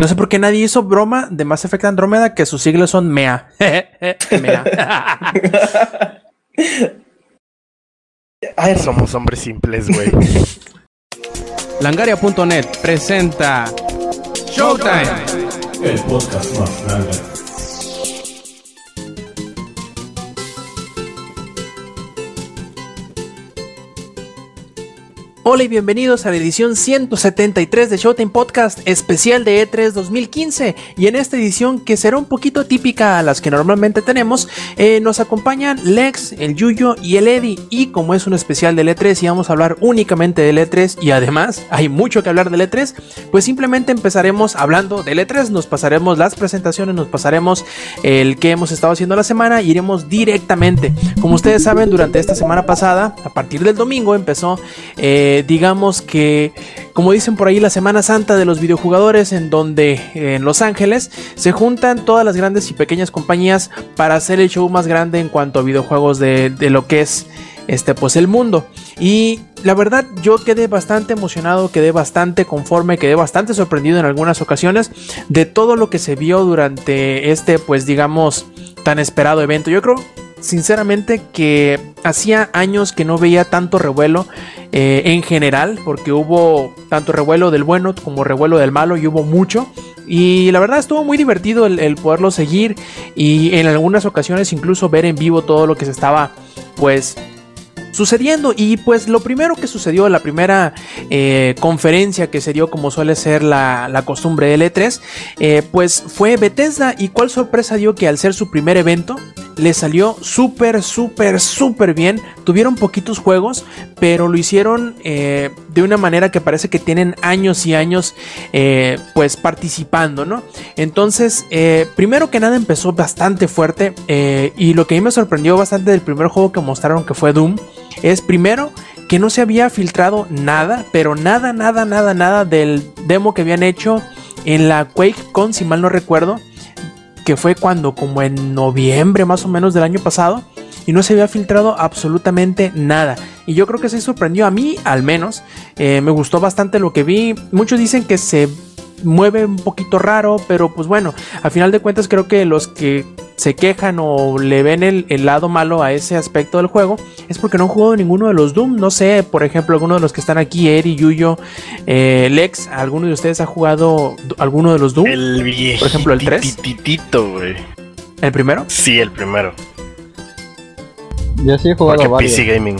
No sé por qué nadie hizo broma de Mass Effect Andrómeda que sus siglas son MEA. MEA. Ay, somos hombres simples, güey. Langaria.net presenta Showtime. El podcast más grande. Hola y bienvenidos a la edición 173 de Showtime Podcast especial de E3 2015 y en esta edición que será un poquito típica a las que normalmente tenemos eh, nos acompañan Lex, el Yuyo y el Eddie. Y como es un especial del E3 y vamos a hablar únicamente del E3 y además hay mucho que hablar del E3 pues simplemente empezaremos hablando del E3 nos pasaremos las presentaciones nos pasaremos el que hemos estado haciendo la semana y iremos directamente. Como ustedes saben durante esta semana pasada a partir del domingo empezó eh, digamos que, como dicen por ahí, la Semana Santa de los videojugadores, en donde eh, en Los Ángeles se juntan todas las grandes y pequeñas compañías para hacer el show más grande en cuanto a videojuegos de, de lo que es este pues el mundo. Y la verdad yo quedé bastante emocionado quedé bastante conforme quedé bastante sorprendido en algunas ocasiones de todo lo que se vio durante este pues digamos tan esperado evento. Yo creo sinceramente que hacía años que no veía tanto revuelo eh, en general, porque hubo tanto revuelo del bueno como revuelo del malo y hubo mucho. Y la verdad estuvo muy divertido el, poderlo seguir y en algunas ocasiones incluso ver en vivo todo lo que se estaba pues sucediendo. Y pues lo primero que sucedió, la primera eh, conferencia que se dio como suele ser la, costumbre del E3, eh, pues fue Bethesda. Y cuál sorpresa dio que al ser su primer evento, le salió súper, súper, súper bien. Tuvieron poquitos juegos, pero lo hicieron eh, de una manera que parece que tienen años y años pues participando, ¿no? Entonces, primero que nada empezó bastante fuerte y lo que a mí me sorprendió bastante del primer juego que mostraron que fue Doom es primero que no se había filtrado nada, pero nada, nada, nada, nada del demo que habían hecho en la QuakeCon, si mal no recuerdo, que fue cuando, como en noviembre más o menos del año pasado, y no se había filtrado absolutamente nada. Y yo creo que se sorprendió a mí, al menos. Eh, me gustó bastante lo que vi. Muchos dicen que se mueve un poquito raro, pero pues bueno, a final de cuentas creo que los que se quejan o le ven el, lado malo a ese aspecto del juego es porque no han jugado ninguno de los Doom. No sé, por ejemplo, alguno de los que están aquí, Eri, Yuyo, eh, Lex, ¿alguno de ustedes ha jugado alguno de los Doom? El Por ejemplo, el 3. güey. ¿El primero? Sí, el primero. Yo sí he jugado Porque PC Gaming.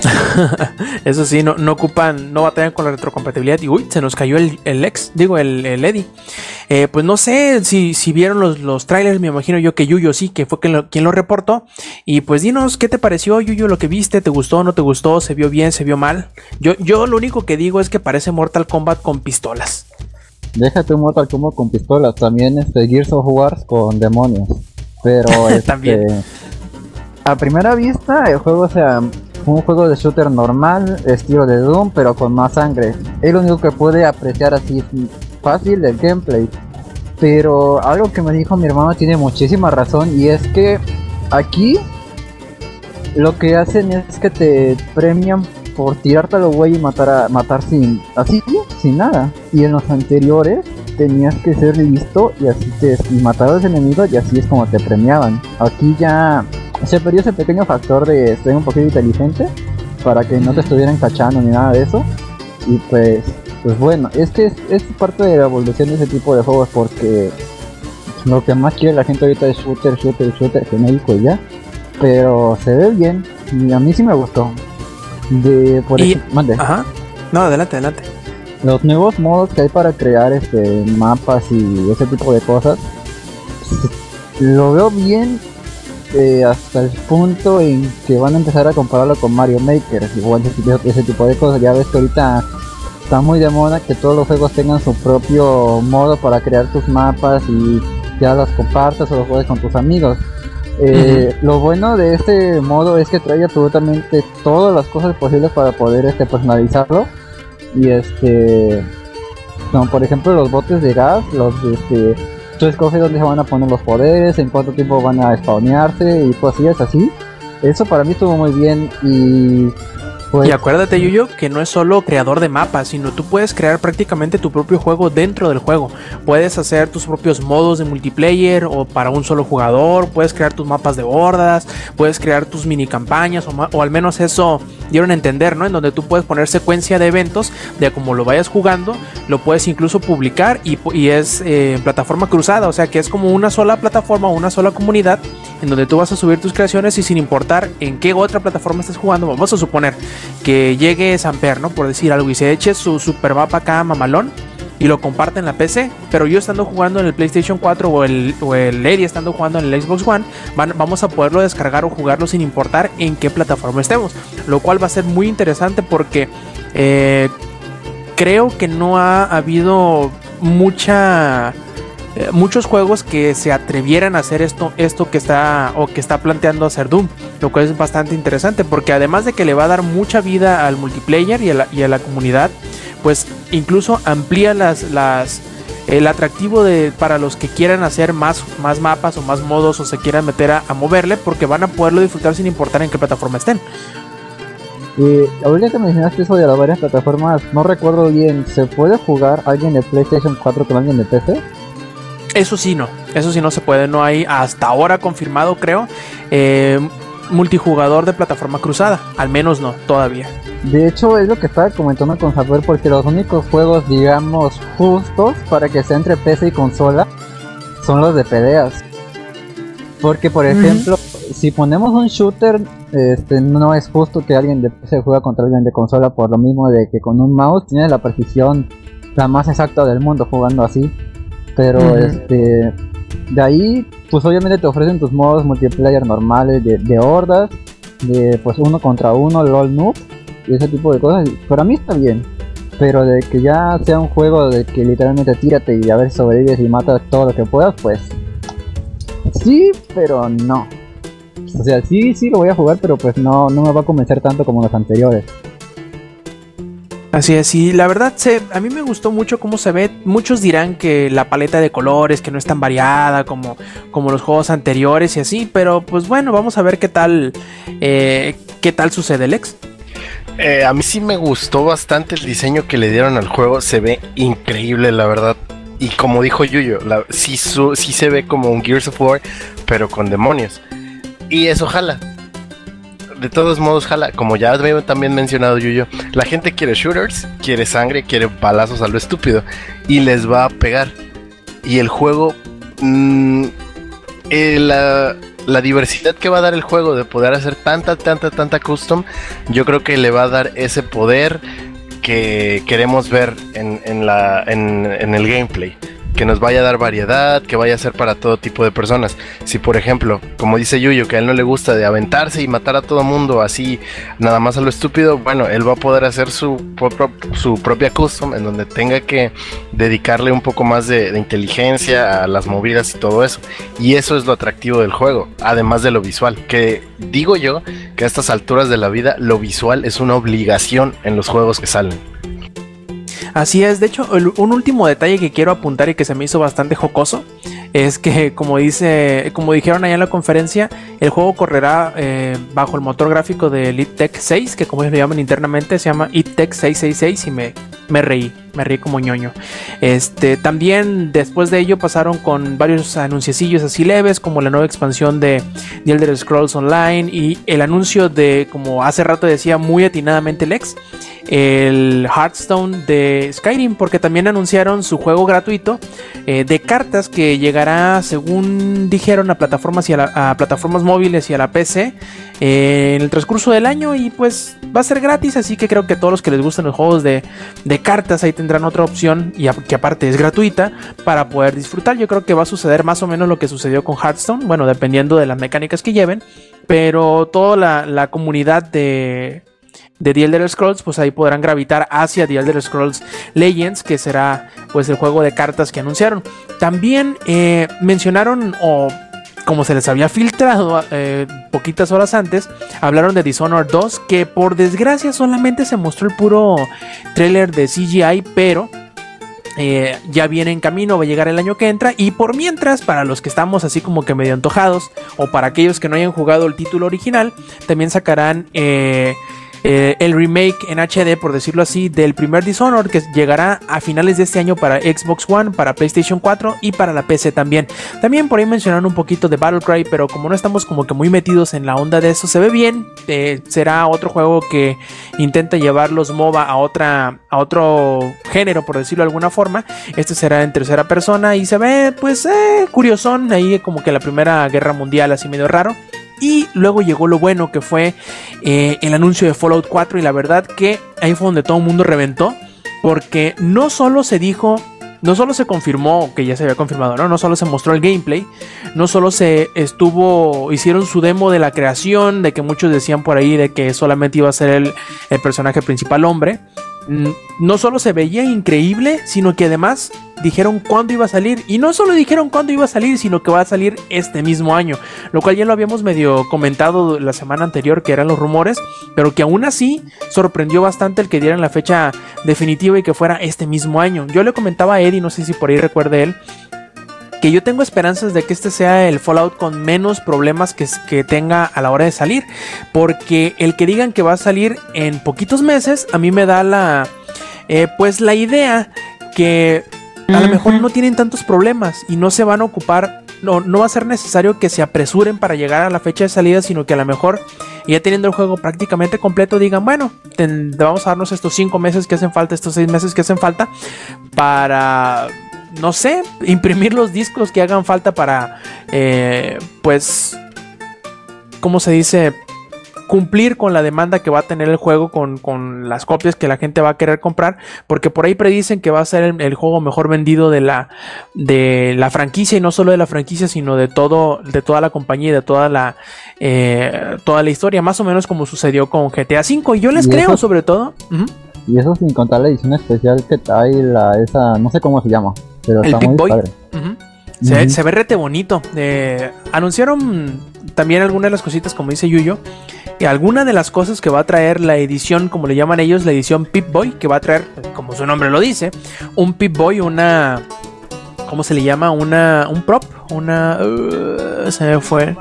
Eso sí, no, no, ocupan, no batallan con la retrocompatibilidad. Y uy, se nos cayó el, el ex, digo, el, el Eddie. Eh, pues no sé si, si vieron los, los, trailers, me imagino yo que Yuyo sí, que fue quien lo, quien lo reportó. Y pues dinos, ¿qué te pareció, Yuyo, lo que viste? ¿Te gustó, no te gustó? ¿Se vio bien, se vio mal? Yo, yo lo único que digo es que parece Mortal Kombat con pistolas. Déjate un Mortal Kombat con pistolas, también este Gears of War con demonios. Pero este, también. A primera vista, el juego, sea, un juego de shooter normal, estilo de Doom, pero con más sangre. Es lo único que puede apreciar así fácil del gameplay. Pero algo que me dijo mi hermano tiene muchísima razón y es que aquí lo que hacen es que te premian por tirarte a lo güey y matar a matar sin así sin nada. Y en los anteriores tenías que ser listo y así te y matar a los enemigos y así es como te premiaban. Aquí ya se perdió ese pequeño factor de ser un poquito inteligente para que no te estuvieran cachando ni nada de eso. Y pues, pues bueno, es que es, parte de la evolución de ese tipo de juegos porque lo que más quiere la gente ahorita es shooter, shooter, shooter genérico y ya. Pero se ve bien y a mí sí me gustó. De por y, mande. Ajá. No, adelante, adelante. Los nuevos modos que hay para crear este mapas y ese tipo de cosas lo veo bien eh, hasta el punto en que van a empezar a compararlo con Mario Maker, igual ese, tipo de cosas. Ya ves que ahorita está muy de moda que todos los juegos tengan su propio modo para crear tus mapas y ya los compartas o los juegues con tus amigos. Eh, lo bueno de este modo es que trae absolutamente todas las cosas posibles para poder este personalizarlo. Y este, como por ejemplo los botes de gas, los este, tú escoges dónde se van a poner los poderes, en cuánto tiempo van a spawnearse y cosillas así. Eso para mí estuvo muy bien y Pues y acuérdate, Yuyo, que no es solo creador de mapas, sino tú puedes crear prácticamente tu propio juego dentro del juego. Puedes hacer tus propios modos de multiplayer o para un solo jugador, puedes crear tus mapas de bordas, puedes crear tus mini campañas, o, al menos eso dieron a entender, ¿no? En donde tú puedes poner secuencia de eventos de cómo lo vayas jugando, lo puedes incluso publicar y, es eh, plataforma cruzada, o sea que es como una sola plataforma, una sola comunidad en donde tú vas a subir tus creaciones y sin importar en qué otra plataforma estés jugando, vamos a suponer que llegue Samper, ¿no? Por decir algo, y se eche su super mapa acá mamalón y lo comparte en la PC, pero yo estando jugando en el PlayStation 4 o el, o Lady estando jugando en el Xbox One, vamos a poderlo descargar o jugarlo sin importar en qué plataforma estemos, lo cual va a ser muy interesante porque eh, creo que no ha habido mucha eh, muchos juegos que se atrevieran a hacer esto, esto que está o que está planteando hacer Doom, lo cual es bastante interesante porque además de que le va a dar mucha vida al multiplayer y a la, comunidad, pues incluso amplía las, las el atractivo de, para los que quieran hacer más, más mapas o más modos o se quieran meter a, moverle porque van a poderlo disfrutar sin importar en qué plataforma estén. Y ahorita que mencionaste eso de las varias plataformas, no recuerdo bien, ¿se puede jugar alguien de PlayStation 4 con alguien de PC? Eso sí no, eso sí no se puede, no hay hasta ahora confirmado creo eh, multijugador de plataforma cruzada, al menos no, todavía. De hecho es lo que estaba comentando con Saber porque los únicos juegos digamos justos para que sea entre PC y consola son los de peleas. Porque por ejemplo, si ponemos un shooter, este, no es justo que alguien de PC juegue contra alguien de consola por lo mismo de que con un mouse tiene la precisión la más exacta del mundo jugando así. Pero este de ahí, pues obviamente te ofrecen tus modos multiplayer normales de, hordas, de pues uno contra uno, LOL noob y ese tipo de cosas. Para mí está bien. Pero de que ya sea un juego de que literalmente tírate y a ver si sobrevives y matas todo lo que puedas, pues sí, pero no. O sea, sí, sí lo voy a jugar, pero pues no, no me va a convencer tanto como los anteriores. Así es, y la verdad se, a mí me gustó mucho cómo se ve. Muchos dirán que la paleta de colores, que no es tan variada como, como los juegos anteriores y así, pero pues bueno, vamos a ver qué tal, eh, qué tal sucede, Lex. Eh, a mí sí me gustó bastante el diseño que le dieron al juego, se ve increíble, la verdad. Y como dijo Yuyo, sí, sí se ve como un Gears of War, pero con demonios. Y eso jala, de todos modos, jala, como ya también mencionado Yuyo, la gente quiere shooters, quiere sangre, quiere balazos a lo estúpido y les va a pegar. Y el juego, mm, eh, la, diversidad que va a dar el juego de poder hacer tanta, tanta, tanta custom, yo creo que le va a dar ese poder que queremos ver en, la, en el gameplay que nos vaya a dar variedad, que vaya a ser para todo tipo de personas. Si por ejemplo, como dice Yuyo, que a él no le gusta de aventarse y matar a todo mundo así, nada más a lo estúpido, bueno, él va a poder hacer su, su propia custom en donde tenga que dedicarle un poco más de, inteligencia a las movidas y todo eso. Y eso es lo atractivo del juego, además de lo visual, que digo yo que a estas alturas de la vida lo visual es una obligación en los juegos que salen. Así es, de hecho, un último detalle que quiero apuntar y que se me hizo bastante jocoso es que, como dice, como dijeron allá en la conferencia, el juego correrá eh, bajo el motor gráfico de Elite Tech 6, que como ellos lo llaman internamente, se llama Tech 666 y me, me reí, me reí como ñoño. Este, también después de ello pasaron con varios anunciecillos así leves, como la nueva expansión de The Elder Scrolls Online y el anuncio de, como hace rato decía muy atinadamente Lex, el Hearthstone de Skyrim, porque también anunciaron su juego gratuito eh, de cartas que llegará, según dijeron, a plataformas, y a, plataformas móviles y a la PC eh, en el transcurso del año. Y pues va a ser gratis, así que creo que todos los que les gustan los juegos de, cartas ahí tendrán otra opción, y que aparte es gratuita, para poder disfrutar. Yo creo que va a suceder más o menos lo que sucedió con Hearthstone, bueno, dependiendo de las mecánicas que lleven, pero toda la comunidad de de The Elder Scrolls, pues ahí podrán gravitar hacia The Elder Scrolls Legends, que será pues el juego de cartas que anunciaron. También eh, mencionaron o como se les había filtrado eh, poquitas horas antes, hablaron de Dishonored 2, que por desgracia solamente se mostró el puro trailer de CGI, pero eh, ya viene en camino, va a llegar el año que entra. Y por mientras, para los que estamos así como que medio antojados, o para aquellos que no hayan jugado el título original, también sacarán eh, el remake en HD, por decirlo así, del primer Dishonored que llegará a finales de este año para Xbox One, para PlayStation 4 y para la PC también. También por ahí mencionaron un poquito de Battlecry, pero como no estamos como que muy metidos en la onda de eso, se ve bien. Eh, será otro juego que intenta llevar los MOBA a, otra, a otro género, por decirlo de alguna forma. Este será en tercera persona y se ve pues eh, curiosón, ahí como que la primera guerra mundial así medio raro. Y luego llegó lo bueno que fue eh, el anuncio de Fallout 4 y la verdad que ahí fue donde todo el mundo reventó. Porque no solo se dijo, no solo se confirmó que ya se había confirmado, ¿no? No solo se mostró el gameplay, no solo se estuvo, hicieron su demo de la creación, de que muchos decían por ahí de que solamente iba a ser el, el personaje principal hombre, no solo se veía increíble, sino que además dijeron cuándo iba a salir. Y no solo dijeron cuándo iba a salir, sino que va a salir este mismo año. Lo cual ya lo habíamos medio comentado la semana anterior, que eran los rumores. Pero que aún así sorprendió bastante el que dieran la fecha definitiva y que fuera este mismo año. Yo le comentaba a Eddie, no sé si por ahí recuerde él, que yo tengo esperanzas de que este sea el Fallout con menos problemas que, que, tenga a la hora de salir. Porque el que digan que va a salir en poquitos meses, a mí me da la. Eh, pues la idea que a lo mejor no tienen tantos problemas y no se van a ocupar. No, no va a ser necesario que se apresuren para llegar a la fecha de salida, sino que a lo mejor ya teniendo el juego prácticamente completo digan, bueno, vamos a darnos estos 5 meses que hacen falta, estos 6 meses que hacen falta para no sé, imprimir los discos que hagan falta para, eh, pues, ¿cómo se dice? Cumplir con la demanda que va a tener el juego, con, las copias que la gente va a querer comprar, porque por ahí predicen que va a ser el, juego mejor vendido de la, de la franquicia, y no solo de la franquicia, sino de, todo, de toda la compañía y de toda la, eh, toda la historia, más o menos como sucedió con GTA V. Y yo les creo, sobre todo. Y eso sin contar la edición especial que trae la, esa, no sé cómo se llama el Big Boy. se, ve rete bonito. Eh, anunciaron también algunas de las cositas, como dice Yuyo. Y alguna de las cosas que va a traer la edición, como le llaman ellos, la edición Pip Boy, que va a traer, como su nombre lo dice, un Pip Boy, una. ¿Cómo se le llama? Una. Un prop. Una. Uh, se me fue.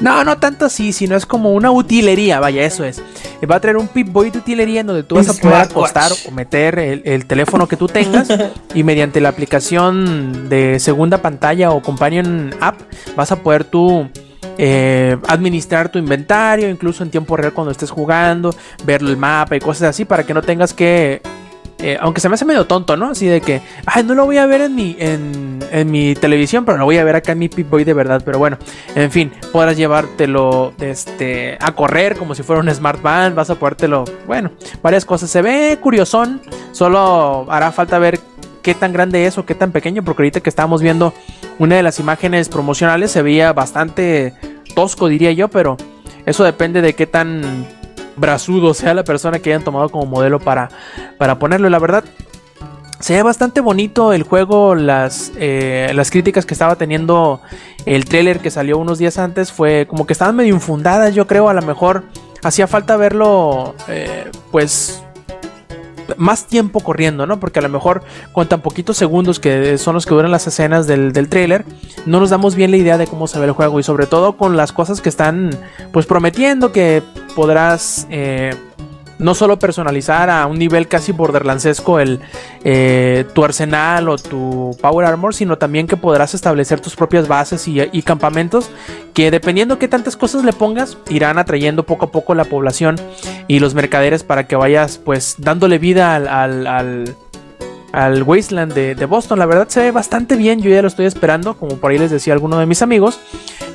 No, no tanto así, sino es como una utilería, vaya, eso es. Va a traer un Pip Boy de utilería en donde tú vas a poder acostar o meter el, teléfono que tú tengas y mediante la aplicación de segunda pantalla o Companion App vas a poder tú eh, administrar tu inventario, incluso en tiempo real cuando estés jugando, ver el mapa y cosas así para que no tengas que eh, aunque se me hace medio tonto, ¿no? Así de que, ay, no lo voy a ver en mi, en, mi televisión, pero lo voy a ver acá en mi Pip Boy de verdad. Pero bueno, en fin, podrás llevártelo este, a correr como si fuera un Smart Band, vas a podértelo, bueno, varias cosas. Se ve curiosón, solo hará falta ver qué tan grande es o qué tan pequeño, porque ahorita que estábamos viendo una de las imágenes promocionales se veía bastante tosco, diría yo, pero eso depende de qué tan brazudo sea la persona que hayan tomado como modelo para, para ponerlo. La verdad, se ve bastante bonito el juego. Las, eh, las críticas que estaba teniendo el trailer que salió unos días antes fue como que estaban medio infundadas. Yo creo, a lo mejor hacía falta verlo, eh, pues más tiempo corriendo, ¿no? Porque a lo mejor con tan poquitos segundos que son los que duran las escenas del, del trailer, no nos damos bien la idea de cómo se ve el juego y sobre todo con las cosas que están pues prometiendo que podrás eh, no solo personalizar a un nivel casi borderlandsesco el, eh, tu arsenal o tu power armor, sino también que podrás establecer tus propias bases y, campamentos que dependiendo qué tantas cosas le pongas, irán atrayendo poco a poco la población y los mercaderes para que vayas pues dándole vida al, al, Wasteland de, de, Boston. La verdad se ve bastante bien, yo ya lo estoy esperando, como por ahí les decía alguno de mis amigos.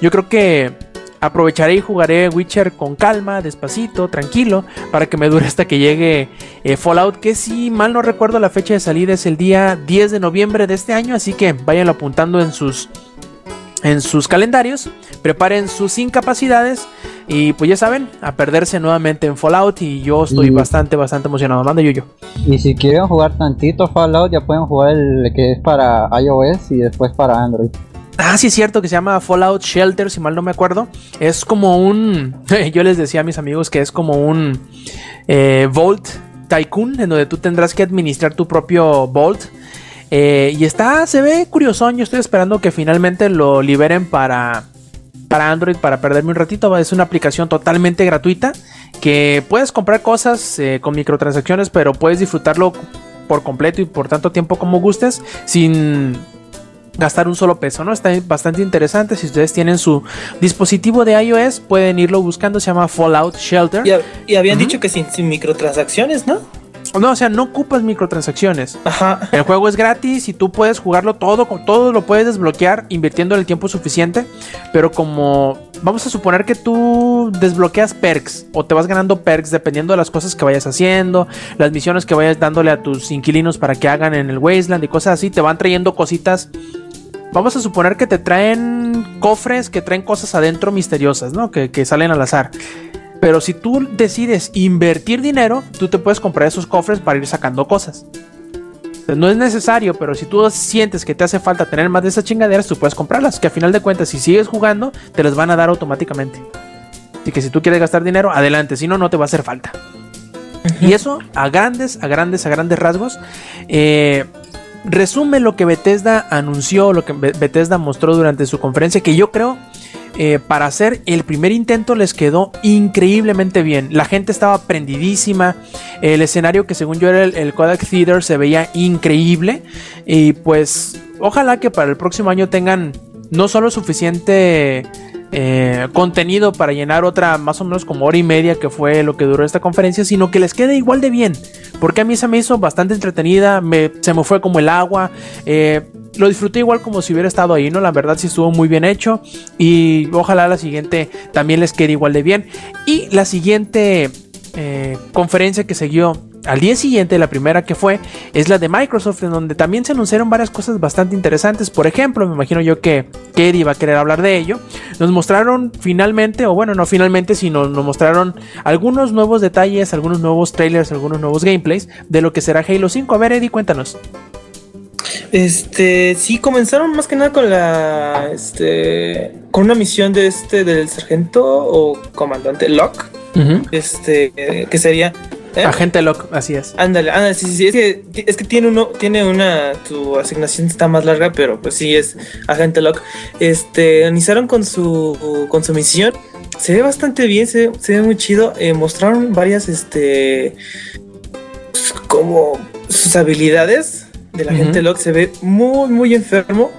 Yo creo que aprovecharé y jugaré Witcher con calma, despacito, tranquilo, para que me dure hasta que llegue eh, Fallout, que si mal no recuerdo la fecha de salida es el día 10 de noviembre de este año, así que váyanlo apuntando en sus en sus calendarios, preparen sus incapacidades y pues ya saben, a perderse nuevamente en Fallout y yo estoy bastante, bastante emocionado. Manda yo yo. Y si quieren jugar tantito Fallout, ya pueden jugar el que es para iOS y después para Android. Ah, sí es cierto que se llama Fallout Shelter, si mal no me acuerdo. Es como un... Yo les decía a mis amigos que es como un eh, Vault Tycoon, en donde tú tendrás que administrar tu propio Vault. Eh, y está, se ve curioso. Yo estoy esperando que finalmente lo liberen para, para Android para perderme un ratito. Es una aplicación totalmente gratuita que puedes comprar cosas eh, con microtransacciones, pero puedes disfrutarlo por completo y por tanto tiempo como gustes sin gastar un solo peso, ¿no? Está bastante interesante. Si ustedes tienen su dispositivo de iOS, pueden irlo buscando. Se llama Fallout Shelter. Y, habían dicho que sin, microtransacciones, ¿no? No, o sea, no ocupas microtransacciones. Ajá. El juego es gratis y tú puedes jugarlo todo, todo lo puedes desbloquear invirtiendo el tiempo suficiente. Pero como vamos a suponer que tú desbloqueas perks o te vas ganando perks dependiendo de las cosas que vayas haciendo, las misiones que vayas dándole a tus inquilinos para que hagan en el Wasteland y cosas así, te van trayendo cositas Vamos a suponer que te traen cofres que traen cosas adentro misteriosas, ¿no? Que, salen al azar. Pero si tú decides invertir dinero, tú te puedes comprar esos cofres para ir sacando cosas. No es necesario, pero si tú sientes que te hace falta tener más de esas chingaderas, tú puedes comprarlas. Que a final de cuentas, si sigues jugando, te las van a dar automáticamente. Así que si tú quieres gastar dinero, adelante. Si no, no te va a hacer falta. Y eso a grandes, a grandes, a grandes rasgos. Eh, resume lo que Bethesda anunció, lo que Bethesda mostró durante su conferencia, que yo creo eh, para hacer el primer intento les quedó increíblemente bien. La gente estaba prendidísima. El escenario que según yo era el, Kodak Theater se veía increíble. Y pues ojalá que para el próximo año tengan no solo suficiente eh, contenido para llenar otra más o menos como hora y media que fue lo que duró esta conferencia, sino que les quede igual de bien. Porque a mí se me hizo bastante entretenida, se me fue como el agua. Eh, lo disfruté igual como si hubiera estado ahí, ¿no? La verdad sí estuvo muy bien hecho. Y ojalá la siguiente también les quede igual de bien. Y la siguiente eh, conferencia que siguió al día siguiente, la primera que fue, es la de Microsoft, en donde también se anunciaron varias cosas bastante interesantes. Por ejemplo, me imagino yo que, Eddie va a querer hablar de ello. Nos mostraron finalmente, o bueno, no finalmente, sino nos mostraron algunos nuevos detalles, algunos nuevos trailers, algunos nuevos gameplays de lo que será Halo 5. A ver, Eddie, cuéntanos. Este, sí, comenzaron más que nada con la, este, con una misión de este, del sargento o comandante Locke, este, que sería ¿Eh? Agente Locke, así es. Ándale, ándale, sí, sí, es que, es que tiene uno, tiene una, tu asignación está más larga, pero pues sí es Agente Locke. Este, iniciaron con su, con su misión. Se ve bastante bien, se, ve muy chido. Eh, mostraron varias, este, como sus habilidades del agente Locke. Se ve muy, muy enfermo.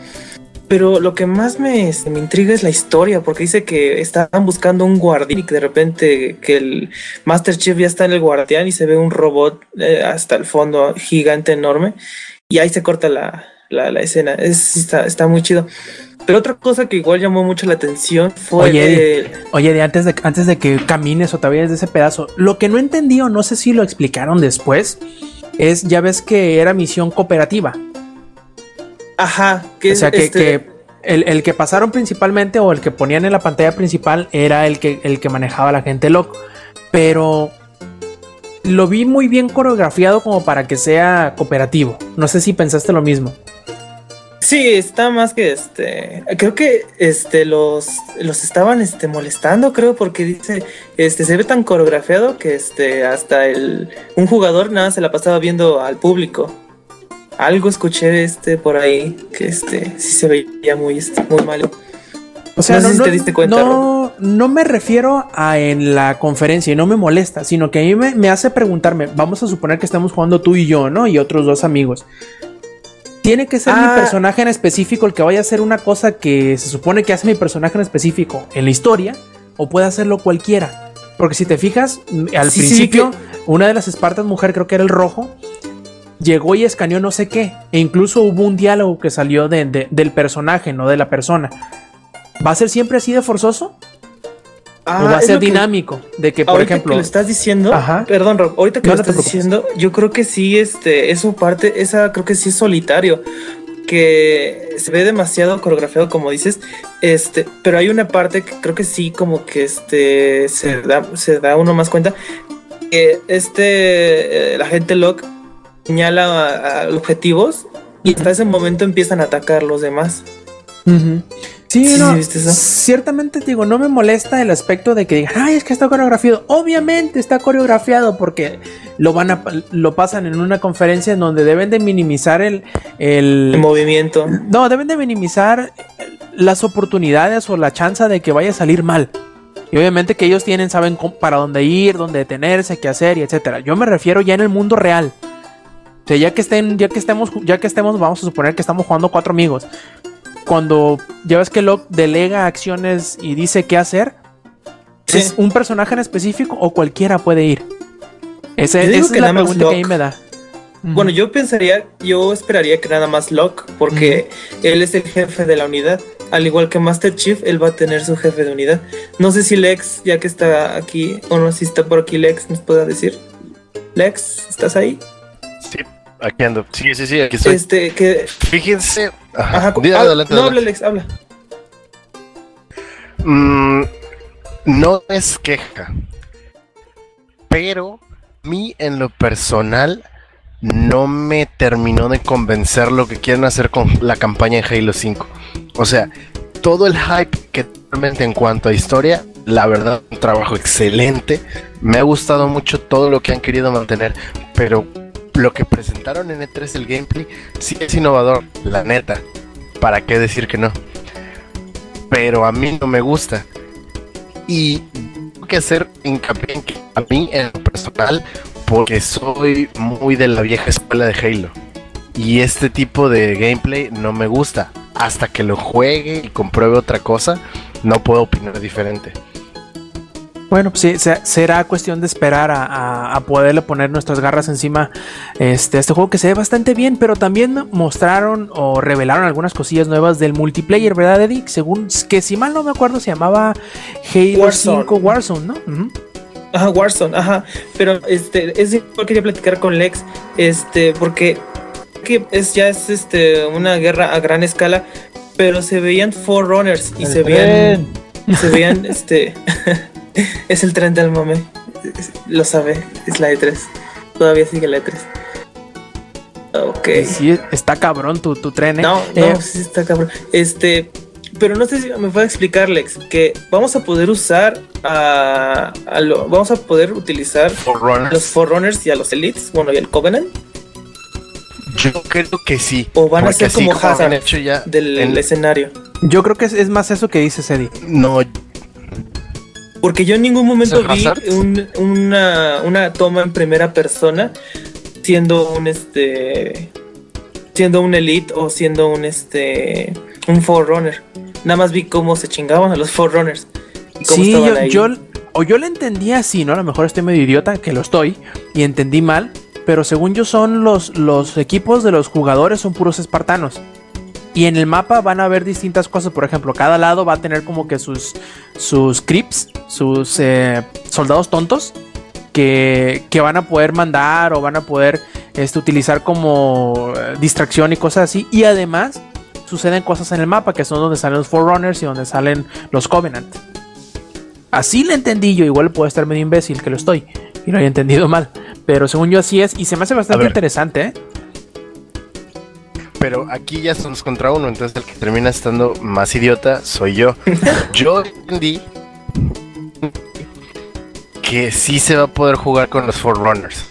Pero lo que más me, este, me, intriga es la historia, porque dice que estaban buscando un guardián y que de repente que el Master Chief ya está en el guardián y se ve un robot eh, hasta el fondo gigante enorme y ahí se corta la, escena. Es, está, está muy chido. Pero otra cosa que igual llamó mucho la atención fue. Oye, oye antes, de, antes de que camines o te vayas de ese pedazo, lo que no entendí o no sé si lo explicaron después es: ya ves que era misión cooperativa. Ajá, que O sea, que, este el, que pasaron principalmente o el que ponían en la pantalla principal era el que, el que manejaba la gente loco. Pero lo vi muy bien coreografiado como para que sea cooperativo. No sé si pensaste lo mismo. Sí, está más que este. Creo que este los, los estaban este, molestando, creo, porque dice, este, se ve tan coreografiado que este, hasta el un jugador nada se la pasaba viendo al público algo escuché este por ahí que este sí se veía muy, este, muy malo. O sea, no, te diste cuenta. No, no, me refiero a en la conferencia y no me molesta, sino que a mí me, hace preguntarme, vamos a suponer que estamos jugando tú y yo, ¿no? Y otros dos amigos. ¿Tiene que ser mi ah. personaje en específico el que vaya a hacer una cosa que se supone que hace mi personaje en específico en la historia? ¿O puede hacerlo cualquiera? Porque si te fijas, al principio, una de las Espartas mujer, creo que era el rojo, llegó y escaneó no sé qué. E incluso hubo un diálogo que salió de, del personaje, no de la persona. ¿Va a ser siempre así de forzoso? ¿O va a ser dinámico? de que, por ejemplo. Que lo estás diciendo. Perdón, Rob. Ahorita que lo estás diciendo, yo creo que sí, este, eso parte, esa creo que sí es solitario. Que se ve demasiado coreografiado, como dices. Este, pero hay una parte que creo que sí, como que este se da, se da uno más cuenta. Que este, eh, la gente Locke señala objetivos y hasta ese momento empiezan a atacar los demás. Sí, no, ciertamente digo, no me molesta el aspecto de que digan, ay, es que está coreografiado. Obviamente está coreografiado porque lo van a, lo pasan en una conferencia en donde deben de minimizar el, el, movimiento. No, deben de minimizar las oportunidades o la chance de que vaya a salir mal. Y obviamente que ellos tienen, saben para dónde ir, dónde detenerse, qué hacer y etcétera. Yo me refiero ya en el mundo real. O sea, ya que estén, ya que estemos, ya que estemos, vamos a suponer que estamos jugando cuatro amigos. Cuando ya ves que Locke delega acciones y dice qué hacer, ¿es un personaje en específico o cualquiera puede ir? esa es la pregunta que ahí me da. Bueno, yo pensaría, yo esperaría que nada más Locke, porque él es el jefe de la unidad. Al igual que Master Chief, él va a tener su jefe de unidad. No sé si Lex, ya que está aquí, o no, si está por aquí Lex, nos pueda decir. Lex, ¿estás ahí? Sí, aquí ando. Sí, sí, sí, aquí estoy. Este, que... Fíjense. Ajá, adelante, no, habla Lex, habla. Mm, no es queja. Pero a mí, en lo personal, no me terminó de convencer lo que quieren hacer con la campaña en Halo 5. O sea, todo el hype que realmente en cuanto a historia, la verdad, un trabajo excelente. Me ha gustado mucho todo lo que han querido mantener, pero lo que presentaron en E3, el gameplay, sí es innovador, la neta. ¿Para qué decir que no? Pero a mí no me gusta. Y tengo que hacer hincapié en que a mí, en lo personal, porque soy muy de la vieja escuela de Halo. Y este tipo de gameplay no me gusta. Hasta que lo juegue y compruebe otra cosa, no puedo opinar diferente. Bueno, pues sí, será cuestión de esperar a, poderle poner nuestras garras encima este, este juego que se ve bastante bien, pero también mostraron o revelaron algunas cosillas nuevas del multiplayer, ¿verdad, Eddie? Según que si mal no me acuerdo se llamaba Halo 5 Warzone, ¿no? Ajá, Warzone, ajá. Pero este, es igual quería platicar con Lex, este, porque que es ya es este una guerra a gran escala, pero se veían Forerunners y se veían se veían este es el tren del momento. Lo sabe, es la E3. Todavía sigue la E3. Ok. Sí, está cabrón tu, tu tren, ¿eh? No, no, eh, sí está cabrón. Este, pero no sé si me puede explicar, Lex, que vamos a poder usar a, lo, vamos a poder utilizar los Forerunners y a los Elites, bueno, y el Covenant. Yo creo que sí. O van a ser como Hazard del escenario. Yo creo que es, más eso que dice Eddie. No. Porque yo en ningún momento vi una, una toma en primera persona siendo un este siendo un elite o siendo un este un forerunner. Nada más vi cómo se chingaban a los forerunners. Y sí, yo, o yo le entendía así, ¿no? A lo mejor estoy medio idiota, que lo estoy, y entendí mal, pero según yo son los, los equipos de los jugadores son puros espartanos. Y en el mapa van a haber distintas cosas, por ejemplo, cada lado va a tener como que sus, sus creeps, sus eh, soldados tontos, que, que, van a poder mandar o van a poder este, utilizar como eh, distracción y cosas así. Y además suceden cosas en el mapa, que son donde salen los Forerunners y donde salen los Covenant. Así le entendí yo, igual puedo estar medio imbécil que lo estoy y lo haya entendido mal, pero según yo así es y se me hace bastante interesante, ¿eh? Pero aquí ya somos contra uno, entonces el que termina estando más idiota soy yo. yo entendí que sí se va a poder jugar con los Forerunners.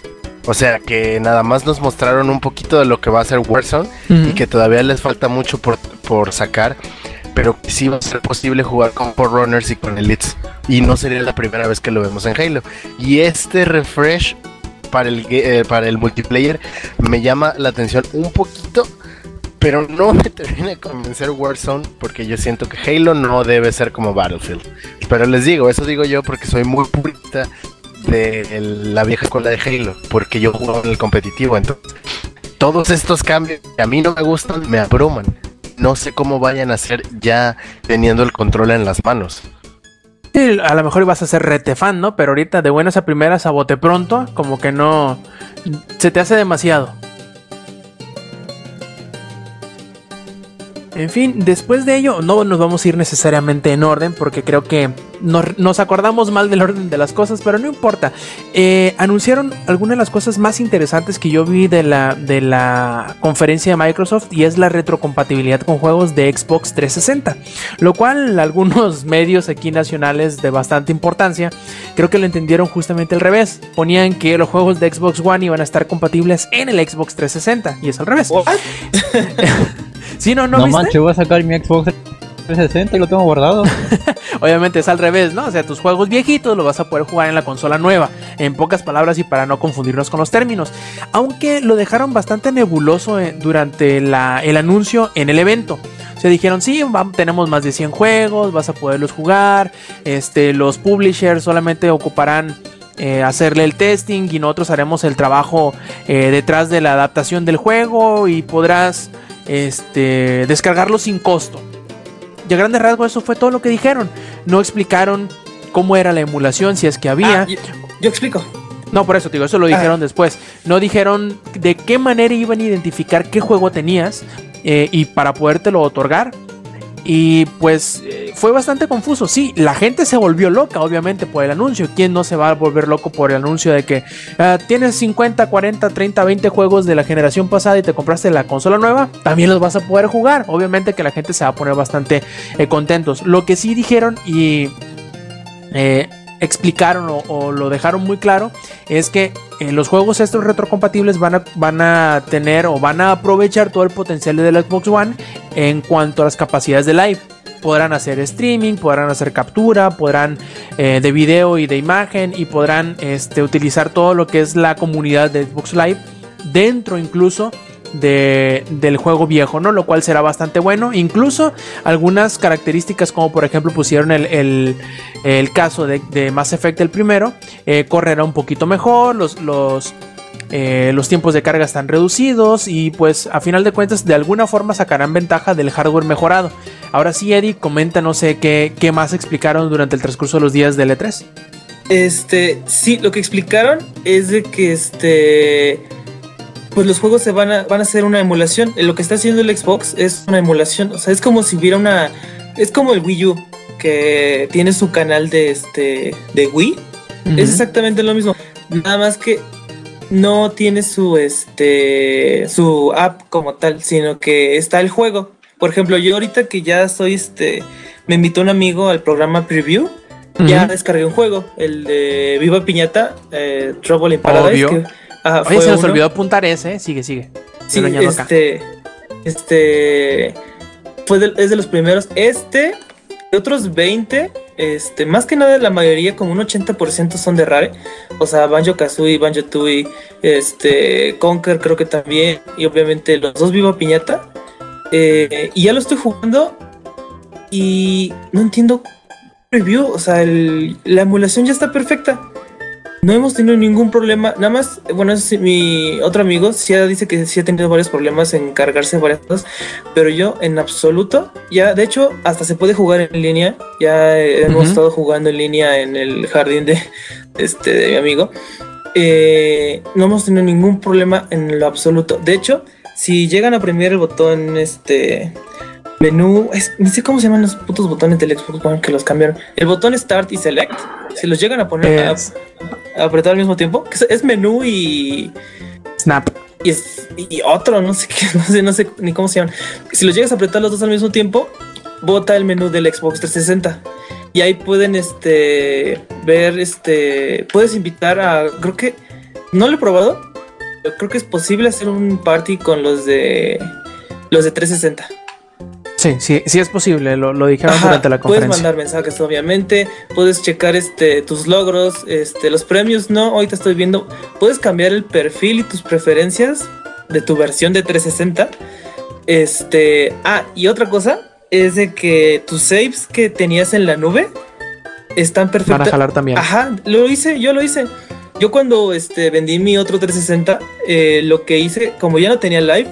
O sea, que nada más nos mostraron un poquito de lo que va a ser Warzone y que todavía les falta mucho por, por sacar, pero que sí va a ser posible jugar con Runners y con Elites. Y no sería la primera vez que lo vemos en Halo. Y este refresh para el, eh, para el multiplayer me llama la atención un poquito, pero no me termina de convencer Warzone porque yo siento que Halo no debe ser como Battlefield. Pero les digo, eso digo yo porque soy muy purista de la vieja escuela de Halo, porque yo juego en el competitivo. Entonces, todos estos cambios que a mí no me gustan me abruman. No sé cómo vayan a ser ya teniendo el control en las manos. a lo mejor ibas a ser retefan, ¿no? Pero ahorita de buenas a primeras a bote pronto, como que no. Se te hace demasiado. En fin, después de ello, no nos vamos a ir necesariamente en orden, porque creo que nos, acordamos mal del orden de las cosas, pero no importa. Eh, anunciaron algunas de las cosas más interesantes que yo vi de la, de la conferencia de Microsoft y es la retrocompatibilidad con juegos de Xbox 360, lo cual algunos medios aquí nacionales de bastante importancia creo que lo entendieron justamente al revés. Ponían que los juegos de Xbox One iban a estar compatibles en el Xbox 360 y es al revés. Sí, no, no, no manches, voy a sacar mi Xbox. 360 y lo tengo guardado. Obviamente es al revés, ¿no? O sea, tus juegos viejitos los vas a poder jugar en la consola nueva. En pocas palabras y para no confundirnos con los términos. Aunque lo dejaron bastante nebuloso eh, durante el anuncio en el evento. Se dijeron, sí, tenemos más de 100 juegos, vas a poderlos jugar. Este, los publishers solamente ocuparán eh, hacerle el testing y nosotros haremos el trabajo eh, detrás de la adaptación del juego y podrás este, descargarlo sin costo. Y a grandes rasgos eso fue todo lo que dijeron. No explicaron cómo era la emulación, si es que había. Ah, yo, explico. No, por eso digo, eso lo dijeron después. No dijeron de qué manera iban a identificar qué juego tenías eh, y para podértelo otorgar. Y pues eh, fue bastante confuso. Sí, la gente se volvió loca, obviamente, por el anuncio. ¿Quién no se va a volver loco por el anuncio de que ah, tienes 50, 40, 30, 20 juegos de la generación pasada y te compraste la consola nueva? También los vas a poder jugar. Obviamente que la gente se va a poner bastante eh, contentos. Lo que sí dijeron y explicaron o, lo dejaron muy claro es que eh, los juegos estos retrocompatibles van a, van a tener o van a aprovechar todo el potencial de la Xbox One en cuanto a las capacidades de live. Podrán hacer streaming, podrán hacer captura, podrán eh, de video y de imagen y podrán este, utilizar todo lo que es la comunidad de Xbox Live dentro incluso del juego viejo, ¿no? Lo cual será bastante bueno. Incluso algunas características, como por ejemplo pusieron el, caso de, Mass Effect el primero, eh, correrá un poquito mejor, los, los, eh, los tiempos de carga están reducidos y pues a final de cuentas de alguna forma sacarán ventaja del hardware mejorado. Ahora sí, Eddie, comenta, no sé qué, qué más explicaron durante el transcurso de los días del E3. Este, sí, lo que explicaron es de que este pues los juegos se van a, van a hacer una emulación. Lo que está haciendo el Xbox es una emulación. O sea, es como si hubiera una. Es como el Wii U, que tiene su canal de este. de Wii. Es exactamente lo mismo. Nada más que no tiene su este. su app como tal, sino que está el juego. Por ejemplo, yo ahorita que ya soy este. Me invitó un amigo al programa Preview. Ya descargué un juego, el de Viva Piñata, eh, Trouble in Paradise. Oye, se nos olvidó apuntar ese, ¿eh? sigue, sigue. Sí, este, este, fue es de los primeros. Este, de otros 20, este, más que nada la mayoría, como un 80% son de Rare. O sea, Banjo Kazooie, Banjo Tooie, este, Conker creo que también. Y obviamente los dos Viva Piñata. Eh, y ya lo estoy jugando y no entiendo review. O sea, la emulación ya está perfecta. No hemos tenido ningún problema. Nada más, bueno, mi otro amigo sí dice que sí ha tenido varios problemas en cargarse varias cosas, pero yo en absoluto, ya de hecho, hasta se puede jugar en línea. Ya hemos estado jugando en línea en el jardín de, este, de mi amigo. Eh, no hemos tenido ningún problema en lo absoluto. De hecho, si llegan a premiar el botón este menú, no sé cómo se llaman los putos botones del Xbox One que los cambiaron. El botón Start y Select, si los llegan a poner a, apretar al mismo tiempo, es, menú y Snap. Y, es, y otro, no sé qué, no sé, no sé ni cómo se llaman. Si los llegas a apretar los dos al mismo tiempo, bota el menú del Xbox 360. Y ahí pueden este ver este puedes invitar a creo que no lo he probado, pero creo que es posible hacer un party con los de los de 360. Sí, sí, sí es posible, lo, lo dijeron durante la conferencia. Puedes mandar mensajes, obviamente, puedes checar este tus logros, este los premios, no, ahorita estoy viendo, puedes cambiar el perfil y tus preferencias de tu versión de 360. Este, ah, y otra cosa es de que tus saves que tenías en la nube están perfectos. Van a jalar también. Ajá, lo hice, yo lo hice. Yo cuando este, vendí mi otro 360, eh, lo que hice, como ya no tenía live,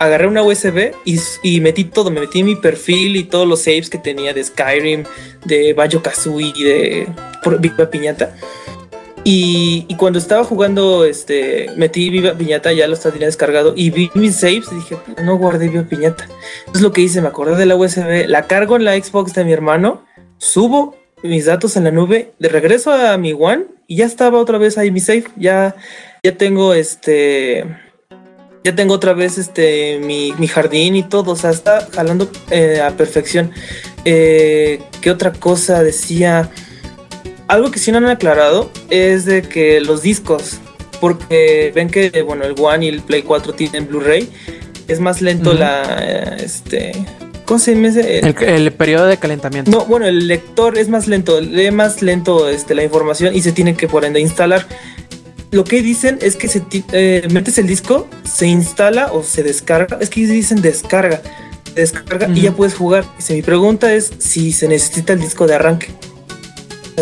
agarré una USB y, metí todo, me metí mi perfil y todos los saves que tenía de Skyrim, de Banjo Kazooie, de Viva Piñata. Y, cuando estaba jugando, este, metí Viva Piñata, ya lo tenía descargado y vi mis saves y dije, no guardé Viva Piñata. Entonces lo que hice, me acordé de la USB, la cargo en la Xbox de mi hermano, subo mis datos en la nube, de regreso a mi One y ya estaba otra vez ahí mi save. Ya, ya tengo este ya tengo otra vez este mi, jardín y todo, o sea, está jalando eh, a perfección. Eh, ¿Qué otra cosa decía? Algo que sí no han aclarado es de que los discos, porque ven que bueno el One y el Play 4 tienen Blu-ray, es más lento la este ¿Cómo se llama ese? El, el periodo de calentamiento. No, bueno, el lector es más lento, lee más lento este, la información y se tiene que por ende instalar. Lo que dicen es que se eh, metes el disco, se instala o se descarga. Es que dicen descarga, descarga y ya puedes jugar. Mi pregunta es si se necesita el disco de arranque.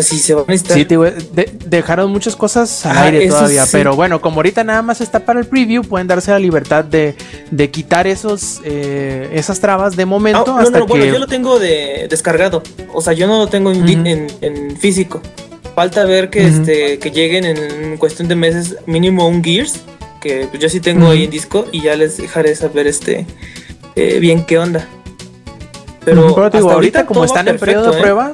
Si se van a instalar. Sí, de- dejaron muchas cosas al Ah, aire todavía, sí. pero bueno, como ahorita nada más está para el preview, pueden darse la libertad de, de quitar esos eh, esas trabas de Ah, momento no, hasta no, que bueno, yo lo tengo de descargado. O sea, yo no lo tengo en físico. Falta ver que este que lleguen en cuestión de meses mínimo un Gears, que pues, yo sí tengo ahí en disco y ya les dejaré saber este eh, bien qué onda. Pero, pero digo, ahorita como están en periodo de ¿eh? prueba,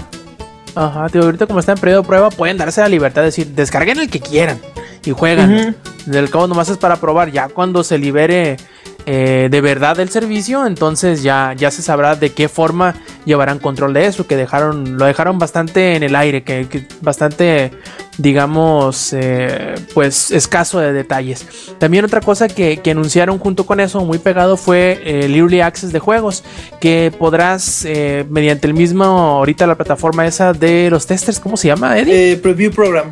ajá, digo, ahorita como están en periodo de prueba, pueden darse la libertad de decir, descarguen el que quieran y juegan. Ujú. Del cabo nomás es para probar. Ya cuando se libere eh, de verdad el servicio, entonces ya, ya se sabrá de qué forma llevarán control de eso. Que dejaron, lo dejaron bastante en el aire, que, bastante, digamos, eh, pues escaso de detalles. También otra cosa que, que anunciaron junto con eso, muy pegado, fue eh, el Early Access de juegos. Que podrás, eh, mediante el mismo, ahorita la plataforma esa de los testers, ¿cómo se llama, Eddie? Eh, preview program.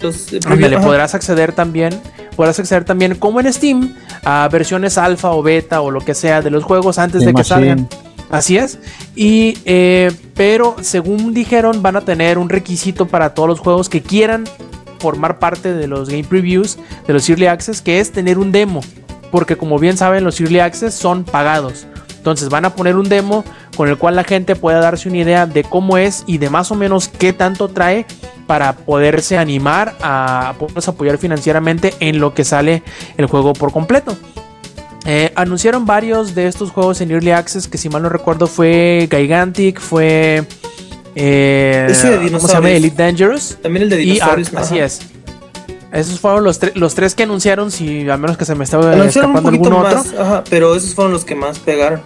Los, eh, Ándale, ajá. podrás acceder también, podrás acceder también como en Steam a versiones alfa o beta o lo que sea de los juegos antes de que salgan. Así es. Y eh, pero según dijeron van a tener un requisito para todos los juegos que quieran formar parte de los game previews, de los early access, que es tener un demo, porque como bien saben los early access son pagados. Entonces van a poner un demo con el cual la gente pueda darse una idea de cómo es y de más o menos qué tanto trae para poderse animar a podernos apoyar financieramente en lo que sale el juego por completo. Eh, anunciaron varios de estos juegos en Early Access que si mal no recuerdo fue Gigantic, fue... eh, Ese de ¿Cómo se llama? Elite Dangerous. También el de Y dinosaurios. así ajá. es. Esos fueron los, tre- los tres que anunciaron, si a menos que se me estaba Anunciaron un escapando algún otro. más, ajá, pero esos fueron los que más pegaron.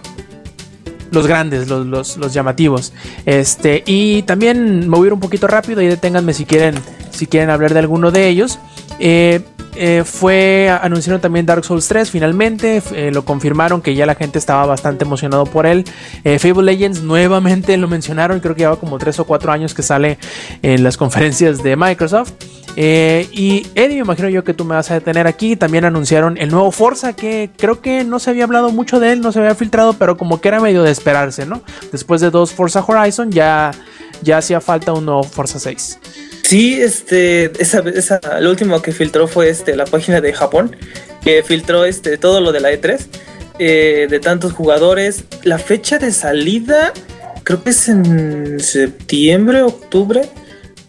los grandes, los, los, los llamativos. Este, y también ir un poquito rápido y deténganme si quieren, si quieren hablar de alguno de ellos. Eh, eh, fue anunciaron también Dark Souls 3 finalmente eh, lo confirmaron que ya la gente estaba bastante emocionado por él Eh, Fable Legends nuevamente lo mencionaron creo que lleva como 3 o 4 años que sale en las conferencias de Microsoft Eh, y Eddie me imagino yo que tú me vas a detener aquí. También anunciaron el nuevo Forza que creo que no se había hablado mucho de él no se había filtrado pero como que era medio de esperarse no después de dos Forza Horizon ya ya hacía falta un nuevo Forza 6 Sí, este, esa, esa, lo último que filtró fue este, la página de Japón, que filtró este, todo lo de la E3, eh, de tantos jugadores. La fecha de salida, creo que es en septiembre, octubre,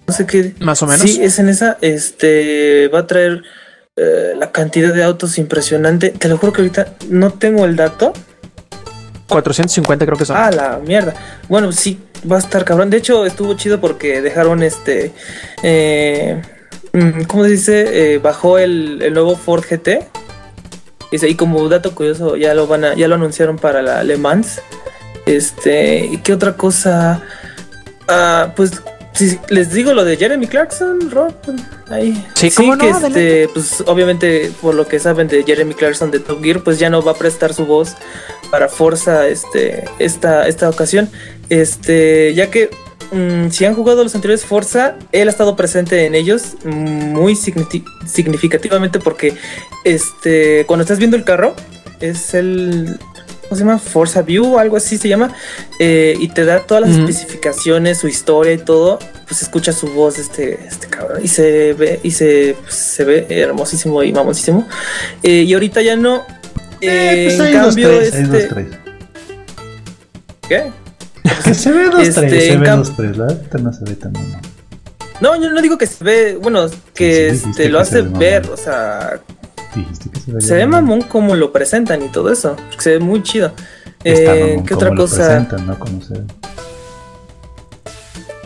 no sé qué. Más o menos. Sí, es en esa, este, va a traer eh, la cantidad de autos impresionante. Te lo juro que ahorita no tengo el dato. 450 creo que son Ah, la mierda. Bueno, sí, va a estar cabrón. De hecho, estuvo chido porque dejaron este. Eh, mm, ¿Cómo se dice? Eh, bajó el, el nuevo Ford GT. Dice, y como dato curioso, ya lo van a, ya lo anunciaron para la Le Mans. Este, ¿y qué otra cosa? Ah, pues si les digo lo de Jeremy Clarkson, Rob, ahí. Sí, que este, pues obviamente por lo que saben de Jeremy Clarkson de Top Gear, pues ya no va a prestar su voz para Forza este, esta, esta ocasión. Este, ya que mm, si han jugado los anteriores Forza, él ha estado presente en ellos mm, muy signifi- significativamente porque este, cuando estás viendo el carro, es el. ¿Cómo se llama? Forza View o algo así se llama. eh, y te da todas las especificaciones, su historia y todo. Pues escucha su voz este, este cabrón. Y se ve, y se, pues, se ve hermosísimo y mamosísimo. Eh, y ahorita ya no. Eh, pues en hay dos, tres, este. dos. ¿Qué? Que se ve dos, Este, tres, se ve cam- dos, tres. La neta no se ve tan mal. No, yo no digo que se ve, bueno, que Sí, este, lo hace ve ver, o sea, Dijiste que se ve se ve mamón como lo presentan y todo eso, se ve muy chido. Eh, ¿Qué otra cosa? presentan, ¿no? Como se ve.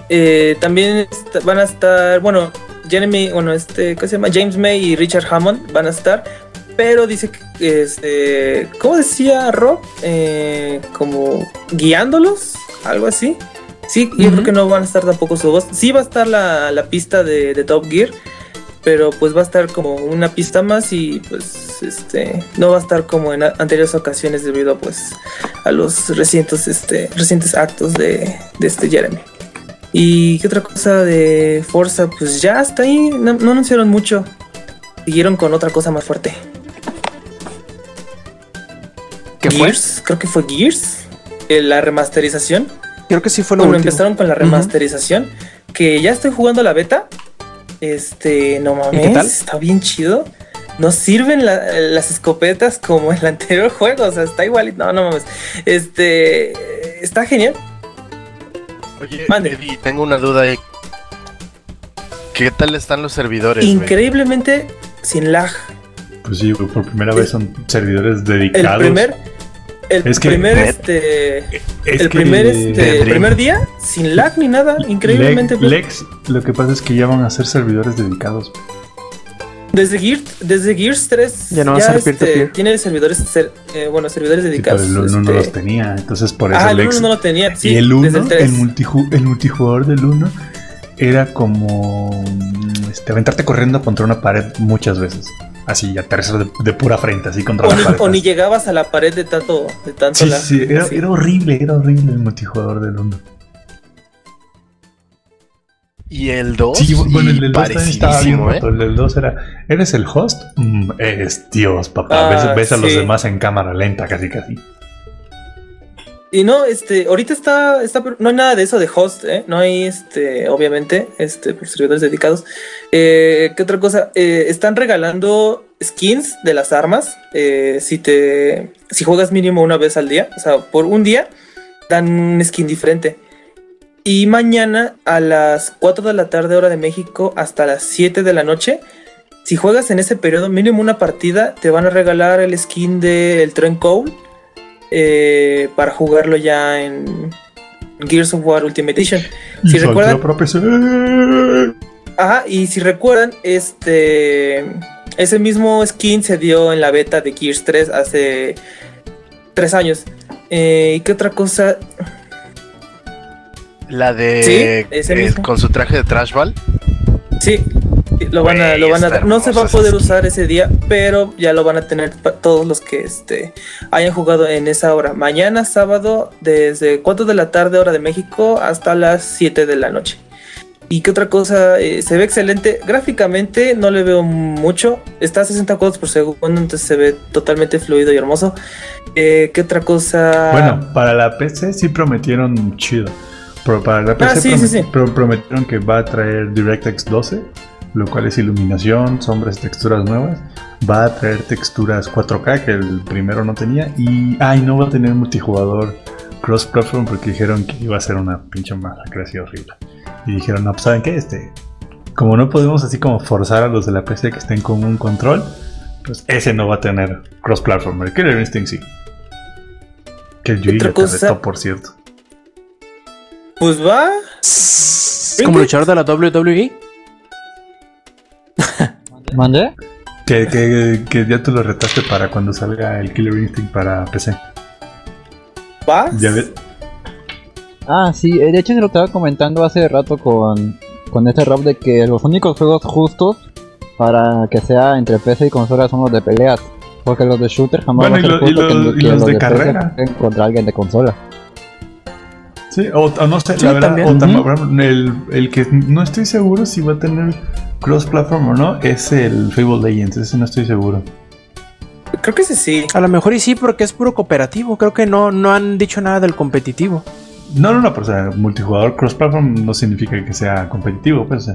Eh, también van a estar, bueno, Jeremy, bueno, este, ¿qué se llama? James May y Richard Hammond van a estar, pero dice que, este, ¿cómo decía Rob? Eh, como guiándolos, algo así. Sí, yo creo que no van a estar tampoco su voz. Sí va a estar la, la pista de, de Top Gear, pero pues va a estar como una pista más y pues este no va a estar como en a- anteriores ocasiones debido pues a los recientes este recientes actos de, de este Jeremy. Y qué otra cosa de Forza, pues ya hasta ahí no, no anunciaron mucho. Siguieron con otra cosa más fuerte. ¿Qué fue? Gears, creo que fue Gears, eh, la remasterización. Creo que sí fue lo Bueno, último. empezaron con la remasterización. Que ya estoy jugando la beta. Este, no mames, qué tal? está bien chido. No sirven la- las escopetas como en el anterior juego. O sea, está igual. No, no mames. Este, está genial. Oye, Mande. Eddie, tengo una duda ahí. ¿Qué tal están los servidores? Increíblemente sin lag. Pues sí, por primera vez son servidores El dedicados. primer, el Es que- primer, este, Es el que primer, este, primer día sin lag ni nada. Increíblemente. Le- pues, Lex, lo que pasa es que ya van a ser servidores dedicados. Desde Gears, desde Gears 3 Ya no va a ser peer-to-peer. tiene servidores, ser- eh, bueno, servidores Sí, pero dedicados. el 1 no este- los tenía, entonces por eso Ah, el Lex. 1 no lo tenía, sí, y el 1, desde el el, 3. multiju- el multijugador del 1 era como este, aventarte corriendo contra una pared muchas veces. Así, aterrizar de, de pura frente, así contra o, la ni, pared. o ni llegabas a la pared de tanto, de tanto Sí, lag. sí, era, Sí. era horrible, era horrible el multijugador del 1. Y el 2. Sí, bueno, el del 2 también estaba bien ¿eh? roto. El del 2 era, ¿eres el host? Mm, eres Dios, papá. Ah, ves ves a los sí. demás en cámara lenta, casi, casi. Y no, este, ahorita está, está, no hay nada de eso de host, ¿eh? No hay, este, obviamente, este, por servidores dedicados. Eh, ¿Qué otra cosa? Eh, están regalando skins de las armas. si te, si juegas mínimo una vez al día, o sea, por un día, dan un skin diferente. Y mañana a las 4 de la tarde, hora de México, hasta las 7 de la noche, si juegas en ese periodo mínimo una partida, te van a regalar el skin del Tren Cole eh, para jugarlo ya en Gears of War Ultimate Edition. Y Si soltó recuerdan- para PC. Ajá, y si recuerdan, este ese mismo skin se dio en la beta de Gears 3 hace tres años. Eh, ¿Y qué otra cosa? La de. Sí, ese eh, mismo. con su traje de Trash Ball. Sí, lo van a, lo van a. No se va a poder usar ese día, pero ya lo van a tener todos los que este, hayan jugado en esa hora. Mañana, sábado, desde 4 de la tarde, hora de México, hasta las 7 de la noche. ¿Y qué otra cosa? Eh, se ve excelente. Gráficamente no le veo mucho. Está a 60 cuadros por segundo, entonces se ve totalmente fluido y hermoso. Eh, ¿Qué otra cosa? Bueno, para la PC sí prometieron chido. Pero para la PC Ah, sí, promet- sí, sí. pro- prometieron que va a traer DirectX 12, lo cual es iluminación, sombras, texturas nuevas. Va a traer texturas 4K que el primero no tenía. Y, ay, no va a tener multijugador cross-platform porque dijeron que iba a ser una pinche masacre así horrible. Y dijeron, no, pues ¿saben qué? Este, como no podemos así como forzar a los de la PC que estén con un control, pues ese no va a tener cross-platform. El Killer Instinct sí. Que el Yui Otra le cosa- carretó, por cierto. Pues va. Es como luchador de la. WWE. ¿Mandé? Que, que, que ya tú lo retaste para cuando salga el Killer Instinct para PC. Va. Ya ves. Ah, sí, eh, de hecho se lo estaba comentando hace rato con, con este rap de que los únicos juegos justos para que sea entre PC y consola son los de peleas. Porque los de shooter jamás Bueno, va a y ser lo- y que, y que los de carrera. contra alguien de consola. Sí, o, o no sé, Sí, la verdad, también. o el, el que no estoy seguro si va a tener cross-platform o no es el Fable Legends, ese no estoy seguro. Creo que ese sí. A lo mejor y sí, porque es puro cooperativo. Creo que no, no han dicho nada del competitivo. No, no, no, pero o sea, multijugador cross-platform no significa que sea competitivo, pues, o sea,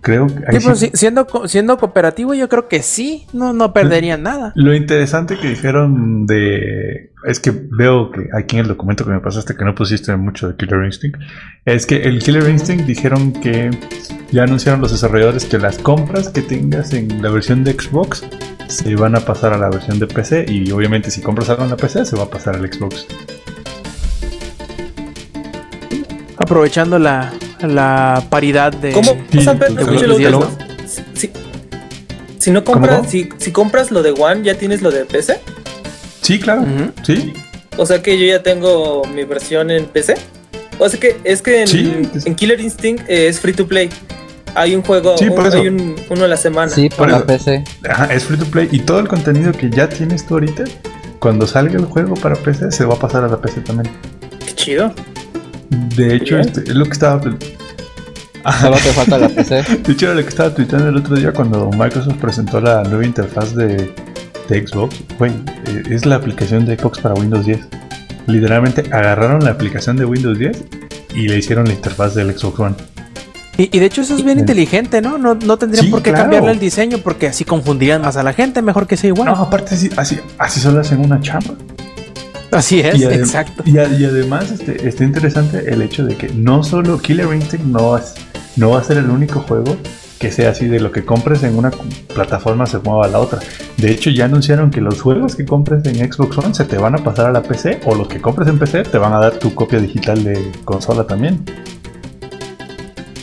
creo que ahí Sí, pero sí- si- siendo, siendo cooperativo, yo creo que sí. No, no perderían nada. Lo interesante que dijeron de. Es que veo que aquí en el documento que me pasaste que no pusiste mucho de Killer Instinct. Es que el Killer Instinct dijeron que ya anunciaron los desarrolladores que las compras que tengas en la versión de Xbox se van a pasar a la versión de PC. Y obviamente, si compras algo en la PC, se va a pasar al Xbox. Aprovechando la, la paridad de. ¿Cómo? Sí, lo- lo lo- otro. Si, si no compras, ¿Cómo? si, si compras lo de One, ¿ya tienes lo de PC? Sí, claro. Sí. O sea que yo ya tengo mi versión en PC. O sea que es que en, Sí. en Killer Instinct eh, es free to play. hay un juego, Sí, por un- eso. hay un- uno a la semana. Sí, por Por la eso. PC. Ajá, es free to play y todo el contenido que ya tienes tú ahorita, cuando salga el juego para PC, se va a pasar a la PC también. Qué chido. De hecho, este, es lo que estaba. Ajá. Solo te falta la PC. De hecho, era lo que estaba tuiteando el otro día cuando Microsoft presentó la nueva interfaz de, de Xbox. Güey, eh, es la aplicación de Xbox para Windows 10. Literalmente agarraron la aplicación de Windows 10 y le hicieron la interfaz del Xbox One. Y, y de hecho eso es bien inteligente, ¿no? No, no tendrían Sí, por qué claro. cambiarle el diseño porque así confundirían más a la gente. Mejor que sea igual. No, aparte, así, así, así solo hacen una chamba. Así es, Y, exacto. y además este, está interesante el hecho de que no solo Killer Instinct no, es, no va a ser el único juego que sea así de lo que compres en una plataforma se mueva a la otra. De hecho ya anunciaron que los juegos que compres en Xbox One se te van a pasar a la PC o los que compres en PC te van a dar tu copia digital de consola también.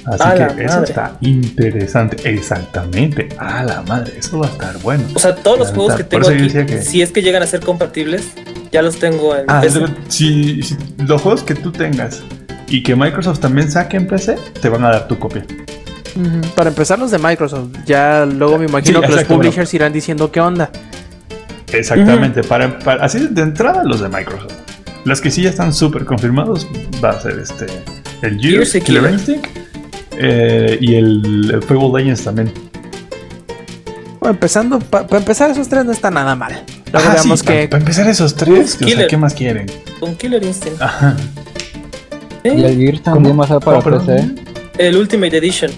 Así A que eso madre. está interesante. Exactamente. A la madre, eso va a estar bueno. O sea, todos los juegos que tengo aquí, que- si es que llegan a ser compatibles, ya los tengo en Ah, PC. pero si, si los juegos que tú tengas y que Microsoft también saque en PC, te van a dar tu copia. Para empezar los de Microsoft, ya luego me imagino Sí, que los publishers irán diciendo qué onda. Exactamente, para, para- así de entrada los de Microsoft. Los que sí ya están súper confirmados va a ser este el Gears, Killer. Instinct eh, y el, el Fable Legends también. Bueno, empezando, para empezar esos tres no está nada mal. Luego Ah, veamos sí, que para empezar esos tres, o sea. ¿qué más quieren? Con Killer Instinct. Ajá. ¿Eh? Y el Gears también va a ser para ¿Cómo? PC. El Ultimate Edition.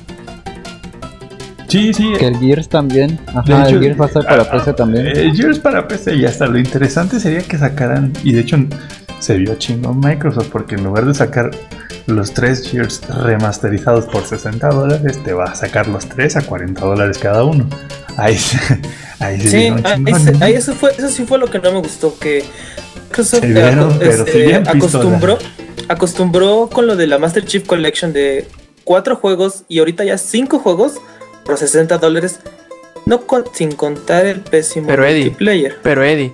Sí, sí. Que el Gears también. Ajá, hecho, el Gears va a ser para ah, PC también. El Gears para PC ya está. Lo interesante sería que sacaran, y de hecho se vio chingón Microsoft, porque en lugar de sacar los tres Gears remasterizados por 60 dólares, te va a sacar los tres a 40 dólares cada uno. Ahí, se- ahí se Sí, vieron ah, chingón, ese- ¿no? ah, eso, fue, eso sí fue lo que no me gustó, que Microsoft Se vieron, aco- pero este, acostumbró, acostumbró con lo de la Master Chief Collection de cuatro juegos y ahorita ya cinco juegos por 60 dólares, no con- sin contar el pésimo Pero, Eddie, multiplayer. Pero Eddie,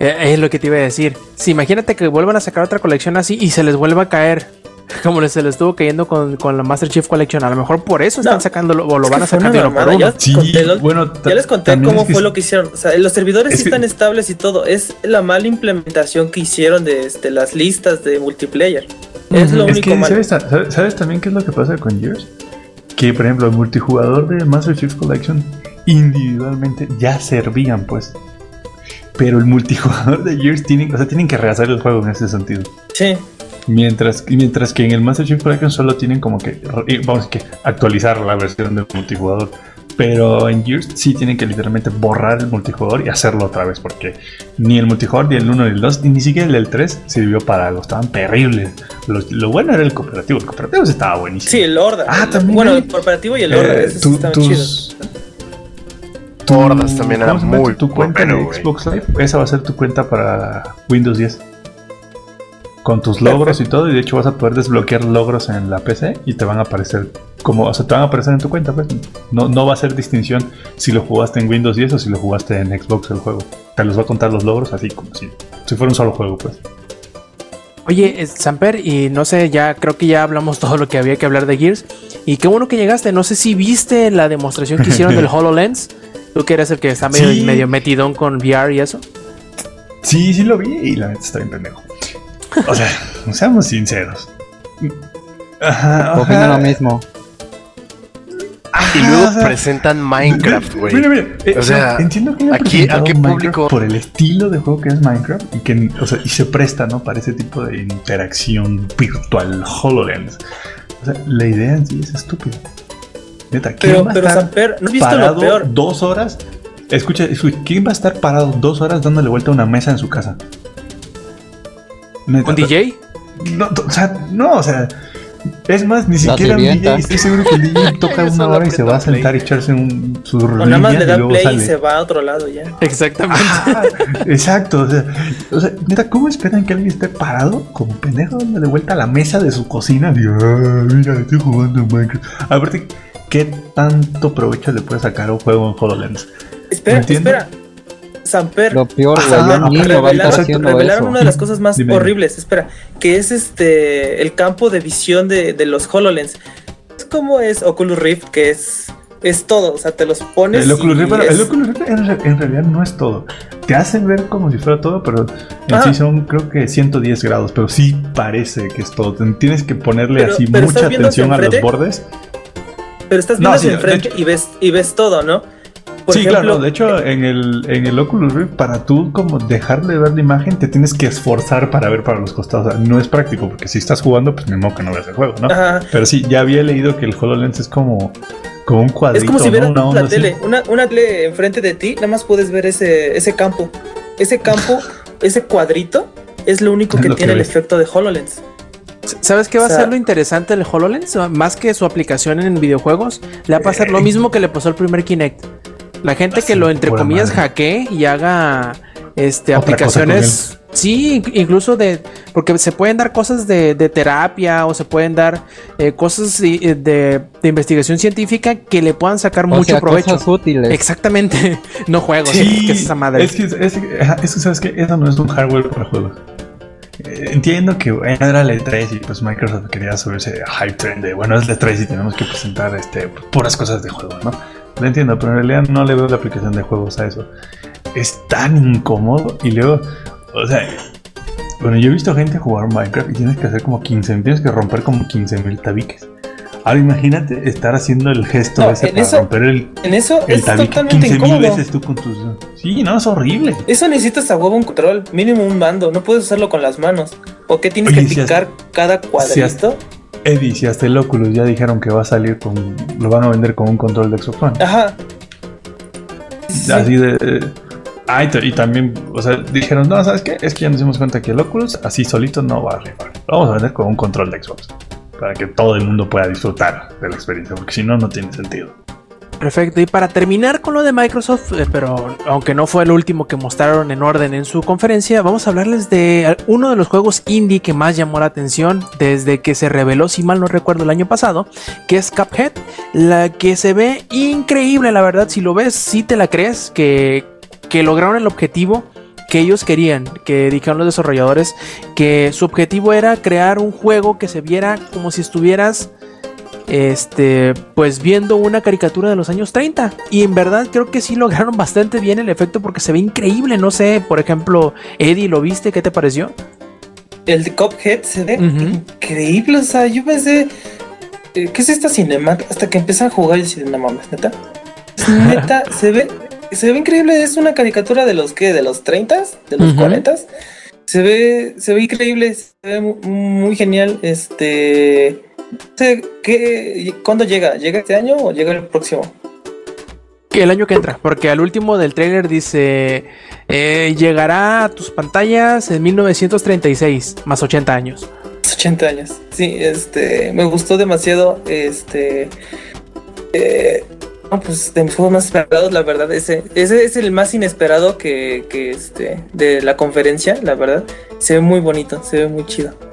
eh, es lo que te iba a decir. Si imagínate que vuelvan a sacar otra colección así y se les vuelva a caer. Como les- se les estuvo cayendo con, con la Master Chief Collection. A lo mejor por eso están No, sacándolo o lo van a sacar de uno por uno. ya- Sí, conté lo- bueno, Ya les conté cómo fue lo que hicieron. O sea, los servidores es sí que- están estables y todo. Es la mala implementación que hicieron de este, las listas de multiplayer. Es lo Es único que, malo. ¿sabes, sabes- sabes también qué es lo que pasa con Gears? Que, por ejemplo, el multijugador de Master Chief Collection individualmente ya servían, pues. Pero el multijugador de Gears tienen, o sea, tienen que rehacer el juego en ese sentido. Sí. Mientras, mientras que en el Master Chief Collection solo tienen como que, vamos a que actualizar la versión del multijugador. Pero en Gears sí tienen que literalmente borrar el multijugador y hacerlo otra vez. Porque ni el multijugador, ni el 1, ni el 2, ni siquiera el del 3 sirvió para algo. Estaban terribles. Lo, lo bueno era el cooperativo. El cooperativo estaba buenísimo. Sí, el Horda. Ah, El- también Bueno, el corporativo y el Horda. Eh, estaban tus- chidos. tu- Hordas también era muy Tu cuenta bueno, de. Xbox Live, esa va a ser tu cuenta para Windows 10. Con tus logros y todo, y de hecho vas a poder desbloquear logros en la PC y te van a aparecer como, o sea, te van a aparecer en tu cuenta, pues. No, no va a ser distinción si lo jugaste en Windows 10 o si lo jugaste en Xbox el juego. Te los va a contar los logros así como si, si fuera un solo juego, pues. Oye, Samper, y no sé, ya creo que ya hablamos todo lo que había que hablar de Gears. Y qué bueno que llegaste. No sé si viste la demostración que hicieron del HoloLens. Tú que eres el que está medio, Sí. medio metidón con VR y eso. Sí, sí lo vi y la neta está bien pendejo. O sea, seamos sinceros. Ajá, Opino ajá. lo mismo. Y luego o sea, presentan Minecraft, güey. Mira, mira, eh, O sea, entiendo que aquí- ¿a qué público? por el estilo de juego que es Minecraft y que o sea, y se presta, ¿no? Para ese tipo de interacción virtual HoloLens. O sea, la idea en sí es estúpida. Neta, ¿quién Pero, va a estar Samper, ¿no has visto parado lo peor? dos horas? Escucha, escucha, ¿quién va a estar parado dos horas dándole vuelta a una mesa en su casa? ¿Un DJ? No, o sea, no, o sea, es más, ni siquiera un. DJ, estoy seguro que el DJ toca una hora y se va a sentar y echarse un, su O nada más le da play y se va a otro lado ya. Exactamente. Ajá, exacto, o sea, o sea, neta, ¿cómo esperan que alguien esté parado como pendejo dándole vuelta a la mesa de su cocina? Y, "Ah, mira, estoy jugando Minecraft. Aparte, ¿qué tanto provecho le puede sacar a un juego en HoloLens? Espera, espera. Samper. Lo peor, Ajá, güey, un niño va a estar Revelaron, haciendo revelaron eso. una de las cosas más Dime. horribles, espera, que es este el campo de visión de, de los HoloLens. como es Oculus Rift, que es es todo, o sea, te los pones. El Oculus Rift, el Oculus Rift en, realidad no es todo. Te hacen ver como si fuera todo, pero en sí son creo que 110 grados, pero sí parece que es todo. Tienes que ponerle así mucha atención a los bordes. Pero estás viendo hacia enfrente y ves y ves todo, ¿no? Sí, claro, de hecho, en el, en el Oculus Rift, para tú como dejar de ver la imagen, te tienes que esforzar para ver para los costados. no es práctico, porque si estás jugando, pues me modo que no veas el juego, ¿no? Pero sí, ya había leído que el HoloLens es como como un cuadrito. Es como si vieras una, tele, una, una, tele enfrente de ti, nada más puedes ver ese, ese campo. Ese campo, ese cuadrito, es lo único que tiene el efecto de HoloLens. ¿Sabes qué va a ser lo interesante del HoloLens? Más que su aplicación en videojuegos, le va a pasar lo mismo que le pasó al primer Kinect. La gente que lo entre comillas hackee y haga este aplicaciones Sí, incluso de. Porque se pueden dar cosas de, terapia o se pueden dar eh, cosas de, de, investigación científica que le puedan sacar mucho provecho. Cosas útiles. Exactamente. no juegos, sí, que es esa madre. Es que, eso, ¿sabes que Eso no es un hardware para juegos. Eh, entiendo que era el E3 y pues Microsoft quería subirse hype trend de bueno, es el E3 y tenemos que presentar este, puras cosas de juegos, ¿no? Lo entiendo, pero en realidad no le veo la aplicación de juegos a eso. Es tan incómodo y luego, o sea, bueno, yo he visto gente jugar Minecraft y tienes que hacer como 15, tienes que romper como 15.000 tabiques. Ahora imagínate estar haciendo el gesto ese para romper el, en eso el es tabique totalmente 15 veces tú con tus... Sí, no, es horrible. Eso necesitas a huevo un control, mínimo un mando, no puedes hacerlo con las manos. ¿O qué tienes que picar cada cuadrito? Eddie, si hasta el Oculus ya dijeron que va a salir con... Lo van a vender con un control de Xbox Ajá. Así de Ah, y, también, o sea, dijeron, no, ¿sabes qué? Es que ya nos dimos cuenta que el Oculus así solito no va a arribar. Lo vamos a vender con un control de Xbox. Para que todo el mundo pueda disfrutar de la experiencia, porque si no, no tiene sentido. Perfecto, y para terminar con lo de Microsoft, eh, pero aunque no fue el último que mostraron en orden en su conferencia, vamos a hablarles de uno de los juegos indie que más llamó la atención desde que se reveló, si mal no recuerdo, el año pasado, que es Cuphead, la que se ve increíble, la verdad, si lo ves, si te la crees, que que lograron el objetivo que ellos querían, que dijeron los desarrolladores, que su objetivo era crear un juego que se viera como si estuvieras este, pues viendo una caricatura de los años 30. Y en verdad creo que sí lograron bastante bien el efecto porque se ve increíble. No sé, por ejemplo, Eddie, ¿lo viste? ¿Qué te pareció? El de Cuphead se ve increíble. O sea, yo pensé, eh, ¿qué es esta cinema? Hasta que empecé a jugar y decía, no mames, neta. Neta, se ve se ve increíble, es una caricatura de los que, de los 30, de los 40. Se ve, se ve increíble, se ve muy, genial. Este, ¿qué, ¿cuándo llega? ¿Llega este año o llega el próximo? El año que entra, porque al último del trailer dice eh, llegará a tus pantallas en 1936, más 80 años. 80 años. Sí, este, me gustó demasiado. Este, eh, no, pues de mis juegos más esperados, la verdad, ese, ese es el más inesperado que, que este, de la conferencia, la verdad. Se ve muy bonito, se ve muy chido.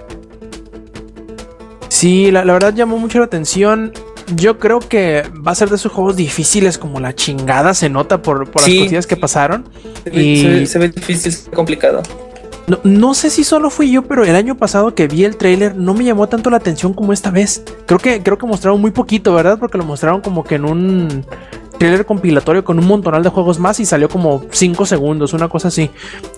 Sí, la, verdad llamó mucho la atención. Yo creo que va a ser de esos juegos difíciles como la chingada se nota por, por las cosillas que pasaron. Se y... se ve difícil, complicado. No, sé si solo fui yo, pero el año pasado que vi el trailer no me llamó tanto la atención como esta vez. Creo que, creo que mostraron muy poquito, ¿verdad? Porque lo mostraron como que en un trailer compilatorio con un montonal de juegos más y salió como 5 segundos, una cosa así.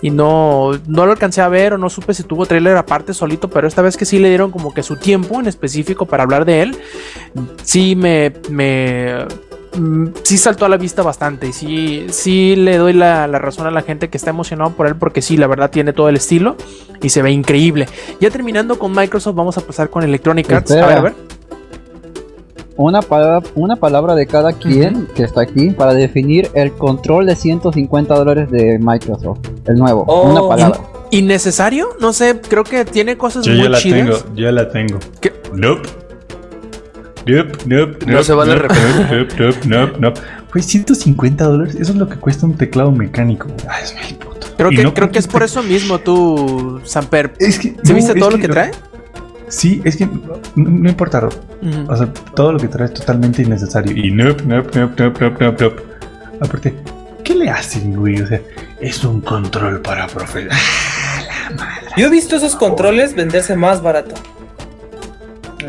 Y no, no lo alcancé a ver o no supe si tuvo trailer aparte solito, pero esta vez que sí le dieron como que su tiempo en específico para hablar de él, sí me, me Mm, sí saltó a la vista bastante y sí, sí le doy la, razón a la gente que está emocionado por él porque sí, la verdad tiene todo el estilo y se ve increíble. Ya terminando con Microsoft, vamos a pasar con Electronic Arts. A ver, a ver. Una palabra, una palabra de cada quien que está aquí para definir el control de 150 dólares de Microsoft. El nuevo. Oh. una palabra. ¿Innecesario? No sé, creo que tiene cosas Yo muy ya la chidas. Tengo, yo la tengo. ¿Qué? Nope no se van a repetir. Pues 150 dólares, eso es lo que cuesta un teclado mecánico. Ay, es mi puto. Creo que, creo que es por eso mismo tú, Samper. Es que, ¿Se viste todo lo que, trae? Sí, es que no, importa, O sea, todo lo que trae es totalmente innecesario. Y no, no, no, no, no, no, Aparte, ¿qué le hacen, güey? O sea, es un control para profe. Yo he visto esos controles venderse más barato.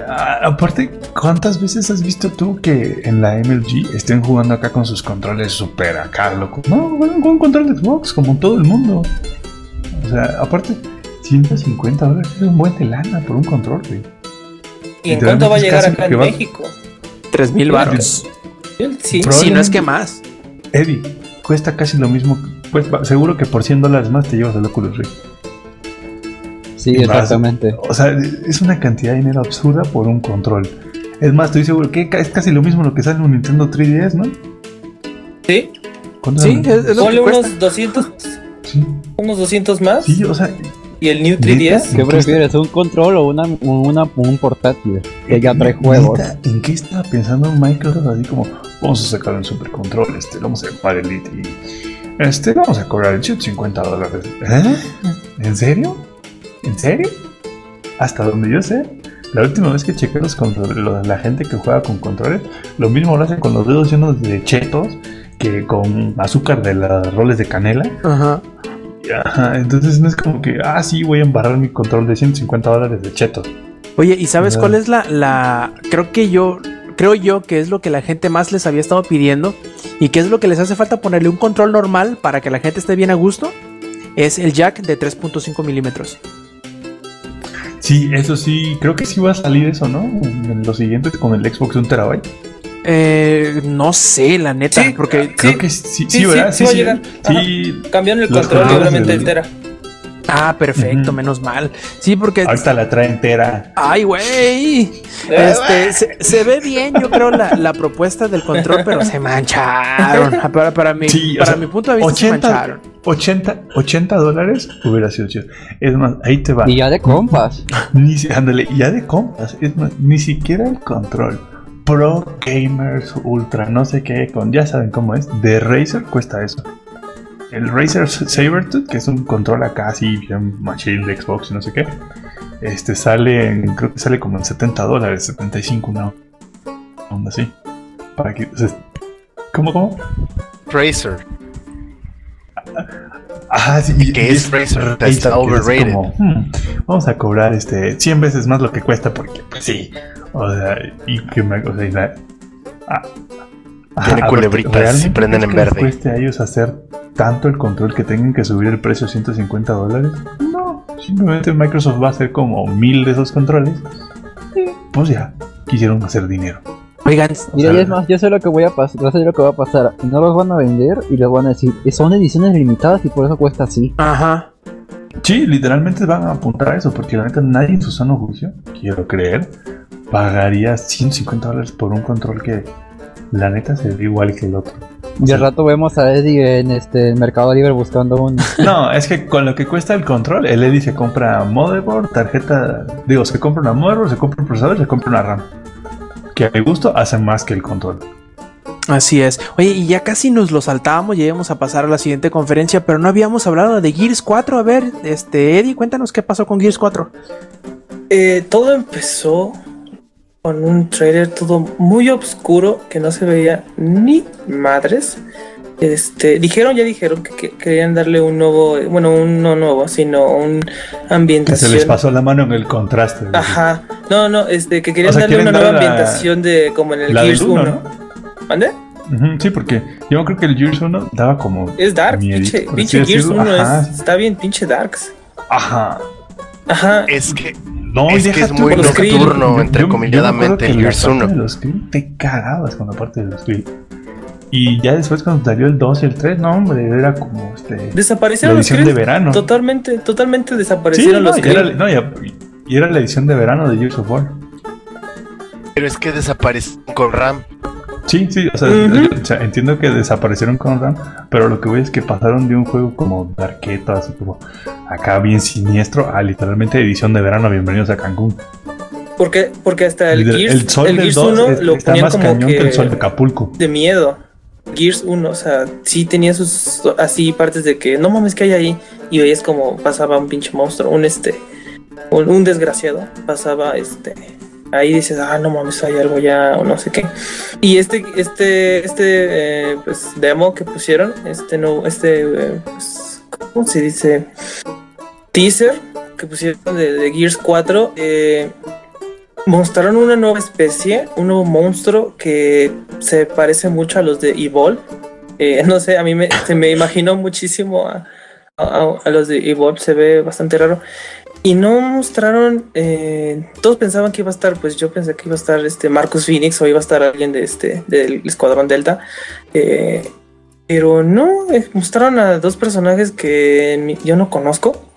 a- aparte, ¿cuántas veces has visto tú que en la MLG estén jugando acá con sus controles super acá, loco? No, bueno, con un control de Xbox, como todo el mundo. O sea, aparte, 150 dólares es un buen de lana por un control, güey. ¿Y en cuánto va a llegar acá en va- México? 3 mil baros. Sí. Si no es que más. Eddie, cuesta casi lo mismo. Pues seguro que por 100 dólares más te llevas el Oculus Rift. Sí, Y vas- exactamente. O sea, es una cantidad de dinero absurda por un control. Es más, estoy seguro que es casi lo mismo lo que sale en un Nintendo 3DS, ¿no? Sí. ¿Cuánto Sí, es, es lo Ponle que cuesta. unos 200, Sí, unos 200 más. sí, o sea, Y el New ¿Neta? 3DS. ¿Qué prefieres? ¿Un control o una, una, un portátil? Que ya trae juegos. ¿En qué estaba pensando Microsoft? Así como, vamos a sacar un super control, este, vamos a llamar Elite y este, vamos a cobrar el chip 50 dólares. ¿Eh? ¿En serio? ¿En serio? Hasta donde yo sé, la última vez que chequé los controles, lo- la gente que juega con controles, lo mismo lo hacen con los dedos llenos de chetos que con azúcar de las roles de canela. Ajá. Ajá, entonces no es como que, ah, sí, voy a embarrar mi control de 150 dólares de chetos. Oye, ¿y sabes cuál es la, la. Creo que yo. Creo yo que es lo que la gente más les había estado pidiendo. Y que es lo que les hace falta ponerle un control normal para que la gente esté bien a gusto. Es el jack de 3.5 milímetros. Sí, eso sí, creo que sí va a salir eso, ¿no? En lo siguiente con el Xbox un terabyte. Eh, no sé, la neta. Sí, porque. Creo Sí, que sí, sí, sí, ¿verdad? sí va a llegar. Sí, Cambiaron el Los control obviamente del- el Tera. Ah, perfecto, menos mal. Sí, porque. ahorita la trae entera. Ay, güey. Este, se, se ve bien, yo creo, la, la propuesta del control, pero se mancharon. Para, para, mi, Sí, o para sea, mi punto de vista, se 80, mancharon. 80, 80 dólares hubiera sido chido. Es más, ahí te va. Y ya de compas. Ni, ándale, ya de compas. Es más, ni siquiera el control. Pro Gamers Ultra, no sé qué, con ya saben cómo es. De Razer cuesta eso. El Razer Sabertooth, que es un control acá así, bien machine de Xbox y no sé qué. Este sale, en- creo que sale como en 70 dólares, 75, una onda así. Para que. o sea, ¿Cómo, cómo? Razer. Ah, sí. Que es Razer, está es overrated. como, hmm, vamos a cobrar este 100 veces más lo que cuesta porque, pues sí. O sea, y que me. O sea, y ah, ajá, Tiene culebritas y ¿realmente prenden en verde. cueste a ellos hacer tanto el control que tengan que subir el precio a 150 dólares? No. Simplemente Microsoft va a hacer como mil de esos controles. Y pues ya, quisieron hacer dinero. Oigan, Mira, es más, yo sé lo que voy a pasar, yo sé lo que va a pasar. No los van a vender y les van a decir, son ediciones limitadas y por eso cuesta así. ajá. Sí, literalmente van a apuntar a eso, porque la neta nadie en su sano juicio, quiero creer, pagaría 150 dólares por un control que la neta se ve igual que el otro. O sea, rato vemos a Eddie en este Mercado Libre buscando uno. No, es que con lo que cuesta el control, el Eddie se compra motherboard, tarjeta, digo, se compra una motherboard, se compra un procesador, se compra una RAM. Que a mi gusto hacen más que el control. Así es. Oye, y ya casi nos lo saltábamos, ya íbamos a pasar a la siguiente conferencia, pero no habíamos hablado de Gears 4. A ver, este, Eddie, cuéntanos qué pasó con Gears 4. Eh, todo empezó con un trailer todo muy oscuro que no se veía ni madres. Este, dijeron, ya dijeron que, que querían darle un nuevo, bueno, un no nuevo, sino un Que ambientación. se les pasó la mano en el contraste. Ajá. No, no, este, que querían O sea, darle una nueva la- ambientación de como en el Gears 1, 1. ¿no? ¿Mande? Sí, porque yo creo que el Gears 1 daba como. Es Dark, miedito, pinche, pinche Gears decirlo. 1 Ajá. es, está bien pinche Darks. Ajá. Ajá. Es que No, Es que es muy nocturno, entrecomilladamente, el Gears parte 1. de los Krill te cagabas con la parte de los Krill. Y ya después cuando salió el 2 y el 3, no hombre, era como este la Desaparecieron los edición de Krill. verano. Totalmente, totalmente Sí, desaparecieron no, los y era, no, y, y era la edición de verano de Gears of War. Pero es que desapareció con RAM. Sí, sí, o sea, Ujú. yo- o sea, entiendo que desaparecieron con RAM, pero lo que voy es que pasaron de un juego como Darketo, así como acá bien siniestro, a literalmente edición de verano, bienvenidos a Cancún. Porque, porque hasta el, El, Gears, el sol el del Gears 2 1 es- lo está más como cañón que... que el sol de Acapulco. de miedo. Gears 1, o sea, sí tenía sus así partes de que no mames que hay ahí y veías como pasaba un pinche monstruo, un este, un, un desgraciado, pasaba este, ahí dices, ah, no mames, hay algo ya o no sé qué. Y este, este, este, eh, pues demo que pusieron, este no, este, eh, pues, ¿cómo se dice? Teaser que pusieron de, de Gears 4, eh, mostraron una nueva especie, un nuevo monstruo que se parece mucho a los de Evolve. Eh, no sé, a mí me, se me imaginó muchísimo a, los de Evolve, se ve bastante raro. Y no mostraron, eh, todos pensaban que iba a estar, pues yo pensé que iba a estar este Marcus Phoenix o iba a estar alguien de este, del Escuadrón Delta. Eh, pero no, eh, mostraron a dos personajes que yo no conozco.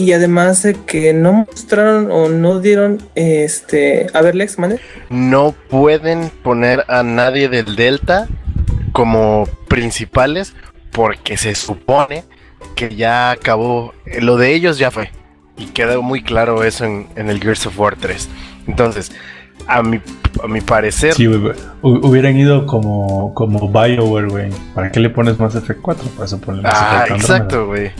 Y además de que no mostraron o no dieron, este, a ver Lex, ¿mande? No pueden poner a nadie del Delta como principales porque se supone que ya acabó. Lo de ellos ya fue. Y quedó muy claro eso en, en el Gears of War 3. Entonces, a mi, a mi parecer, Sí. Hu- Hubieran ido como, como BioWare, güey. ¿Para qué le pones Mass Effect 4? Para eso ponle Mass Ah, Effect Andromeda. exacto, güey.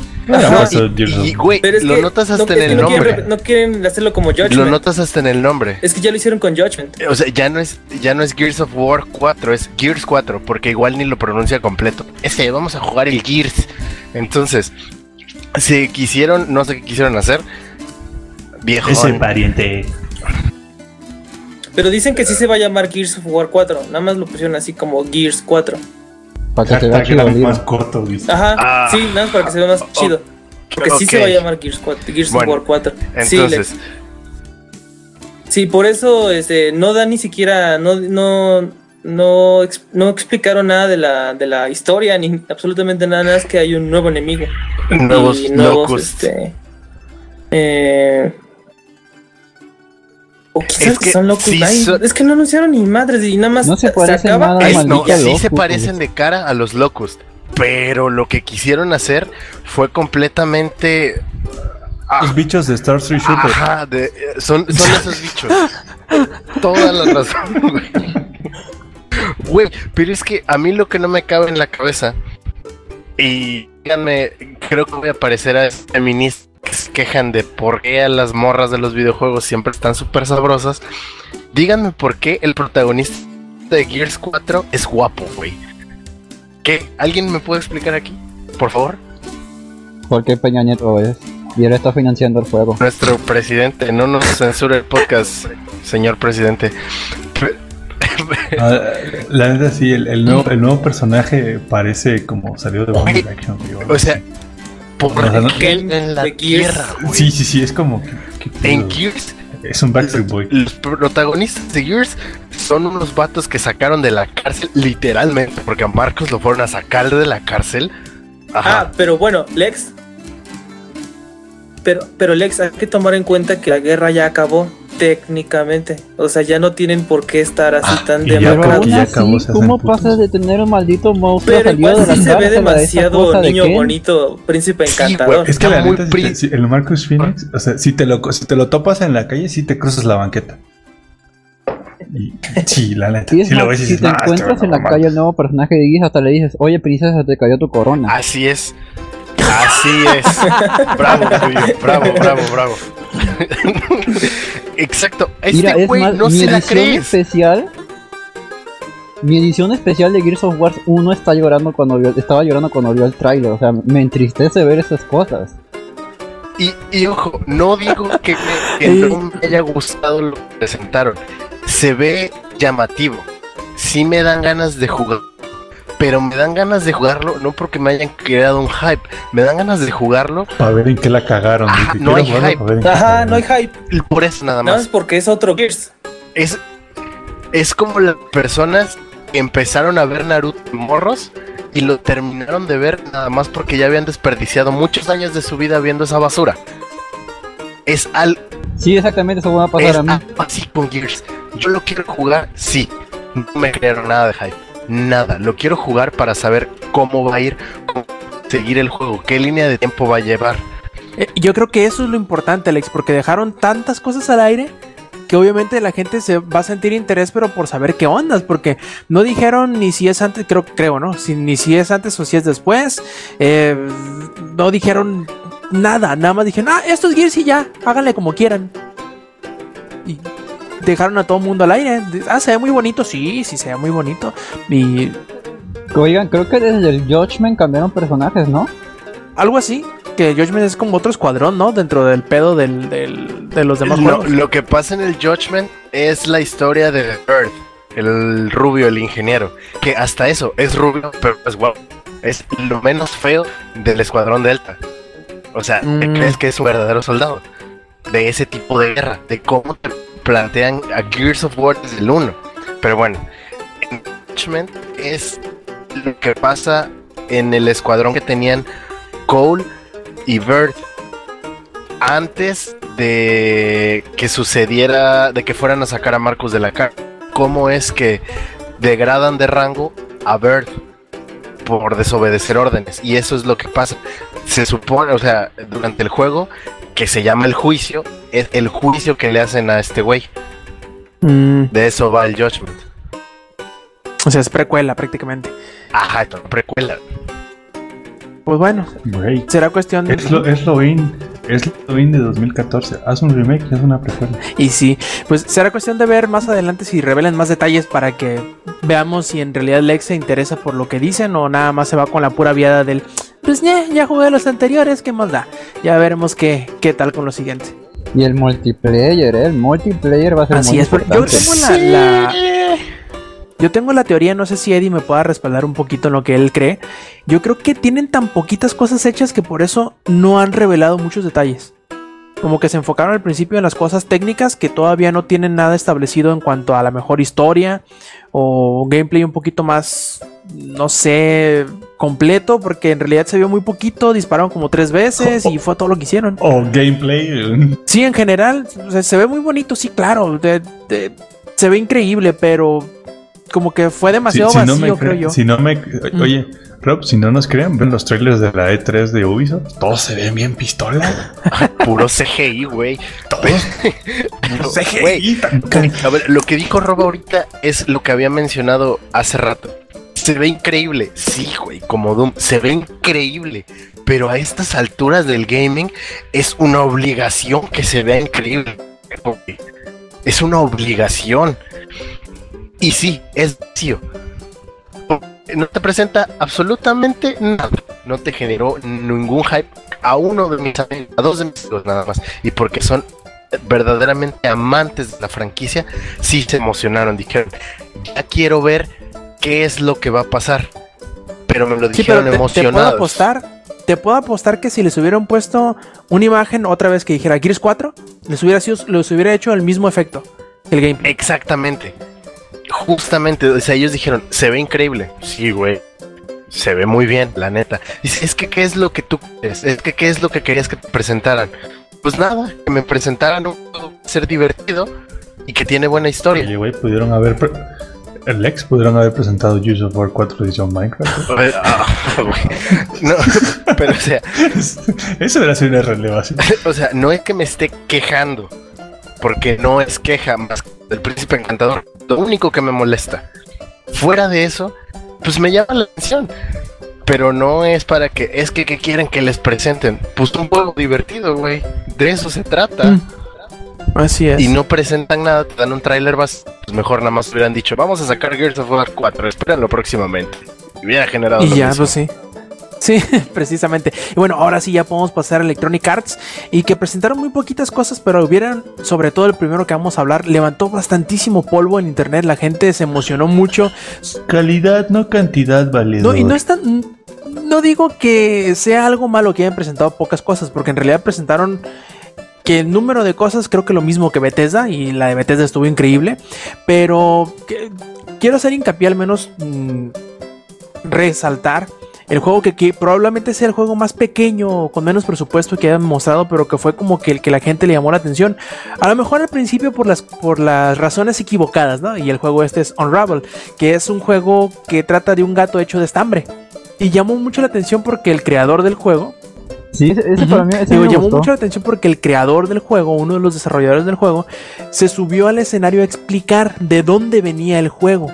Y, güey, lo que notas no- hasta en el no quieren, nombre. no quieren hacerlo como Lo Judgment. notas hasta en el nombre. Es que ya lo hicieron con Judgment. O sea, ya no es ya no es Gears of War 4, es Gears 4, porque igual ni lo pronuncia completo. Ese, vamos a jugar el Gears. Entonces, se quisieron, no sé qué quisieron hacer. Viejo. Ese pariente. Pero dicen que sí se va a llamar Gears of War 4. Nada más lo pusieron así como Gears 4. Para que vea era el libro. más corto, dice. Ajá, Ah. sí, nada más para que se vea más chido. Porque sí se va a llamar Gears, 4, Gears Bueno, of War 4. sí, Entonces, sí, por eso este, no da ni siquiera, no, no, no, no explicaron nada de la, de la historia, ni absolutamente nada, nada más que hay un nuevo enemigo. nuevos y nuevos, este, eh, o quizás Es que, que son locos. sí Ay, son- es que no anunciaron ni madres y nada más No se parecen acaba- nada Es- no, sí se parecen de cara a los Locust. Pero lo que quisieron hacer fue completamente. ah, Los bichos de Star Street Shooter. Ajá, de- eh, son, son esos bichos. Toda la razón, güey. Güey, pero es que a mí lo que no me cabe en la cabeza, y díganme, creo que voy a parecer a feministas que se quejan de por qué a las morras de los videojuegos siempre están súper sabrosas. Díganme por qué el protagonista de Gears 4 es guapo, güey. ¿Qué? ¿Alguien me puede explicar aquí? Por favor. Porque Peña Nieto es. Y él está financiando el juego. Nuestro presidente, no nos censura el podcast, señor presidente. Ah, la neta sí, el, el nuevo, el nuevo personaje parece como salió de One Direction. digo. O sea, por O sea, no- qué en la tierra, güey. sí, sí, sí, es como En Gears, es un Backstreet Boy. los protagonistas de Gears son unos vatos que sacaron de la cárcel, literalmente, porque a Marcos lo fueron a sacar de la cárcel. Ah, pero bueno, Lex. Pero, pero Lex, hay que tomar en cuenta que la guerra ya acabó técnicamente. O sea, ya no tienen por qué estar así Ah, tan y demacrados. ¿cómo pasas de tener un maldito monstruo Pero igual sí se ve demasiado de niño bonito, príncipe encantador. Es que la muy neta, si te- si el Marcus Phoenix, o sea, si te, lo, si te lo topas en la calle, sí te cruzas la banqueta. Y, sí, la neta. Sí, sí lo ves y si dices, te "No, este encuentras no en la mames". calle el nuevo personaje de Gears, hasta le dices, oye princesa, te cayó tu corona. Así es. Así es. Bravo, Yuyo, bravo, bravo, bravo. Exacto. Mira, Este es güey más, no mi se la edición crees. especial. Mi edición especial de Gears of War 1 está llorando cuando vio, estaba llorando cuando vio el tráiler. O sea, me entristece ver esas cosas. Y, y ojo, no digo que, me, que no me haya gustado lo que presentaron. Se ve llamativo. Sí me dan ganas de jugar. Pero me dan ganas de jugarlo no porque me hayan creado un hype. Me dan ganas de jugarlo Para ver en qué la cagaron. Ajá, no hay jugarlo hype. Ajá, no hay hype. por eso nada Nada más. más porque es otro Gears. Es, es como las personas que empezaron a ver Naruto morros y lo terminaron de ver nada más porque ya habían desperdiciado muchos años de su vida viendo esa basura. Es al, Sí, exactamente, eso va a es pasar a mí. así con Gears. Yo lo quiero jugar, sí. No me crearon nada de hype. Nada. Lo quiero jugar para saber cómo va a ir, cómo seguir el juego, qué línea de tiempo va a llevar. Eh, yo creo que eso es lo importante, Alex, porque dejaron tantas cosas al aire que obviamente la gente se va a sentir interés, pero por saber qué ondas, porque no dijeron ni si es antes, creo, creo, ¿no? Ni si es antes o si es después. eh, no dijeron nada, nada más dijeron, ah, esto es Gears y ya, háganle como quieran. Y dejaron a todo el mundo al aire. Ah, se ve muy bonito, sí, sí, se ve muy bonito. Y Oigan, creo que desde el Judgment cambiaron personajes, ¿no? algo así. que Judgment es como otro escuadrón, ¿no? Dentro del pedo del, del- de los demás Lo, lo que pasa en el Judgment es la historia de Earth, el rubio, el ingeniero. Que hasta eso es rubio, pero es guapo. Es lo menos feo del escuadrón Delta. O sea, ¿te Mm. crees que es un verdadero soldado? De ese tipo de guerra, de cómo te plantean a Gears of War desde el 1. Pero bueno, en Judgment es lo que pasa en el escuadrón que tenían Cole y Bird antes de que sucediera, de que fueran a sacar a Marcus de la cárcel. ¿Cómo es que degradan de rango a Bird por desobedecer órdenes? Y eso es lo que pasa. Se supone, o sea, durante el juego, que se llama el juicio, es el juicio que le hacen a este güey. Mm, De eso va el Judgment. o sea, es precuela prácticamente. Ajá, esto precuela. Pues bueno, será cuestión de... Es lo, es lo in, es lo in de 2014. Haz un remake y haz una precuela. Y sí, pues será cuestión de ver más adelante si revelan más detalles para que veamos si en realidad Lex se interesa por lo que dicen o nada más se va con la pura viada del pues ya, ya jugué los anteriores, ¿qué más da? Ya veremos qué, qué tal con lo siguiente. Y el multiplayer, ¿eh? El multiplayer va a ser Así muy es, yo tengo la, la- yo tengo la teoría, no sé si Eddie me pueda respaldar un poquito en lo que él cree. Yo creo que tienen tan poquitas cosas hechas que por eso no han revelado muchos detalles. Como que se enfocaron al principio en las cosas técnicas que todavía no tienen nada establecido en cuanto a la mejor historia o gameplay un poquito más, no sé, completo, porque en realidad se vio muy poquito, dispararon como tres veces y fue todo lo que hicieron. O gameplay. eh, Sí, en general, o sea, se ve muy bonito, sí, claro. de- de- se ve increíble, pero como que fue demasiado si, si no vacío, me creo cre- yo. si no me, oye, Rob, si no nos creen, ven los trailers de la E3 de Ubisoft. Todos se ven bien pistola. Puro CGI, güey. Todos. Pero, CGI, A ver, lo que dijo Rob ahorita es lo que había mencionado hace rato. Se ve increíble, sí, güey, como Doom, se ve increíble. Pero a estas alturas del gaming es una obligación que se vea increíble. Es una obligación. Y sí, es vacío. No te presenta absolutamente nada. No te generó ningún hype a uno de mis amigos, a dos de mis amigos nada más. Y porque son verdaderamente amantes de la franquicia, sí se emocionaron. Dijeron, ya quiero ver qué es lo que va a pasar. Pero me lo Sí, dijeron te, te puedo apostar, te puedo apostar que si les hubieran puesto una imagen otra vez que dijera Gears 4, les hubiera sido, les hubiera hecho el mismo efecto, el gameplay. Exactamente. Justamente, o sea, ellos dijeron, se ve increíble. Sí, güey. Se ve muy bien, la neta. Dice, es que, ¿qué es lo que tú quieres? Es que, ¿qué es lo que querías que te presentaran? Pues nada, que me presentaran un juego ser divertido y que tiene buena historia. Oye, güey, pudieron haber. El ex pudieron haber presentado Gears of War 4 edición Minecraft. No, pero o sea, Eso debería ser una relevación. o sea, no es que me esté quejando, porque no es queja más que del príncipe encantador. Lo único que me molesta. Fuera de eso, pues me llama la atención. Pero no es para que, es que, que quieren que les presenten. Pues un juego divertido, güey. De eso se trata. Mm. Así es. Y no presentan nada, te dan un tráiler. Pues mejor nada más hubieran dicho, vamos a sacar Gears of War 4, espérenlo próximamente. Y hubiera generado. Y lo ya, mismo. pues sí. Sí, precisamente. Y bueno, ahora sí ya podemos pasar a Electronic Arts y que presentaron muy poquitas cosas, pero hubieran, sobre todo el primero que vamos a hablar, levantó bastantísimo polvo en internet, la gente se emocionó mucho. Calidad, no cantidad, valedor. No, y no es tan. No digo que sea algo malo que hayan presentado pocas cosas, porque en realidad presentaron que el número de cosas creo que lo mismo que Bethesda, y la de Bethesda estuvo increíble, pero quiero hacer hincapié al menos mm, resaltar el juego que, que probablemente sea el juego más pequeño, con menos presupuesto que hayan mostrado, pero que fue como que el que la gente le llamó la atención. A lo mejor al principio por las, por las razones equivocadas, ¿no? Y el juego este es Unravel, que es un juego que trata de un gato hecho de estambre. Y llamó mucho la atención porque el creador del juego, Sí, ese, ese Ujú. para mí ese Digo, me llamó gustó. mucho la atención porque el creador del juego, uno de los desarrolladores del juego, se subió al escenario a explicar de dónde venía el juego,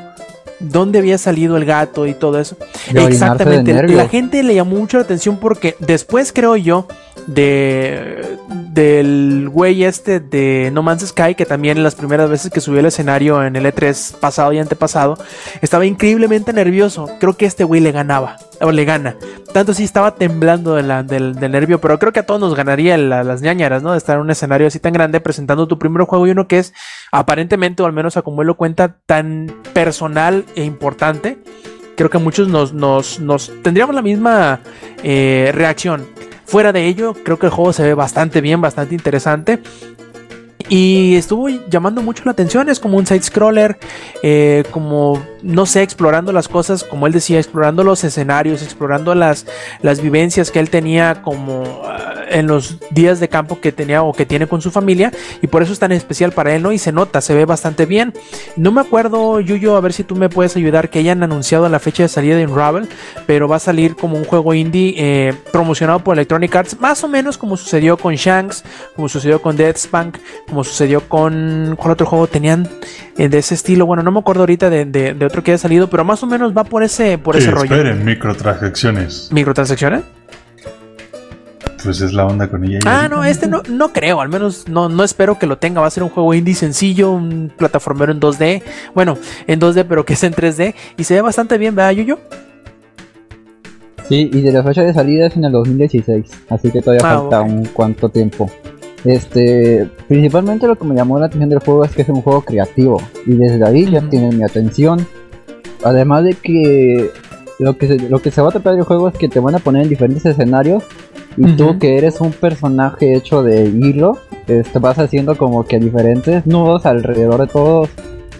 dónde había salido el gato y todo eso. De Exactamente. La gente le llamó mucho la atención porque después creo yo de del güey este de No Man's Sky, que también las primeras veces que subió al escenario en el E3 pasado y antepasado, estaba increíblemente nervioso. Creo que este güey le ganaba, o le gana. Tanto sí estaba temblando del, nervio, pero creo que a todos nos ganaría las ñañaras, ¿no? De estar en un escenario así tan grande presentando tu primer juego y uno que es aparentemente, o al menos a como él lo cuenta, tan personal e importante. Creo que muchos nos, nos, tendríamos la misma eh, reacción. Fuera de ello, creo que el juego se ve bastante bien, bastante interesante. Y estuvo llamando mucho la atención, es como un side-scroller, eh, como, no sé, explorando las cosas, como él decía, explorando los escenarios, explorando las, las vivencias que él tenía como ah, en los días de campo que tenía o que tiene con su familia, y por eso es tan especial para él, ¿no? Y se nota, se ve bastante bien. No me acuerdo, Yuyo, a ver si tú me puedes ayudar, que hayan anunciado la fecha de salida de Unravel, pero va a salir como un juego indie eh, promocionado por Electronic Arts, más o menos como sucedió con Shanks, como sucedió con Dead Spunk, como sucedió con. ¿Cuál otro juego tenían eh, de ese estilo? Bueno, no me acuerdo ahorita de, otro que haya salido, pero más o menos va por ese, por ese rollo. Esperen, microtransacciones. ¿Microtransacciones? Pues es la onda con ella. Ah, no, este no, no creo, al menos no, no espero que lo tenga. Va a ser un juego indie sencillo, un plataformero en 2D. Bueno, en 2D, pero que es en 3D. Y se ve bastante bien, ¿verdad, Yuyo? Sí, y de la fecha de salida es en el 2016, así que todavía ah, falta un cuanto tiempo. Este, principalmente lo que me llamó la atención del juego es que es un juego creativo y desde ahí ya tiene mi atención. Además de que lo que se, lo que se va a tratar del juego es que te van a poner en diferentes escenarios y tú que eres un personaje hecho de hilo, este, vas haciendo como que diferentes nudos alrededor de todos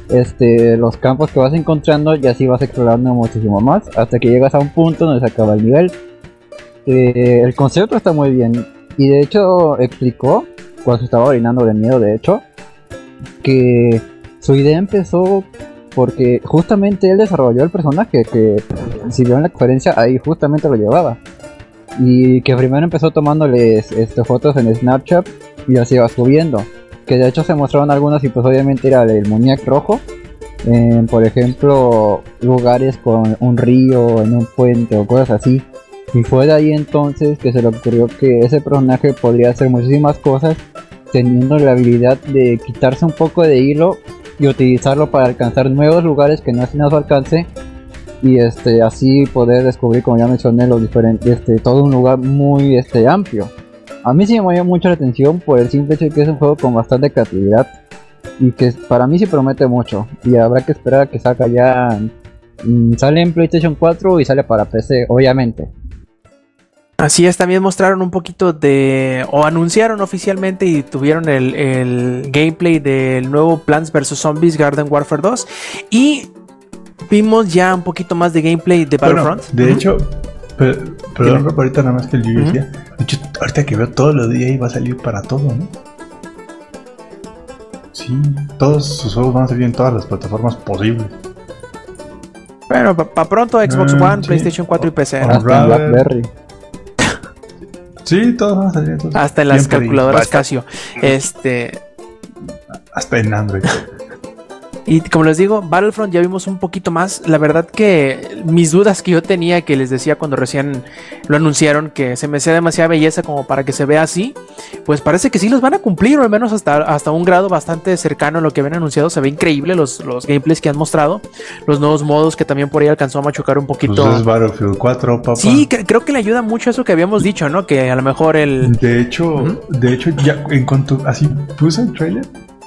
este, los campos que vas encontrando y así vas explorando muchísimo más hasta que llegas a un punto donde se acaba el nivel. Eh, el concepto está muy bien y de hecho explicó cuando se estaba orinando de miedo, de hecho, que su idea empezó porque justamente él desarrolló el personaje, que si vio en la conferencia ahí justamente lo llevaba. Y que primero empezó tomándoles este, fotos en Snapchat y así iba subiendo. Que de hecho se mostraron algunos y pues obviamente era el muñeco rojo. por ejemplo, lugares con un río, en un puente o cosas así. Y fue de ahí entonces que se le ocurrió que ese personaje podría hacer muchísimas cosas teniendo la habilidad de quitarse un poco de hilo y utilizarlo para alcanzar nuevos lugares que no hacen a su alcance y este así poder descubrir como ya mencioné los diferentes este todo un lugar muy este amplio. A mí sí me llamó mucho la atención por el simple hecho de que es un juego con bastante creatividad y que para mí sí promete mucho. Y habrá que esperar a que salga ya mm, sale en PlayStation 4 y sale para PC obviamente Así es, también mostraron un poquito de, o anunciaron oficialmente y tuvieron el, gameplay del nuevo Plants vs. Zombies Garden Warfare 2 y vimos ya un poquito más de gameplay de Battlefront. de hecho, perdón, ahorita nada más que el Yuyu decía, de hecho, ahorita que veo todos los días y va a salir para todo, ¿no? Sí, todos sus juegos van a salir en todas las plataformas posibles. Bueno, para pronto Xbox ah, One, PlayStation 4 y PC. Hasta Blackberry. Sí, todos van a salir. Hasta en las calculadoras Casio. Este. Hasta en Android. Y como les digo, Battlefront ya vimos un poquito más. La verdad que mis dudas que yo tenía, que les decía cuando recién lo anunciaron, que se me hacía demasiada belleza como para que se vea así, pues parece que sí los van a cumplir, o al menos hasta, hasta un grado bastante cercano a lo que habían anunciado. Se ve increíble los, los gameplays que han mostrado, los nuevos modos que también por ahí alcanzó a machucar un poquito. Pues es Battlefield 4, papá. Sí, creo que le ayuda mucho eso que habíamos dicho, ¿no? Que a lo mejor el. De hecho, de hecho, ya en cuanto así puse el trailer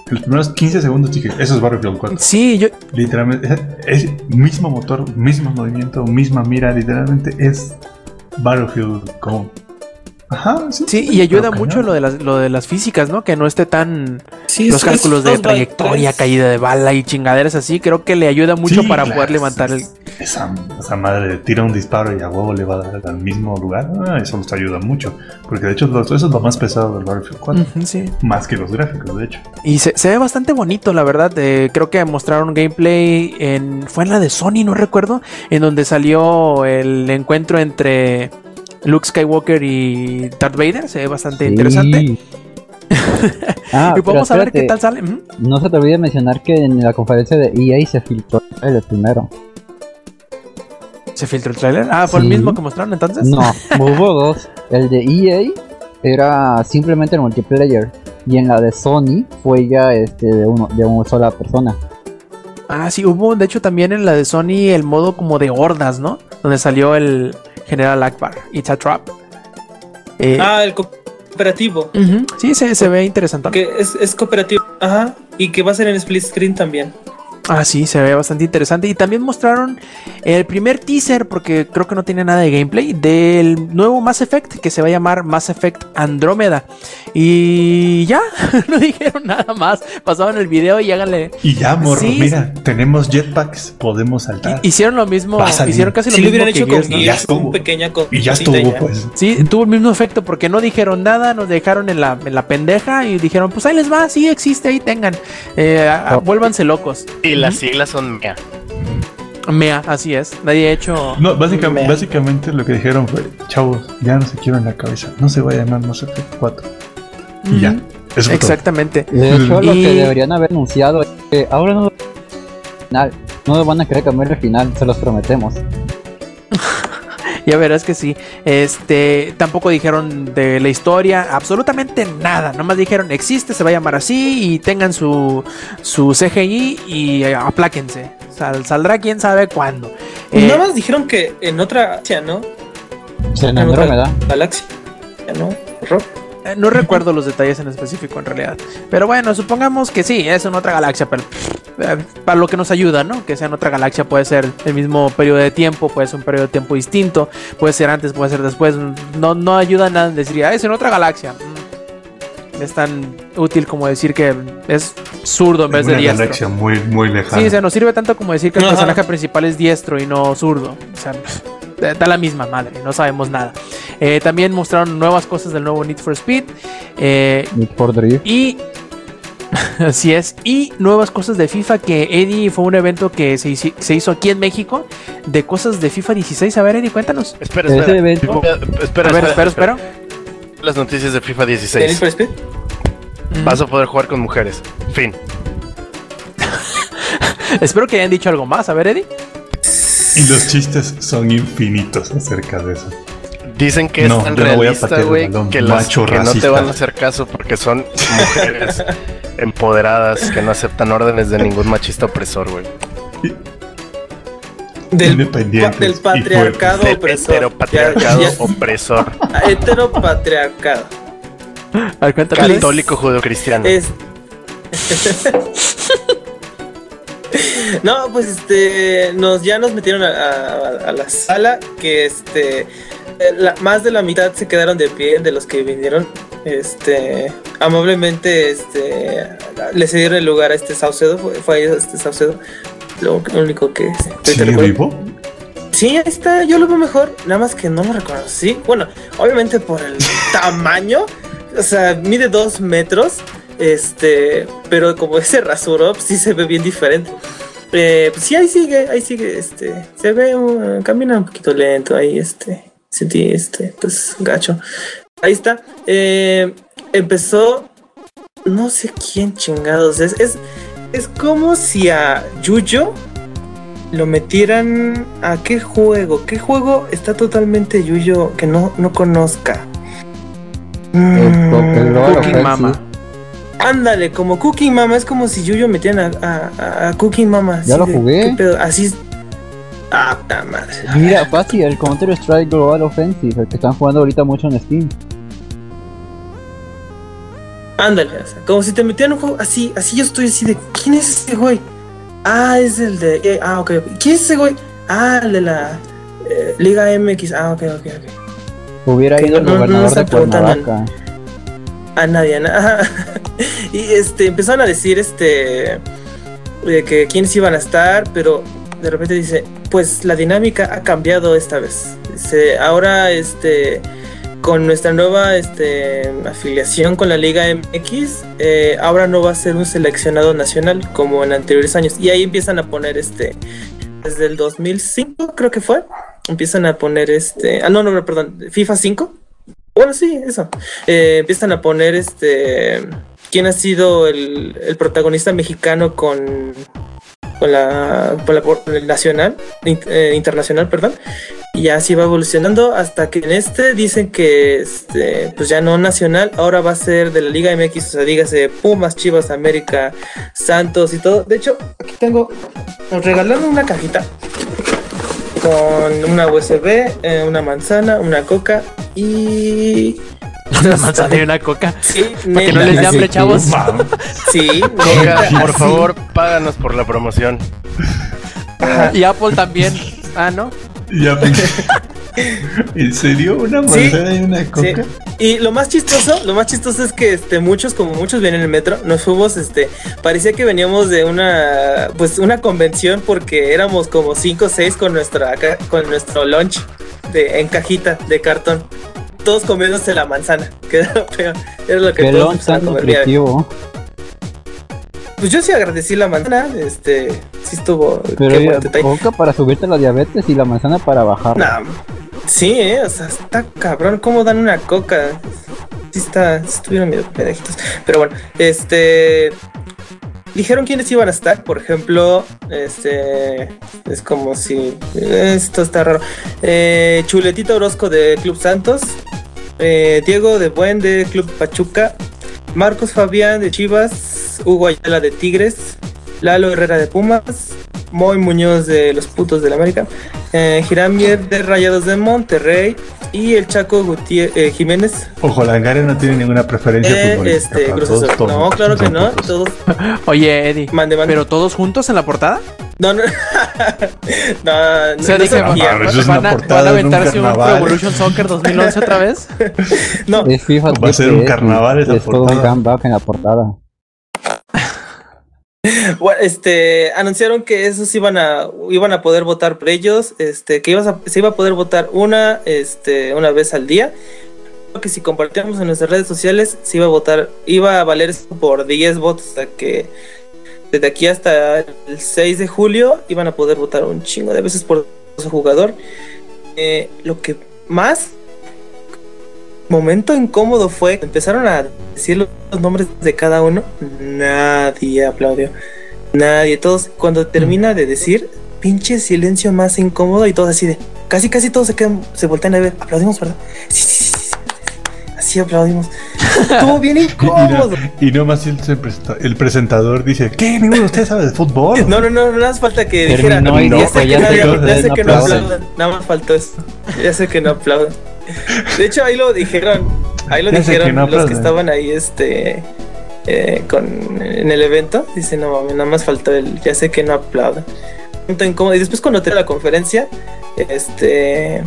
los primeros 15 segundos dije, eso es Battlefield 4. Sí, yo. Literalmente, es, mismo motor, mismo movimiento, misma mira, literalmente es Battlefield como Ajá, sí. Sí, y ayuda mucho lo de, las, lo de las físicas, ¿no? Que no esté tan. Sí, los cálculos de trayectoria, caída de bala y chingaderas así. Creo que le ayuda mucho para poder levantar el. Esa, esa, madre tira un disparo y a huevo le va a dar al mismo lugar. Ah, eso nos ayuda mucho. Porque de hecho, eso es lo más pesado del Battlefield 4. sí. Más que los gráficos, de hecho. Y se, ve bastante bonito, la verdad. creo que mostraron gameplay en. Fue en la de Sony, no recuerdo. En donde salió el encuentro entre Luke Skywalker y Darth Vader. Se ve bastante interesante. ah, y vamos a ver qué tal sale. No se te olvide mencionar que en la conferencia de EA se filtró el primero. ¿Se filtró el trailer? Ah, ¿fue el mismo que mostraron entonces? No, hubo dos. El de EA era simplemente el multiplayer y en la de Sony fue ya este de uno de una sola persona. Ah, sí, hubo de hecho también en la de Sony el modo como de hordas, ¿no? Donde salió el General Akbar, It's a Trap. Eh, ah, el cooperativo. Sí, se, se, ve interesante. Que es, es cooperativo, ajá, y que va a ser en split screen también. Ah, sí, se ve bastante interesante. Y también mostraron el primer teaser, porque creo que no tiene nada de gameplay, del nuevo Mass Effect que se va a llamar Mass Effect Andrómeda. Y ya, no dijeron nada más. Pasaban el video y háganle. Y ya, morro, mira, tenemos jetpacks, podemos saltar. Hicieron lo mismo, hicieron casi lo mismo. hubieran hecho con y ya estuvo. pequeña y ya estuvo, pues. Sí, tuvo el mismo efecto porque no dijeron nada, nos dejaron en la, en la pendeja y dijeron, pues ahí les va, sí existe, ahí tengan. Eh, Vuélvanse locos las siglas son MEA. MEA, así es. Nadie ha hecho. No, básicamente, básicamente lo que dijeron fue: Chavos, ya no se quiero en la cabeza. No se va a llamar Mass Effect 4. Y ya. Eso Exactamente. De hecho, lo que deberían haber anunciado es que ahora no. Final. No van a querer cambiar el final, se los prometemos. Ya verás que sí. Este, tampoco dijeron de la historia, absolutamente nada. Nomás dijeron existe, se va a llamar así y tengan su, su CGI y apláquense. saldrá quién sabe cuándo. Eh, nada más dijeron que en otra galaxia, ¿no? en, en otra galaxia, ¿no? Eh, no recuerdo los detalles en específico en realidad. Pero bueno, supongamos que sí, es en otra galaxia, pero eh, para lo que nos ayuda, ¿no? Que sea en otra galaxia, puede ser el mismo periodo de tiempo, puede ser un periodo de tiempo distinto, puede ser antes, puede ser después. No, no ayuda nada en decir, ah, es en otra galaxia. Mm. Es tan útil como decir que es zurdo en vez de diestro. galaxia muy, muy lejana. Sí, o sea, nos sirve tanto como decir que el personaje principal es diestro y no zurdo. O sea, da la misma madre, no sabemos nada. Eh, también mostraron nuevas cosas del nuevo Need for Speed. Eh, Need for Drift. Y Así es. Y nuevas cosas de FIFA que Eddie fue un evento que se, hizo aquí en México de cosas de FIFA 16. A ver, Eddie, cuéntanos. Espera, espera. Espera, espera, espera, Las noticias de FIFA 16. Vas a poder jugar con mujeres. Fin. Espero que hayan dicho algo más. A ver, Eddie. Y los chistes son infinitos acerca de eso. Dicen que es tan realista, güey, que, que no te van a hacer caso porque son mujeres empoderadas que no aceptan órdenes de ningún machista opresor, güey. Del, del patriarcado opresor. Heteropatriarcado opresor. Heteropatriarcado. Católico judeocristiano. Es... no, pues este, nos ya nos metieron a, la sala que este, más de la mitad se quedaron de pie de los que vinieron este amablemente este le cedieron el lugar a este Saucedo fue, fue este Saucedo lo, único que ¿Sigue vivo? Sí, ahí está, yo lo veo mejor, nada más que no lo reconocí. Bueno, obviamente por el tamaño, o sea, mide dos metros, este, pero como ese rasuro, sí se ve bien diferente. Eh, pues sí, ahí sigue, ahí sigue, este, se ve, camina un poquito lento ahí, este, sentí, este, pues, gacho. Ahí está. Eh, empezó. No sé quién chingados es. Es, es como si a Yuyo lo metieran a qué juego. ¿Qué juego está totalmente Yuyo que no, no conozca? Mm, Mama. Ándale, como Cooking Mama. Es como si Yuyo metieran a, a, Cooking Mama. Ya lo jugué. Así Ah, madre. Mira, fácil, el Counter Strike Global Offensive, el que están jugando ahorita mucho en Steam. Ándale, como si te metieran un juego así, así yo estoy así de ¿quién es ese güey? Ah, es el de. Eh, ah, ok, ¿Quién es ese güey? Ah, el de la eh, Liga MX. Ah, ok, ok, ok. Hubiera ido el gobernador de Cuernavaca. Nadie, a y este, empezaron a decir este que quiénes iban a estar, pero de repente dice, pues la dinámica ha cambiado esta vez. Dice, ahora este con nuestra nueva este, afiliación con la Liga MX, eh, ahora no va a ser un seleccionado nacional como en anteriores años. Y ahí empiezan a poner este, desde el 2005 creo que fue, empiezan a poner este, ah no, no, perdón, FIFA 5. Bueno, sí, eso. Eh, empiezan a poner este, quién ha sido el, el protagonista mexicano con con la, con la, nacional, eh, internacional, perdón. Y así va evolucionando hasta que en este dicen que este, pues ya no nacional, ahora va a ser de la Liga MX, o sea, dígase Pumas, Chivas, América, Santos y todo. De hecho, aquí tengo, nos regalaron una cajita con una USB, eh, una manzana, una coca y una manzana y una coca. Sí, Para que no les dé hambre, chavos. Sí, Coca, por favor, páganos por la promoción. Y Apple también. Ah, ¿no? Ya ¿En serio? ¿Una manzana y una coca? Sí. Y lo más chistoso, lo más chistoso es que este, muchos, como muchos vienen en el metro, nos fuimos, este, parecía que veníamos de una, pues una convención porque éramos como cinco o seis con nuestra, con nuestro lunch de, en cajita de cartón. Todos comiéndose la manzana, que era lo peor. Era lo que Qué todos lunch tan nutritivo. Pues yo sí agradecí la manzana, este, sí estuvo. Pero qué ya, coca para subirte la diabetes y la manzana para bajar. Nah, sí, eh, o sea, está cabrón cómo dan una coca. Sí está, estuvieron medio pendejitos. Pero bueno, este dijeron quiénes iban a estar, por ejemplo, este es como si esto está raro. Eh, Chuletito Orozco de Club Santos, eh, Diego de Buen de Club Pachuca, Marcos Fabián de Chivas, Hugo Ayala de Tigres, Lalo Herrera de Pumas, Moy Muñoz de los putos del América, eh, Giramier de Rayados de Monterrey y el Chaco Gutiérrez eh, Jiménez. Ojo, Langare no tiene ninguna preferencia eh, futbolística. este, todos, todos no, claro que no. Todos. Oye, Eddie. Mande, mande. ¿Pero todos juntos en la portada? No, no. no, no, se no, eso es ¿Van una a, portada van a un aventarse un, Pro. Evolution Soccer 2011 otra vez? No, Es FIFA Va a ser un 10, carnaval esa Es todo un portada. comeback en la portada. Bueno, este, anunciaron que esos iban a, iban a poder votar por ellos, este, que ibas a- se iba a poder votar una, este, una vez al día. Que si compartíamos en nuestras redes sociales, se iba a votar, iba a valer por 10 votos, o que desde aquí hasta el 6 de julio iban a poder votar un chingo de veces por su jugador. Eh, lo que más momento incómodo fue, empezaron a decir los nombres de cada uno, nadie aplaudió. Nadie, todos, cuando termina de decir, pinche silencio más incómodo y todos así de, casi casi todos se quedan, se voltean a ver, aplaudimos, ¿verdad? Sí, sí, sí, sí, sí. Así aplaudimos. Estuvo bien Y, incómodo. no, y no más el, el presentador dice, ¿qué? ¿Ninguno de ustedes sabe de fútbol? No, no, no, no hace falta que dijera, y ya sé que, no no aplaudan, nada más faltó eso. Ya sé que no aplaudan. De hecho, ahí lo dijeron, ahí lo dijeron que no los que estaban ahí, este, eh, con, en el evento. Dice, no mames, nada más faltó el, ya sé que no incómodo. Y después cuando terminó la conferencia, este,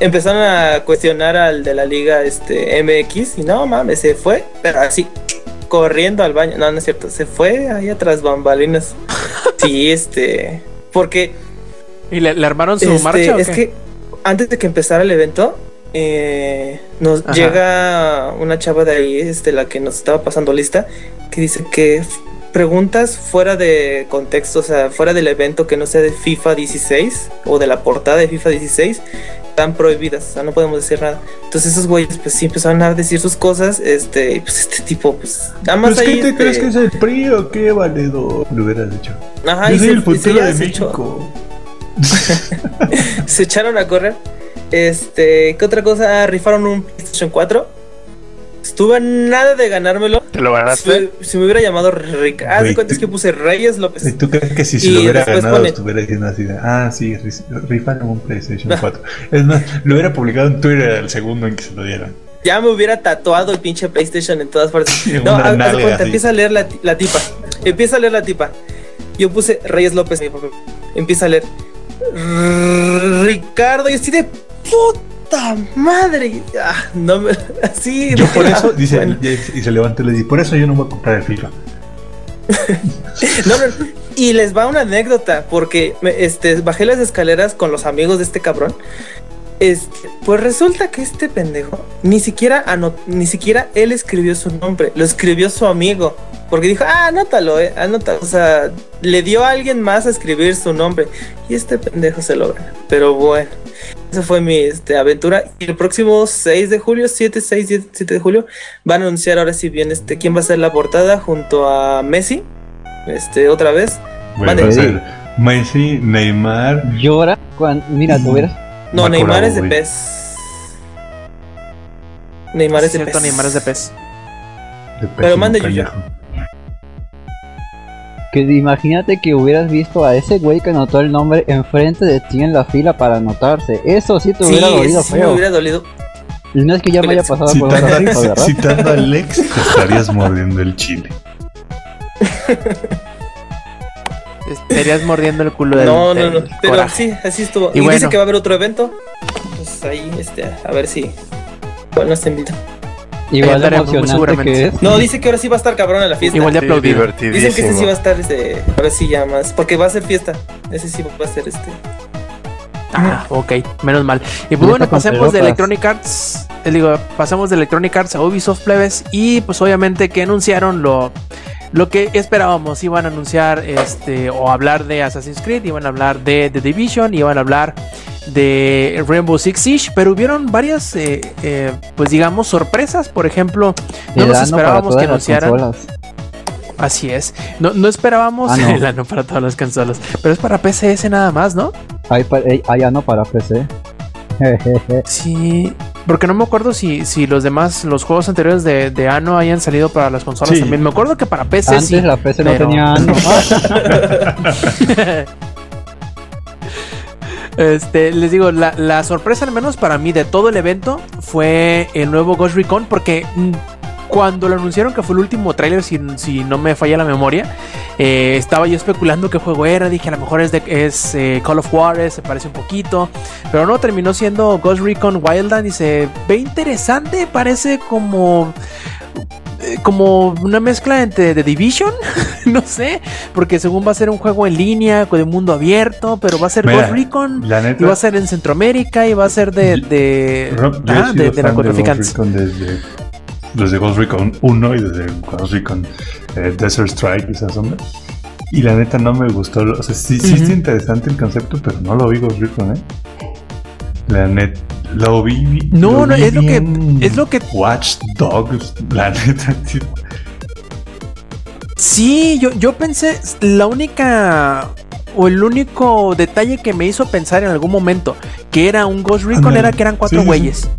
empezaron a cuestionar al de la liga, este, MX, y no mames, se fue, pero así, corriendo al baño. No, no es cierto, se fue ahí atrás bambalinas. Sí, este, porque ¿Y le, le armaron su este, marcha o es qué? que antes de que empezara el evento, eh, nos Ajá. llega una chava de ahí, este, la que nos estaba pasando lista, que dice que preguntas fuera de contexto, o sea, fuera del evento que no sea de FIFA 16 o de la portada de FIFA 16, están prohibidas, o sea, no podemos decir nada. Entonces esos güeyes pues sí empezaron a decir sus cosas, este, y pues este tipo, pues nada más Pues, ahí. ¿Qué te este, crees que es el PRI o qué, valedor? Lo hubieras dicho. Ajá, Yo y soy se- el futuro de México. se echaron a correr. Este, ¿qué otra cosa? Rifaron un PlayStation 4. Estuve a nada de ganármelo. ¿Te lo ganaste? Si, si me hubiera llamado Rick. Ah, de cuenta es que puse Reyes López. ¿Y tú crees que si se lo hubiera ganado pone- estuviera diciendo así de, ah, sí, ri- rifan un PlayStation 4? Es más, lo hubiera publicado en Twitter el segundo en que se lo dieran. Ya me hubiera tatuado el pinche PlayStation en todas partes. No, de nalga cuenta, empieza a leer la, la tipa. Empieza a leer la tipa. Yo puse Reyes López. mi papá. Empieza a leer. "R- Ricardo, y así de puta madre. Ah, no me. Así. Yo por eso, dice, Bueno. y se levanta y le dice, por eso yo no voy a comprar el FIFA. No, no, no. Y les va una anécdota, porque me- este, bajé las escaleras con los amigos de este cabrón. Este, pues resulta que este pendejo ni siquiera anot- ni siquiera él escribió su nombre, lo escribió su amigo. Porque dijo, ah, anótalo, eh, anótalo. O sea, le dio a alguien más a escribir su nombre. Y este pendejo se lo gana. Pero bueno, esa fue mi este, aventura. Y el próximo 6 de julio, 7, 6, 7, 7 de julio, van a anunciar ahora si bien este, quién va a ser la portada junto a Messi. Este, otra vez. Bueno, Mande. va a ser Messi, Neymar. Llora cuando. Mira, hubieras No, Neymar es de. PES. Neymar es de Cierto, PES. Neymar es de. De Pero mande, Yuya. Que imagínate que hubieras visto a ese güey que anotó el nombre enfrente de ti en la fila para anotarse. Eso sí te Sí, hubiera ese dolido sí me feo. hubiera dolido. Y no es que ya me haya pasado por otra Citando, cosa, ¿verdad? citando a Lex, te estarías mordiendo el chile. Estarías mordiendo el culo del, No, no, del no. Pero coraje. sí, así estuvo. Y Y, bueno. dice que va a haber otro evento. Pues ahí, este, a ver si. Bueno, te invita. Igual de emocionante es. No, dice que ahora sí va a estar cabrón en la fiesta. Igual de Sí, aplaudido. divertidísimo. Dicen que ese sí va a estar, este, ahora sí ya más, porque va a ser fiesta. Ese sí va a ser, este. Ah, ok, menos mal. Y pues bueno, pasemos de. Electronic Arts. eh, digo, pasamos de Electronic Arts a Ubisoft Plebes. Y pues obviamente que anunciaron lo, lo que esperábamos. Iban a anunciar este o hablar de Assassin's Creed, iban a hablar de The Division, iban a hablar de Rainbow Six Siege, pero hubieron varias, eh, eh, pues digamos, sorpresas. Por ejemplo, no nos esperábamos que anunciaran. consolas. Así es. No, no esperábamos Ah, no. el ano para todas las consolas, pero es para PCS nada más, ¿no? Hay, hay ano para PC. Jejeje. Sí, porque no me acuerdo si, si los demás, los juegos anteriores de, de Ano hayan salido para las consolas Sí. también. Me acuerdo que para PC Antes sí. la PC pero- no tenía ano. Este, les digo, la, la sorpresa al menos para mí de todo el evento fue el nuevo Ghost Recon porque mm, cuando lo anunciaron que fue el último tráiler, si, si no me falla la memoria, eh, estaba yo especulando qué juego era, dije a lo mejor es, de, es eh, Call of Juarez, se parece un poquito, pero no, terminó siendo Ghost Recon Wildland y se ve interesante, parece como... eh, Como una mezcla entre The Division, no sé, porque según va a ser un juego en línea, de mundo abierto, pero va a ser Mira, Ghost Recon, La y va a ser en Centroamérica y va a ser de, de, Rob, ah, de, de narcotraficantes. Desde, desde Ghost Recon 1 y desde Ghost Recon eh, Desert Strike y esas ondas. Y la neta no me gustó. O sea, sí, sí está interesante el concepto, pero no lo vi Ghost Recon, ¿eh? La neta, lo vi. No, lo no, vi es lo que- es lo que- Watch Dogs, la neta. sí. Sí, yo, yo pensé, la única o el único detalle que me hizo pensar en algún momento que era un Ghost Recon era que eran cuatro Sí, sí, güeyes.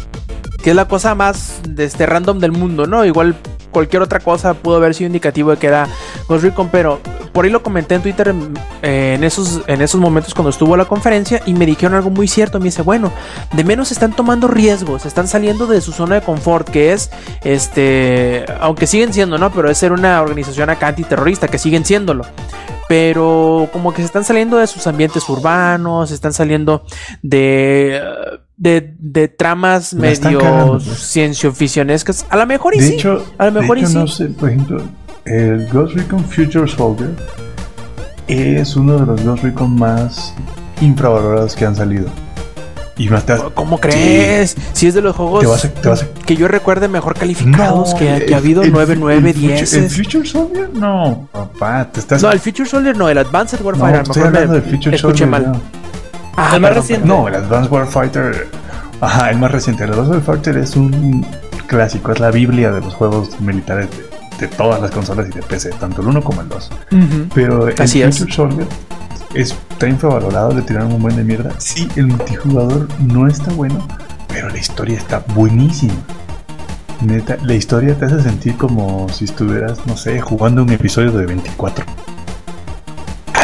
Que es la cosa más de este random del mundo, ¿no? Igual cualquier otra cosa pudo haber sido indicativo de que era Ghost Recon, pero por ahí lo comenté en Twitter eh, en, esos, en esos momentos cuando estuvo la conferencia y me dijeron algo muy cierto. Me dice, bueno, de menos están tomando riesgos, están saliendo de su zona de confort, que es, este, aunque siguen siendo, ¿no? Pero es ser una organización acá antiterrorista, que siguen siéndolo. Pero como que se están saliendo de sus ambientes urbanos, se están saliendo de, de, de tramas medio pues. ciencioficcionescas. A lo mejor y De sí. hecho, a lo mejor de y hecho, no sí. sé, por ejemplo, el Ghost Recon Future Soldier es uno de los Ghost Recon más infravalorados que han salido. Y más te vas- ¿Cómo crees? Si es de los juegos Te vas a- te vas a- que yo recuerde mejor calificados, que, el- que ha habido el- 9, 9, el Future- 10. ¿El Future Soldier? No, papá, te estás. No, el Future Soldier no, el Advanced No, Warfare. a lo estoy mejor me hablando del Future escuché Soldier. mal. no. Ah, El más perdón, reciente. No, el Advanced Warfighter. Ajá, el más reciente. El Advanced Warfighter es un clásico, es la Biblia de los juegos militares de, de todas las consolas y de PC, tanto el 1 como el 2. Ujú. Pero el Así es. Future Soldier es, está infravalorado, le tiraron un buen de mierda. Sí, el multijugador no está bueno, pero la historia está buenísima. Neta, la historia te hace sentir como si estuvieras, no sé, jugando un episodio de 24.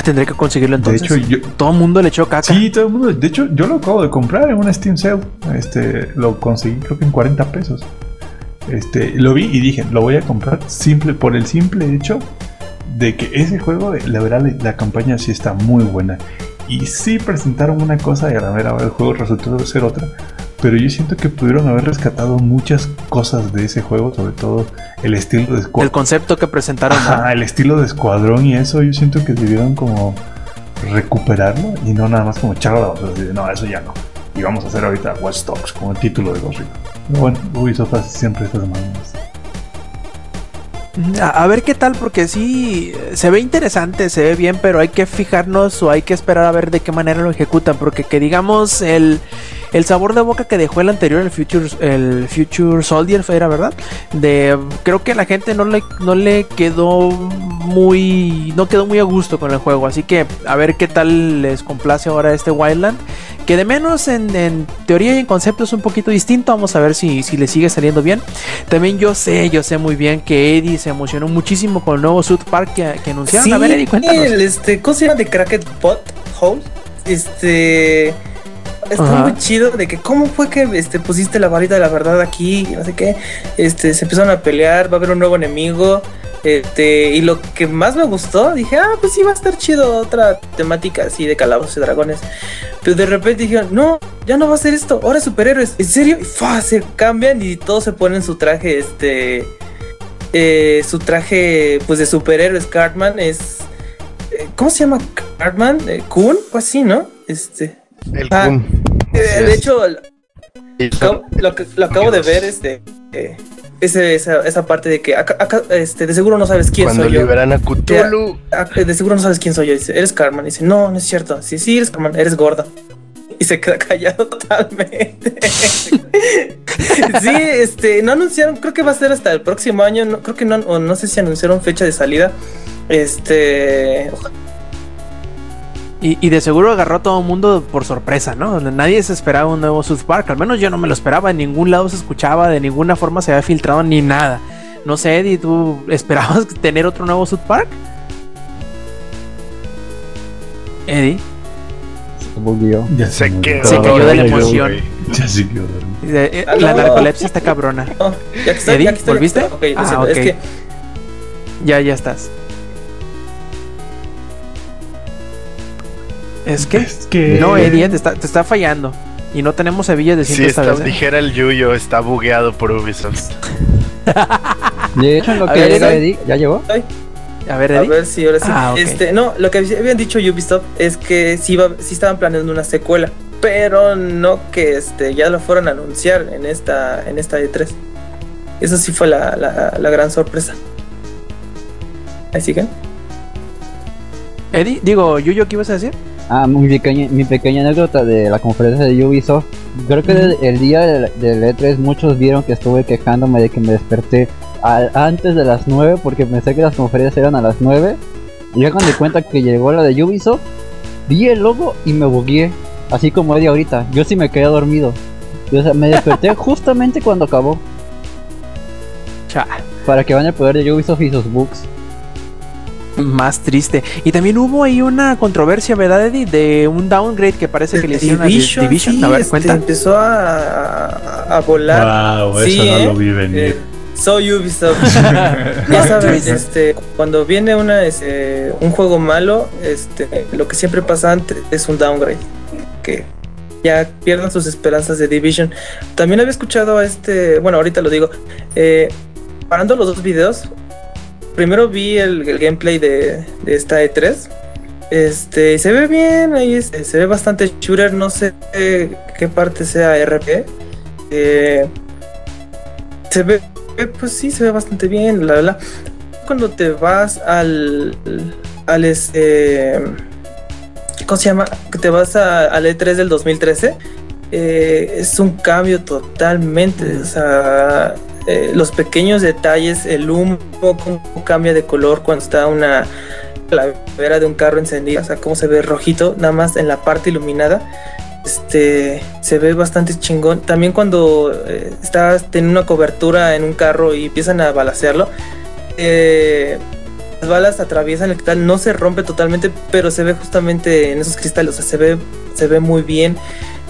Tendré que conseguirlo De entonces. hecho, yo, Todo el mundo le echó caca. Sí, todo el mundo. De hecho, yo lo acabo de comprar en una Steam Sale. Este, lo conseguí creo que en 40 pesos. Este, lo vi y dije, lo voy a comprar simple por el simple hecho de que ese juego, la verdad, la, la campaña sí está muy buena. Y sí presentaron una cosa y a la mera hora el juego resultó ser otra. Pero yo siento que pudieron haber rescatado muchas cosas de ese juego, sobre todo el estilo de El escuadrón. concepto que presentaron. ¿no? Ajá, el estilo de escuadrón y eso, yo siento que debieron como recuperarlo y no nada más como echarlo a la basura. así de, no, eso ya no. Y vamos a hacer ahorita Watch Dogs como el título de Ghost Recon. Pero bueno, Ubisoft hace siempre estas manos. A ver qué tal, porque sí, se ve interesante, se ve bien, pero hay que fijarnos o hay que esperar a ver de qué manera lo ejecutan, porque que digamos el, el sabor de boca que dejó el anterior, el Future, el Future Soldier, era verdad. De creo que la gente no le, no le quedó muy, no quedó muy a gusto con el juego, así que a ver qué tal les complace ahora este Wildland. Que de menos en, teoría y en concepto es un poquito distinto. Vamos a ver si, si le sigue saliendo bien. También yo sé, yo sé muy bien que Eddie se emocionó muchísimo con el nuevo South Park que, anunciaron. a ver, Eddie, cuéntanos. este, ¿Cómo se llama? De Cracked Pot Hole. Este está muy chido de que cómo fue que este pusiste la varita de la verdad aquí, no sé qué. Este se empezaron a pelear, va a haber un nuevo enemigo. Este, y lo que más me gustó, dije, ah, pues sí va a estar chido otra temática así de calabozos y dragones. Pero de repente dijeron, no, ya no va a ser esto, ahora superhéroes. ¿En serio? Y se cambian y todos se ponen su traje, este, eh, su traje, pues de superhéroes. Cartman es, eh, ¿cómo se llama Cartman? Eh, Kun, pues así, ¿no? Este. El ah, Kun. de hecho, lo, que, lo acabo de ver, este ese, esa, esa, parte de que acá, este, de seguro no sabes quién soy yo. liberan a Cthulhu. De, seguro no sabes quién soy yo. Dice, eres Carmen. Dice, no, no es cierto. Sí, sí, eres Carmen, eres gorda. Y se queda callado totalmente. sí, este, no anunciaron, creo que va a ser hasta el próximo año. No, creo que no, o no sé si anunciaron fecha de salida. Este, y, de seguro agarró a todo el mundo por sorpresa, ¿no? Nadie se esperaba un nuevo South Park. Al menos yo no me lo esperaba. En ningún lado se escuchaba, de ninguna forma se había filtrado ni nada. No sé, Eddie, ¿tú esperabas tener otro nuevo South Park? Eddie. Se volvió. Ya se, quedó, se cayó de la emoción. Ya se quedó eh, La narcolepsia está cabrona. ya que Eddie, ¿volviste? ah, es que... Ya, ya estás. Es que, es que... no, Eddie, te está, te está fallando. Y no tenemos hebillas de cinta sí, esta vez, ¿eh? dijera el Yuyo, está bugueado por Ubisoft. de hecho, lo que llega Eddie, ¿ya llegó? A ver, Eddie. A ver si ahora sí. Ah, este, no, lo que habían dicho Ubisoft es que sí, iba, sí estaban planeando una secuela, pero no que este, ya lo fueron a anunciar en esta, en esta E3. Eso sí fue la, la, la gran sorpresa. Así que. Eddie, digo, Yuyo, ¿qué ibas a decir? Ah, mi pequeña, mi pequeña anécdota de la conferencia de Ubisoft. Creo que el, día del, E3 muchos vieron que estuve quejándome de que me desperté antes de las 9 porque pensé que las conferencias eran a las 9. Y ya cuando di cuenta que llegó la de Ubisoft, vi el logo y me bugué. Así como Eddie ahorita. Yo sí me quedé dormido. O sea, me desperté justamente cuando acabó. Cha. Para que vayan el poder de Ubisoft y sus bugs más triste. Y también hubo ahí una controversia, ¿verdad, Eddie? De un downgrade que parece que le hicieron Division, a Division. a ver, este, cuenta. Empezó a, a, volar. Wow, eso no lo vi venir. Eh, soy Ubisoft. ya sabes, este, cuando viene una, este, un juego malo, este, lo que siempre pasa antes es un downgrade. Que ya pierdan sus esperanzas de Division. También había escuchado a este, bueno, ahorita lo digo, eh, parando los dos videos, primero vi el, gameplay de, esta E3. Este, se ve bien, ahí se ve bastante shooter, no sé qué parte sea RP. Eh, se ve, pues sí, se ve bastante bien, la verdad. Cuando te vas al, al este, ¿cómo se llama? Que te vas al E3 del 2013, eh, es un cambio totalmente, o sea, eh, los pequeños detalles, el humo, cómo cambia de color cuando está una calavera de un carro encendida, o sea, cómo se ve rojito, nada más en la parte iluminada. Este se ve bastante chingón. También cuando eh, estás teniendo una cobertura en un carro y empiezan a balasearlo, eh, las balas atraviesan el cristal, no se rompe totalmente, pero se ve justamente en esos cristales, o sea, se ve, se ve muy bien.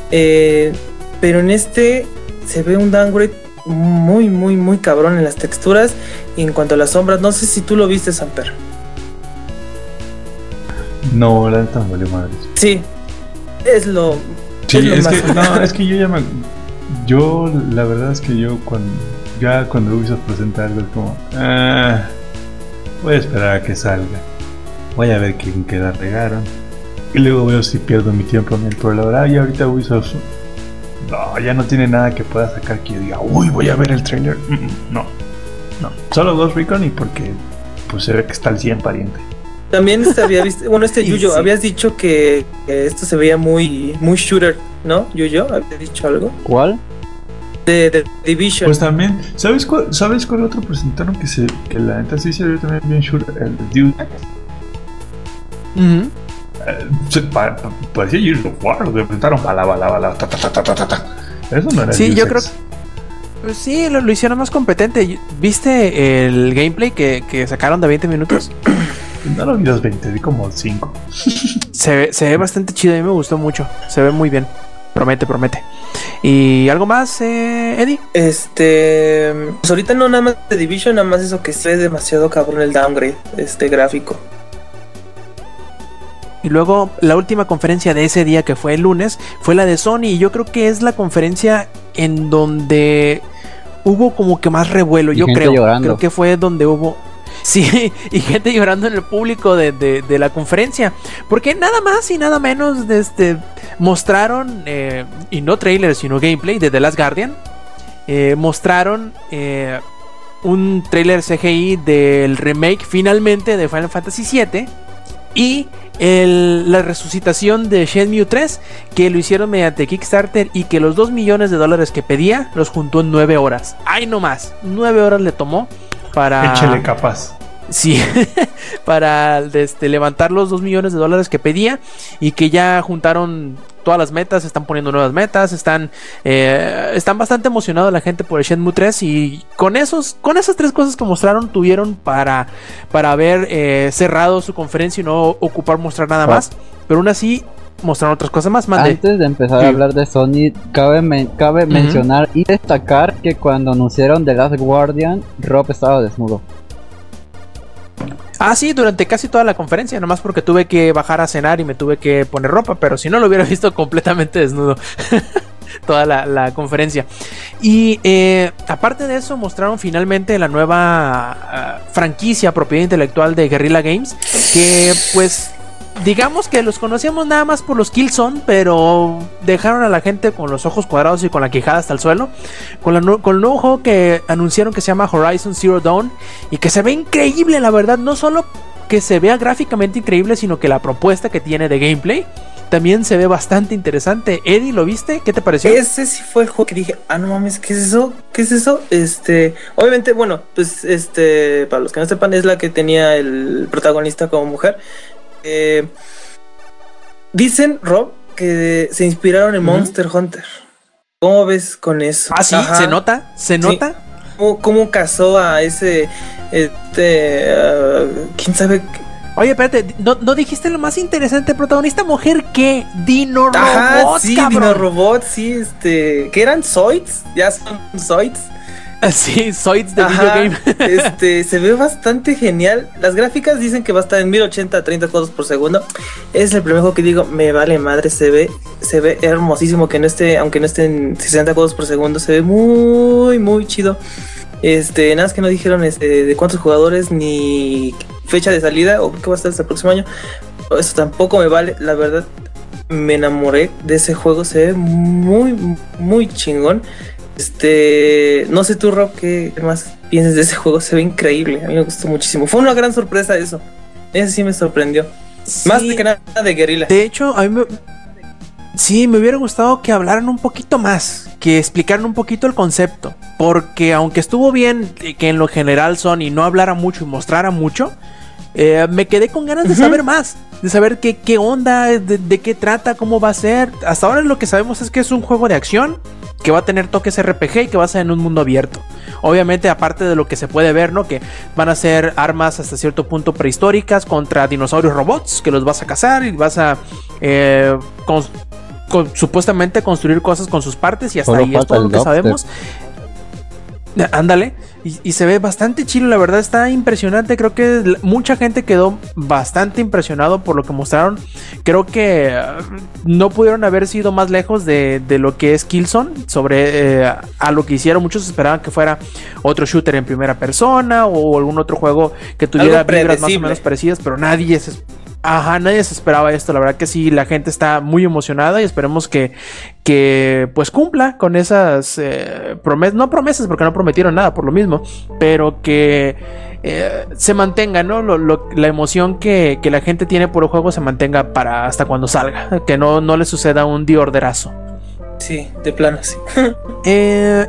pero en este se ve un downgrade muy, muy, muy cabrón en las texturas. Y en cuanto a las sombras, no sé si tú lo viste, Samper. No, la neta vale madre. Sí, es lo. Sí, es, que, no, es que yo ya me. Yo, la verdad es que yo, cuando. Ya cuando Ubisoft presenta algo, es como. Ah, voy a esperar a que salga. Voy a ver quién queda regaron. Y luego veo si pierdo mi tiempo en el por la verdad. Y ahorita Ubisoft no, ya no tiene nada que pueda sacar que yo diga, uy, voy a ver el trailer. Mm, mm, no, no. Solo Ghost Recon y porque pues se ve que está al 100 pariente. También se había visto, bueno, este Yuyo, habías dicho que, esto se veía muy, muy shooter. ¿no? Yo, yo, había dicho algo. ¿Cuál? De, de Division. Pues también, ¿sabes cuál, ¿sabes cuál otro presentaron que se que la neta sí se vio también bien sure? El Dune. Pa- pa- parecía Gears of War, lo presentaron bala, bala, bala, ta, ta, ta, ta, ta, ta, ta. Eso no era Sí, yo creo Pues sí, lo, lo hicieron más competente. ¿Viste el gameplay que, que sacaron de 20 minutos? No lo vi los 20, vi como 5. Se ve, se ve bastante chido, a mí me gustó mucho. Se ve muy bien. Promete, promete. ¿Y algo más, eh, Eddie? Este. Pues ahorita no nada más de Division, nada más eso que se ve demasiado cabrón el downgrade, este gráfico. Y luego la última conferencia de ese día que fue el lunes fue la de Sony y yo creo que es la conferencia en donde hubo como que más revuelo, Y yo creo. llorando. Creo que fue donde hubo... Sí, y gente llorando en el público de, de- de la conferencia. Porque nada más y nada menos de este, mostraron, eh, y no trailer, sino gameplay de The Last Guardian. eh, mostraron eh, un trailer CGI del remake finalmente de Final Fantasy VII. Y el- la resucitación de Shenmue 3, que lo hicieron mediante Kickstarter y que los 2 millones de dólares que pedía los juntó en 9 horas. ¡Ay, no más! 9 horas le tomó para... Échele capaz. Sí, para este, levantar los 2 millones de dólares que pedía y que ya juntaron todas las metas, están poniendo nuevas metas, están, eh, están bastante emocionados la gente por el Shenmue 3 y con, esos, con esas tres cosas que mostraron tuvieron para, para haber eh, cerrado su conferencia y no ocupar mostrar nada Ah. más, pero aún así mostraron otras cosas más. Mande. Antes de empezar Sí. a hablar de Sony, cabe, men- cabe Ujú. mencionar y destacar que cuando anunciaron The Last Guardian, Rob estaba desnudo. Ah, sí, durante casi toda la conferencia, nomás porque tuve que bajar a cenar y me tuve que poner ropa, pero si no lo hubiera visto completamente desnudo. toda la, conferencia. Y eh, aparte de eso, mostraron finalmente la nueva ah, franquicia, propiedad intelectual de Guerrilla Games, que pues digamos que los conocíamos nada más por los Killzone, pero dejaron a la gente con los ojos cuadrados y con la quijada hasta el suelo. Con, con el nuevo juego que anunciaron que se llama Horizon Zero Dawn y que se ve increíble, la verdad. No solo que se vea gráficamente increíble, sino que la propuesta que tiene de gameplay también se ve bastante interesante. Eddie, ¿lo viste? ¿Qué te pareció? Ese sí fue el juego que dije, ah, no mames, ¿qué es eso? ¿Qué es eso? Este, obviamente, bueno, pues este, para los que no sepan, es la que tenía el protagonista como mujer. Eh, dicen, Rob, que se inspiraron en. Monster Hunter. ¿Cómo ves con eso? Ah, sí, Ajá. se nota, se Sí. nota. ¿Cómo, cómo casó a ese, este, ah, quién sabe? qué- Oye, espérate, ¿no, no dijiste lo más interesante? Protagonista mujer que Dino Ajá, Robots, sí, cabrón. Dino Robot, sí, este, que eran Zoids, ya son Zoids. Sí, Zoids de Ajá, videogame. este, se ve bastante genial. Las gráficas dicen que va a estar en 1080 a 30 cuadros por segundo. Es el primer juego que digo, me vale madre, se ve, se ve hermosísimo que no esté, aunque no esté en 60 cuadros por segundo, se ve muy, muy chido. Este, nada más que no dijeron este, de cuántos jugadores ni fecha de salida o qué va a estar hasta el próximo año. Eso tampoco me vale, la verdad. Me enamoré de ese juego, se ve muy, muy chingón. Este, no sé tú, Rob, qué más piensas de ese juego. Se ve increíble. A mí me gustó muchísimo. Fue una gran sorpresa eso. Ese sí me sorprendió. Más de que nada de guerrilla. De hecho, a mí me... Sí, me hubiera gustado que hablaran un poquito más, que explicaran un poquito el concepto, porque aunque estuvo bien que en lo general Sony no hablara mucho y mostrara mucho, eh, me quedé con ganas de saber más, de saber qué, qué onda, de, de qué trata, cómo va a ser. Hasta ahora lo que sabemos es que es un juego de acción, que va a tener toques RPG y que va a ser en un mundo abierto. Obviamente, aparte de lo que se puede ver, ¿no? Que van a ser armas hasta cierto punto prehistóricas contra dinosaurios robots, que los vas a cazar y vas a eh, con- supuestamente construir cosas con sus partes y hasta Solo ahí es todo lo que sabemos. Ándale, y, y se ve bastante chido, la verdad está impresionante. Creo que mucha gente quedó bastante impresionado por lo que mostraron. Creo que eh, no pudieron haber sido más lejos de, de lo que es Killzone sobre eh, a lo que hicieron. Muchos esperaban que fuera otro shooter en primera persona o algún otro juego que tuviera vibras más o menos parecidas, pero nadie se, Ajá, nadie se esperaba esto. La verdad que sí, la gente está muy emocionada y esperemos que, que pues cumpla con esas eh, promesas, no promesas porque no prometieron nada por lo mismo, pero que eh, se mantenga, ¿no? Lo- lo- la emoción que, que la gente tiene por el juego se mantenga para hasta cuando salga, que no, no le suceda un diorderazo. Sí, de plano, sí. eh,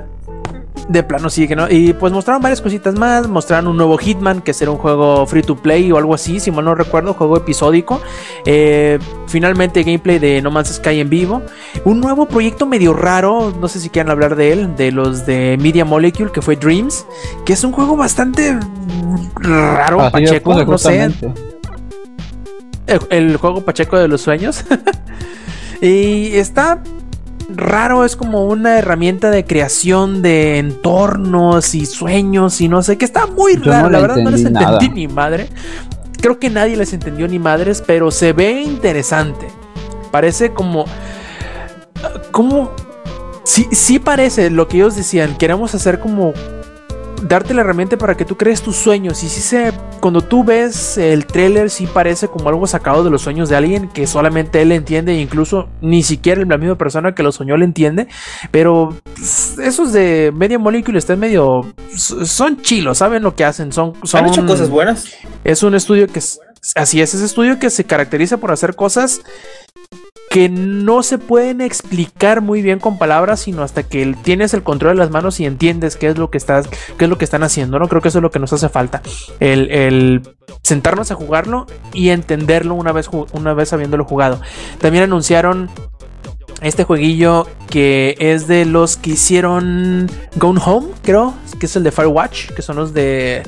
de plano sí que no. Y pues mostraron varias cositas más. Mostraron un nuevo Hitman, que será un juego free to play o algo así, si mal no recuerdo, juego episódico. Eh, finalmente gameplay de No Man's Sky en vivo. Un nuevo proyecto medio raro, no sé si quieren hablar de él, de los de Media Molecule, que fue Dreams, que es un juego bastante raro, Pacheco, no sé. el juego Pacheco de los sueños. y está raro, es como una herramienta de creación de entornos y sueños y no sé, que está muy raro, la verdad no les entendí ni madre. Creo que nadie les entendió ni madres, pero se ve interesante. Parece como... Como... Sí, sí parece lo que ellos decían, queremos hacer como darte la herramienta para que tú crees tus sueños. Y si se, cuando tú ves el trailer, sí parece como algo sacado de los sueños de alguien que solamente él entiende, e incluso ni siquiera la misma persona que lo soñó le entiende. Pero pues, esos de Media Molecule están medio. Son chilos, saben lo que hacen. Son, son, Han hecho cosas buenas. Es un estudio que. Así es, ese estudio que se caracteriza por hacer cosas que no se pueden explicar muy bien con palabras, sino hasta que tienes el control de las manos y entiendes qué es lo que estás, qué es lo que están haciendo, ¿no? Creo que eso es lo que nos hace falta. El, sentarnos a jugarlo y entenderlo una vez, una vez habiéndolo jugado. También anunciaron este jueguillo que es de los que hicieron Gone Home, creo, que es el de Firewatch, que son los de...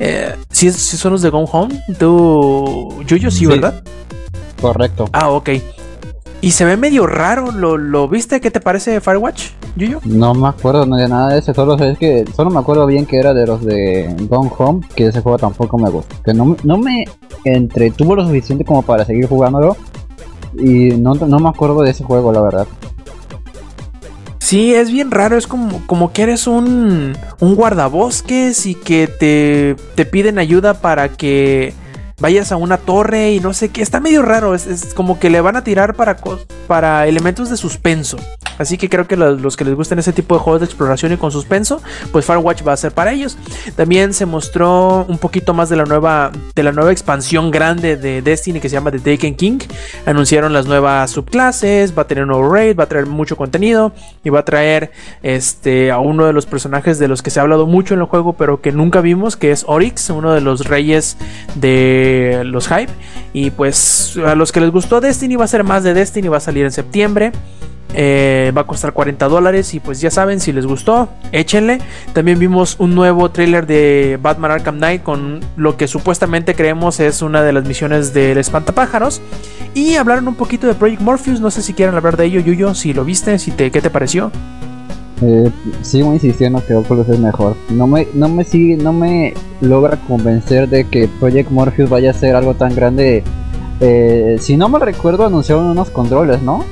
Eh, sí, son los de Gone Home. Tú, Yuyo, sí, ¿verdad? Correcto. Ah, ok. Y se ve medio raro, ¿lo, viste? ¿Qué te parece Firewatch, Yuyo? No me acuerdo de nada de ese, solo es que solo me acuerdo bien que era de los de Gone Home, que ese juego tampoco me gustó. Que no, no me entretuvo lo suficiente como para seguir jugándolo. Y no, me acuerdo de ese juego, la verdad. Sí, es bien raro, es como, como que eres un, un guardabosques y que te, te piden ayuda para que vayas a una torre y no sé qué. Está medio raro. Es, como que le van a tirar para, para elementos de suspenso. Así que creo que los, que les gustan ese tipo de juegos de exploración y con suspenso, pues Firewatch va a ser para ellos. También se mostró un poquito más de la nueva, de la nueva expansión grande de Destiny que se llama The Taken King. Anunciaron las nuevas subclases, va a tener un nuevo raid, va a traer mucho contenido y va a traer este, a uno de los personajes de los que se ha hablado mucho en el juego, pero que nunca vimos, que es Oryx, uno de los reyes de los hype. Y pues a los que les gustó Destiny va a ser más de Destiny, va a salir en septiembre. Eh, va a costar 40 dólares y pues ya saben, si les gustó, échenle. También vimos un nuevo trailer de Batman Arkham Knight con lo que supuestamente creemos es una de las misiones del espantapájaros. Y hablaron un poquito de Project Morpheus, no sé si quieren hablar de ello, Yuyo, si lo viste, si te, ¿qué te pareció? Eh, sigo insistiendo que Oculus es mejor. No me, no me sigue, no me logra convencer de que Project Morpheus vaya a ser algo tan grande. Eh, si no me recuerdo, anunciaron unos controles, ¿no?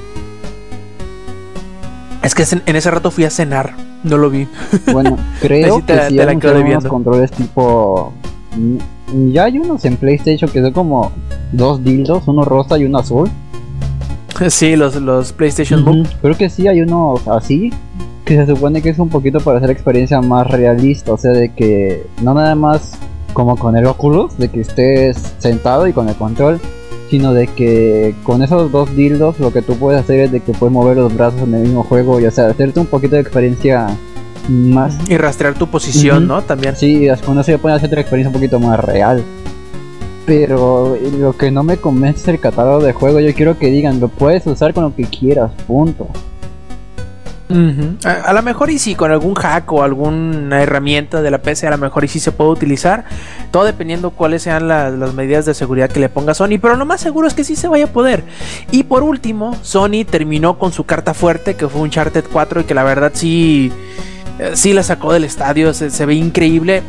Es que en ese rato fui a cenar, no lo vi. Bueno, creo que sí unos controles tipo... Mm, ya hay unos en PlayStation que son como dos dildos, uno rosa y uno azul. Sí, los, los PlayStation Move. Creo que sí hay uno así, que se supone que es un poquito para hacer la experiencia más realista, o sea, de que no nada más como con el Oculus, de que estés sentado y con el control, sino de que con esos dos dildos lo que tú puedes hacer es de que puedes mover los brazos en el mismo juego y o sea, hacerte un poquito de experiencia más... Y rastrear tu posición, ¿no? También. Sí, con eso ya puedes hacerte la experiencia un poquito más real. Pero lo que no me convence es el catálogo de juego. Yo quiero que digan, lo puedes usar con lo que quieras, punto a, lo mejor y si con algún hack o alguna herramienta de la PC a lo mejor y si se puede utilizar. Todo dependiendo cuáles sean las medidas de seguridad que le ponga Sony. Pero lo más seguro es que sí se vaya a poder. Y por último, Sony terminó con su carta fuerte que fue un Uncharted 4 y que la verdad sí, eh, sí la sacó del estadio. Se, ve increíble.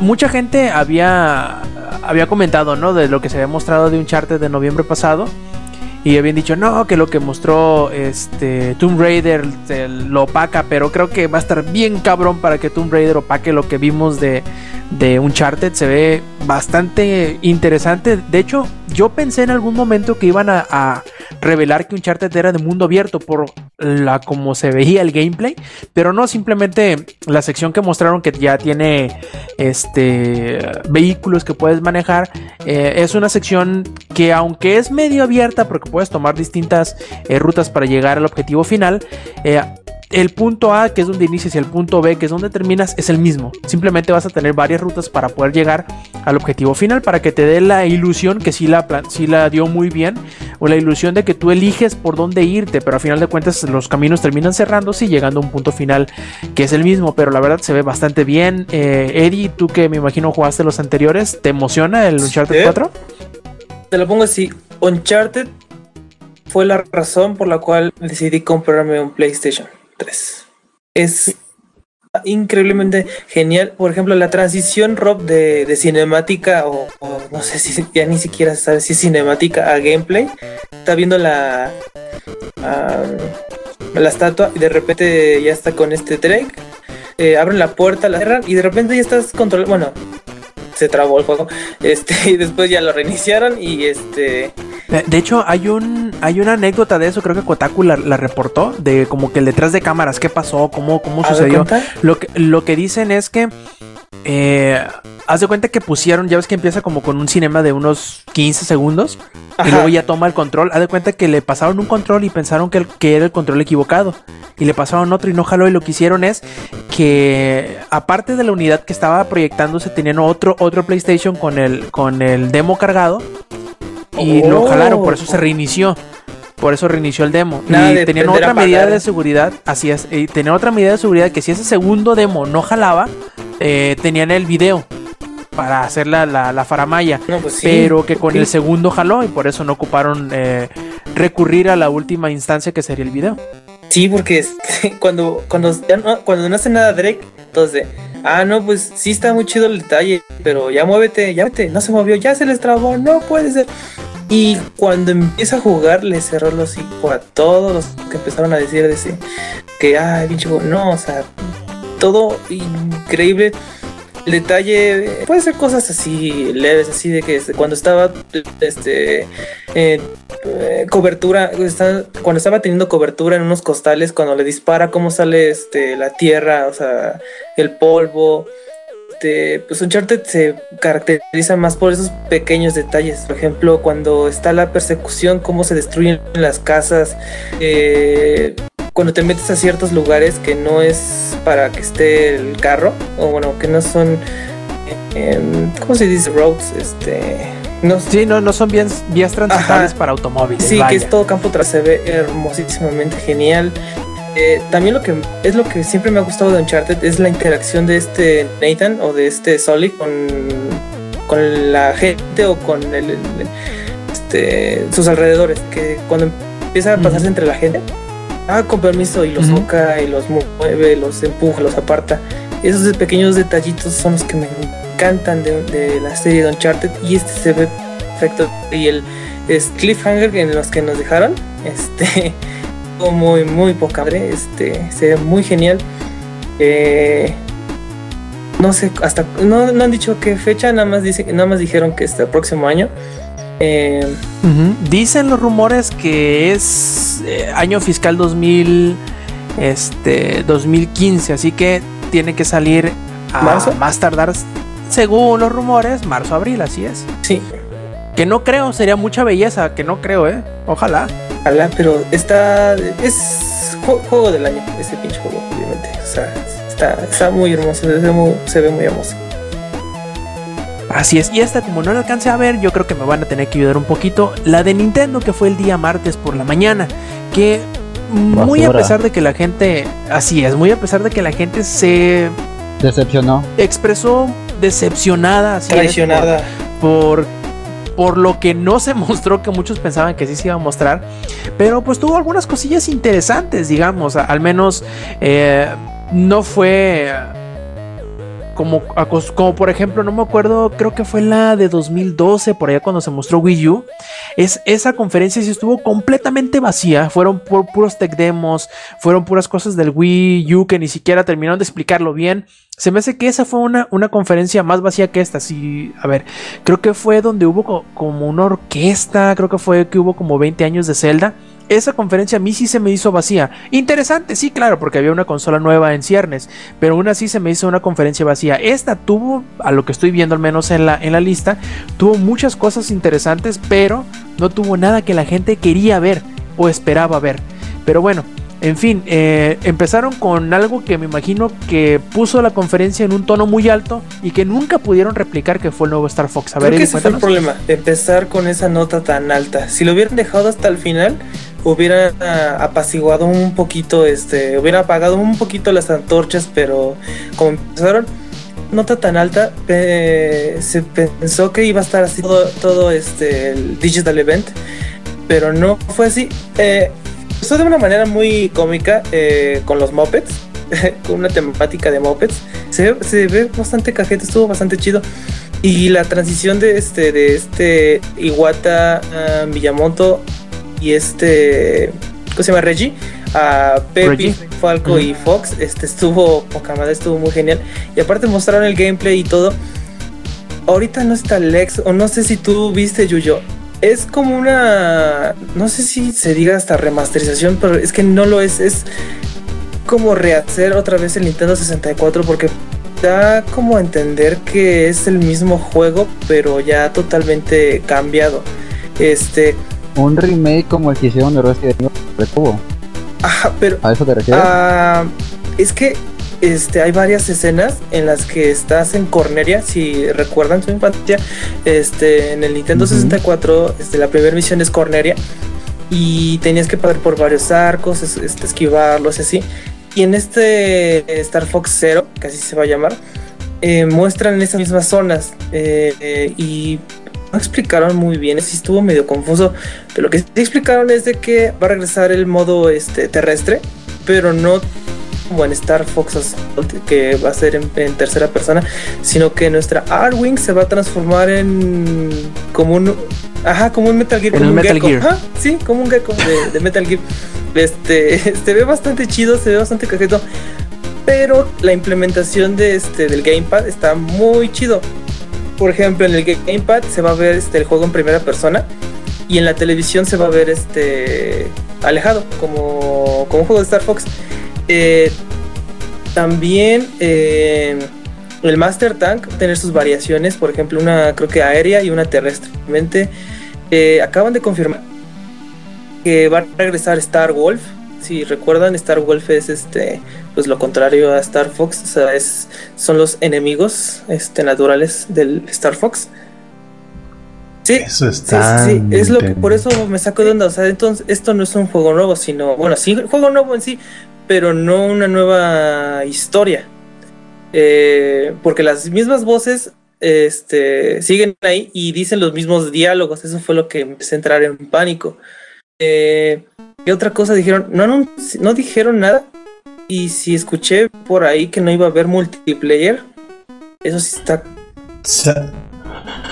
Mucha gente había, había comentado, ¿no? De lo que se había mostrado de un Uncharted de noviembre pasado y habían dicho no que lo que mostró este Tomb Raider lo opaca pero creo que va a estar bien cabrón para que Tomb Raider opaque lo que vimos de de Uncharted. Se ve bastante interesante. De hecho yo pensé en algún momento que iban a, revelar que Uncharted era de mundo abierto por la como se veía el gameplay, pero no simplemente la sección que mostraron que ya tiene este vehículos que puedes manejar eh, es una sección que aunque es medio abierta porque puedes tomar distintas eh, rutas para llegar al objetivo final eh, el punto A, que es donde inicias, y el punto B, que es donde terminas, es el mismo. Simplemente vas a tener varias rutas para poder llegar al objetivo final, para que te dé la ilusión, que sí la, sí la dio muy bien, o la ilusión de que tú eliges por dónde irte, pero a final de cuentas los caminos terminan cerrándose y llegando a un punto final que es el mismo, pero la verdad se ve bastante bien. Eh, Eddie, tú que me imagino jugaste los anteriores, ¿te emociona el Uncharted 4? Te lo pongo así, Uncharted fue la razón por la cual decidí comprarme un PlayStation. Es increíblemente genial. Por ejemplo, la transición, Rob, de, cinemática, o, no sé si ya ni siquiera sabe si es cinemática a gameplay. Está viendo la, la estatua y de repente ya está con este Drake. Eh, abren la puerta, la cierran y de repente ya estás controlando. Bueno, se trabó el juego. Este, y después ya lo reiniciaron y este. De hecho, hay un hay una anécdota de eso, creo que Kotaku la, reportó, de como que el detrás de cámaras, qué pasó, cómo, cómo sucedió. Lo que, lo que dicen es que eh, haz de cuenta que pusieron, ya ves que empieza como con un cinema de unos 15 segundos y luego ya toma el control. Haz de cuenta que le pasaron un control y pensaron que, que, era el control equivocado y le pasaron otro y no jaló. Y lo que hicieron es que, aparte de la unidad que estaba proyectándose, tenían otro, otro PlayStation con el, con el demo cargado y lo jalaron, por eso se reinició. Por eso reinició el demo. y tenían otra medida de seguridad. Así es. Y tenían otra medida de seguridad que si ese segundo demo no jalaba, eh, tenían el video para hacer la, la, faramaya. Pues pero que con el segundo jaló y por eso no ocuparon eh, recurrir a la última instancia que sería el video. Sí, porque cuando, cuando, no, cuando no hace nada Drake, entonces, ah, no, pues sí está muy chido el detalle, pero ya muévete, ya muévete, no se movió, ya se les trabó, no puede ser. Y cuando empieza a jugar, le cerró los hijos a todos los que empezaron a decir de que, ay, pinche, no, o sea, todo increíble. El detalle puede ser cosas así leves, así de que cuando estaba este eh, cobertura, cuando estaba teniendo cobertura en unos costales, cuando le dispara, cómo sale este la tierra, o sea, el polvo, este, pues Uncharted se caracteriza más por esos pequeños detalles. Por ejemplo, cuando está la persecución, cómo se destruyen las casas, eh, cuando te metes a ciertos lugares que no es para que esté el carro, o bueno, que no son, em, ¿cómo se dice? Roads, este... No, sí, no, no son vías, vías transitables para automóviles. Sí, que es todo campo tras se ve hermosísimamente genial. Eh, también lo que es lo que siempre me ha gustado de Uncharted es la interacción de este Nathan o de este Sully con, con la gente o con el, este, sus alrededores. Que cuando empieza a pasarse entre la gente, ah, con permiso, y los toca y los mueve, los empuja, los aparta. Esos pequeños detallitos son los que me encantan de, la serie de Uncharted y este se ve perfecto. Y el cliffhanger en los que nos dejaron, este muy, muy poca madre. Este, se ve muy genial. Eh, no sé, hasta no, han dicho qué fecha, nada más, dice, nada más dijeron que este el próximo año. Eh, Dicen los rumores que es eh, año fiscal 2000, este, 2015, así que tiene que salir a más tardar, según los rumores, marzo-abril, así es. Sí. Que no creo, sería mucha belleza, que no creo, ¿eh? Ojalá. Ojalá, pero está. Es juego del año, ese pinche juego, obviamente. O sea, está, muy hermoso, se ve muy, hermoso. Así es, y esta como no la alcancé a ver, yo creo que me van a tener que ayudar un poquito. La de Nintendo que fue el día martes por la mañana, que muy a pesar de que la gente, así es, muy a pesar de que la gente se decepcionó, expresó decepcionada, así traicionada. por por lo que no se mostró que muchos pensaban que sí se iba a mostrar, pero pues tuvo algunas cosillas interesantes, digamos, al menos eh, no fue como, como por ejemplo, no me acuerdo, creo que fue la de 2012, por allá cuando se mostró Wii U. Es, esa conferencia sí estuvo completamente vacía. Fueron puros tech demos, fueron puras cosas del Wii U que ni siquiera terminaron de explicarlo bien. Se me hace que esa fue una, una conferencia más vacía que esta. Sí, a ver, creo que fue donde hubo como una orquesta, creo que fue que hubo como 20 años de Zelda esa conferencia a mí sí se me hizo vacía. Interesante, sí, claro, porque había una consola nueva en ciernes, pero aún así se me hizo una conferencia vacía. Esta tuvo, a lo que estoy viendo al menos en la, en la lista, tuvo muchas cosas interesantes, pero no tuvo nada que la gente quería ver o esperaba ver. Pero bueno, en fin, eh, empezaron con algo que me imagino que puso la conferencia en un tono muy alto y que nunca pudieron replicar que fue el nuevo Star Fox. A ver, Creo ese fue el problema, empezar con esa nota tan alta. Si lo hubieran dejado hasta el final, hubiera apaciguado un poquito, este, hubiera apagado un poquito las antorchas, pero como empezaron nota tan alta, se pensó que iba a estar así todo, todo este el digital event, pero no fue así. Eh, Empezó de una manera muy cómica eh, con los mopeds, con una temática de mopeds. Se, ve bastante cajete, estuvo bastante chido. Y la transición de este, de este Iwata uh, Miyamoto y este, ¿cómo se llama? Reggie, a Pepe, Falco y Fox, este estuvo poca madre, estuvo muy genial. Y aparte mostraron el gameplay y todo. Ahorita no está Lex, o no sé si tú viste, Yuyo es como una, no sé si se diga hasta remasterización, pero es que no lo es, es como rehacer otra vez el Nintendo 64 porque da como a entender que es el mismo juego, pero ya totalmente cambiado. Este, un remake como el que hicieron de Resident Evil Ajá, pero ¿A eso te refieres? Ah, es que este, hay varias escenas en las que estás en Corneria, si recuerdan su infancia, este, en el Nintendo 64, este, la primera misión es Corneria y tenías que pasar por varios arcos, este, esquivarlos y así. Y en este Star Fox Zero, que así se va a llamar, eh, muestran esas mismas zonas eh, y no explicaron muy bien, así estuvo medio confuso, pero lo que sí explicaron es de que va a regresar el modo este, terrestre, pero no como en Star Fox Assault, que va a ser en, tercera persona, sino que nuestra Arwing se va a transformar en como un ajá, como un Metal Gear, como un, Metal Gear. sí, como un gecko de, Metal Gear. Este, se ve bastante chido, se ve bastante cajeto, pero la implementación de este del gamepad está muy chido. Por ejemplo, en el gamepad se va a ver este el juego en primera persona y en la televisión se va a ver este alejado como como un juego de Star Fox. Eh, también eh, el Master Tank tener sus variaciones, por ejemplo, una creo que aérea y una terrestre. Eh, acaban de confirmar que va a regresar Star Wolf. Si recuerdan, Star Wolf es este, pues lo contrario a Star Fox, o sea, es, son los enemigos este, naturales del Star Fox. Sí, eso está. Sí, es lo que por eso me saco de onda. O sea, entonces esto no es un juego nuevo, sino, bueno, sí, juego nuevo en sí, pero no una nueva historia. Eh, porque las mismas voces este, siguen ahí y dicen los mismos diálogos. Eso fue lo que empecé a entrar en pánico. Eh, ¿Qué otra cosa dijeron? No, no, dijeron nada. Y si escuché por ahí que no iba a haber multiplayer, eso sí está.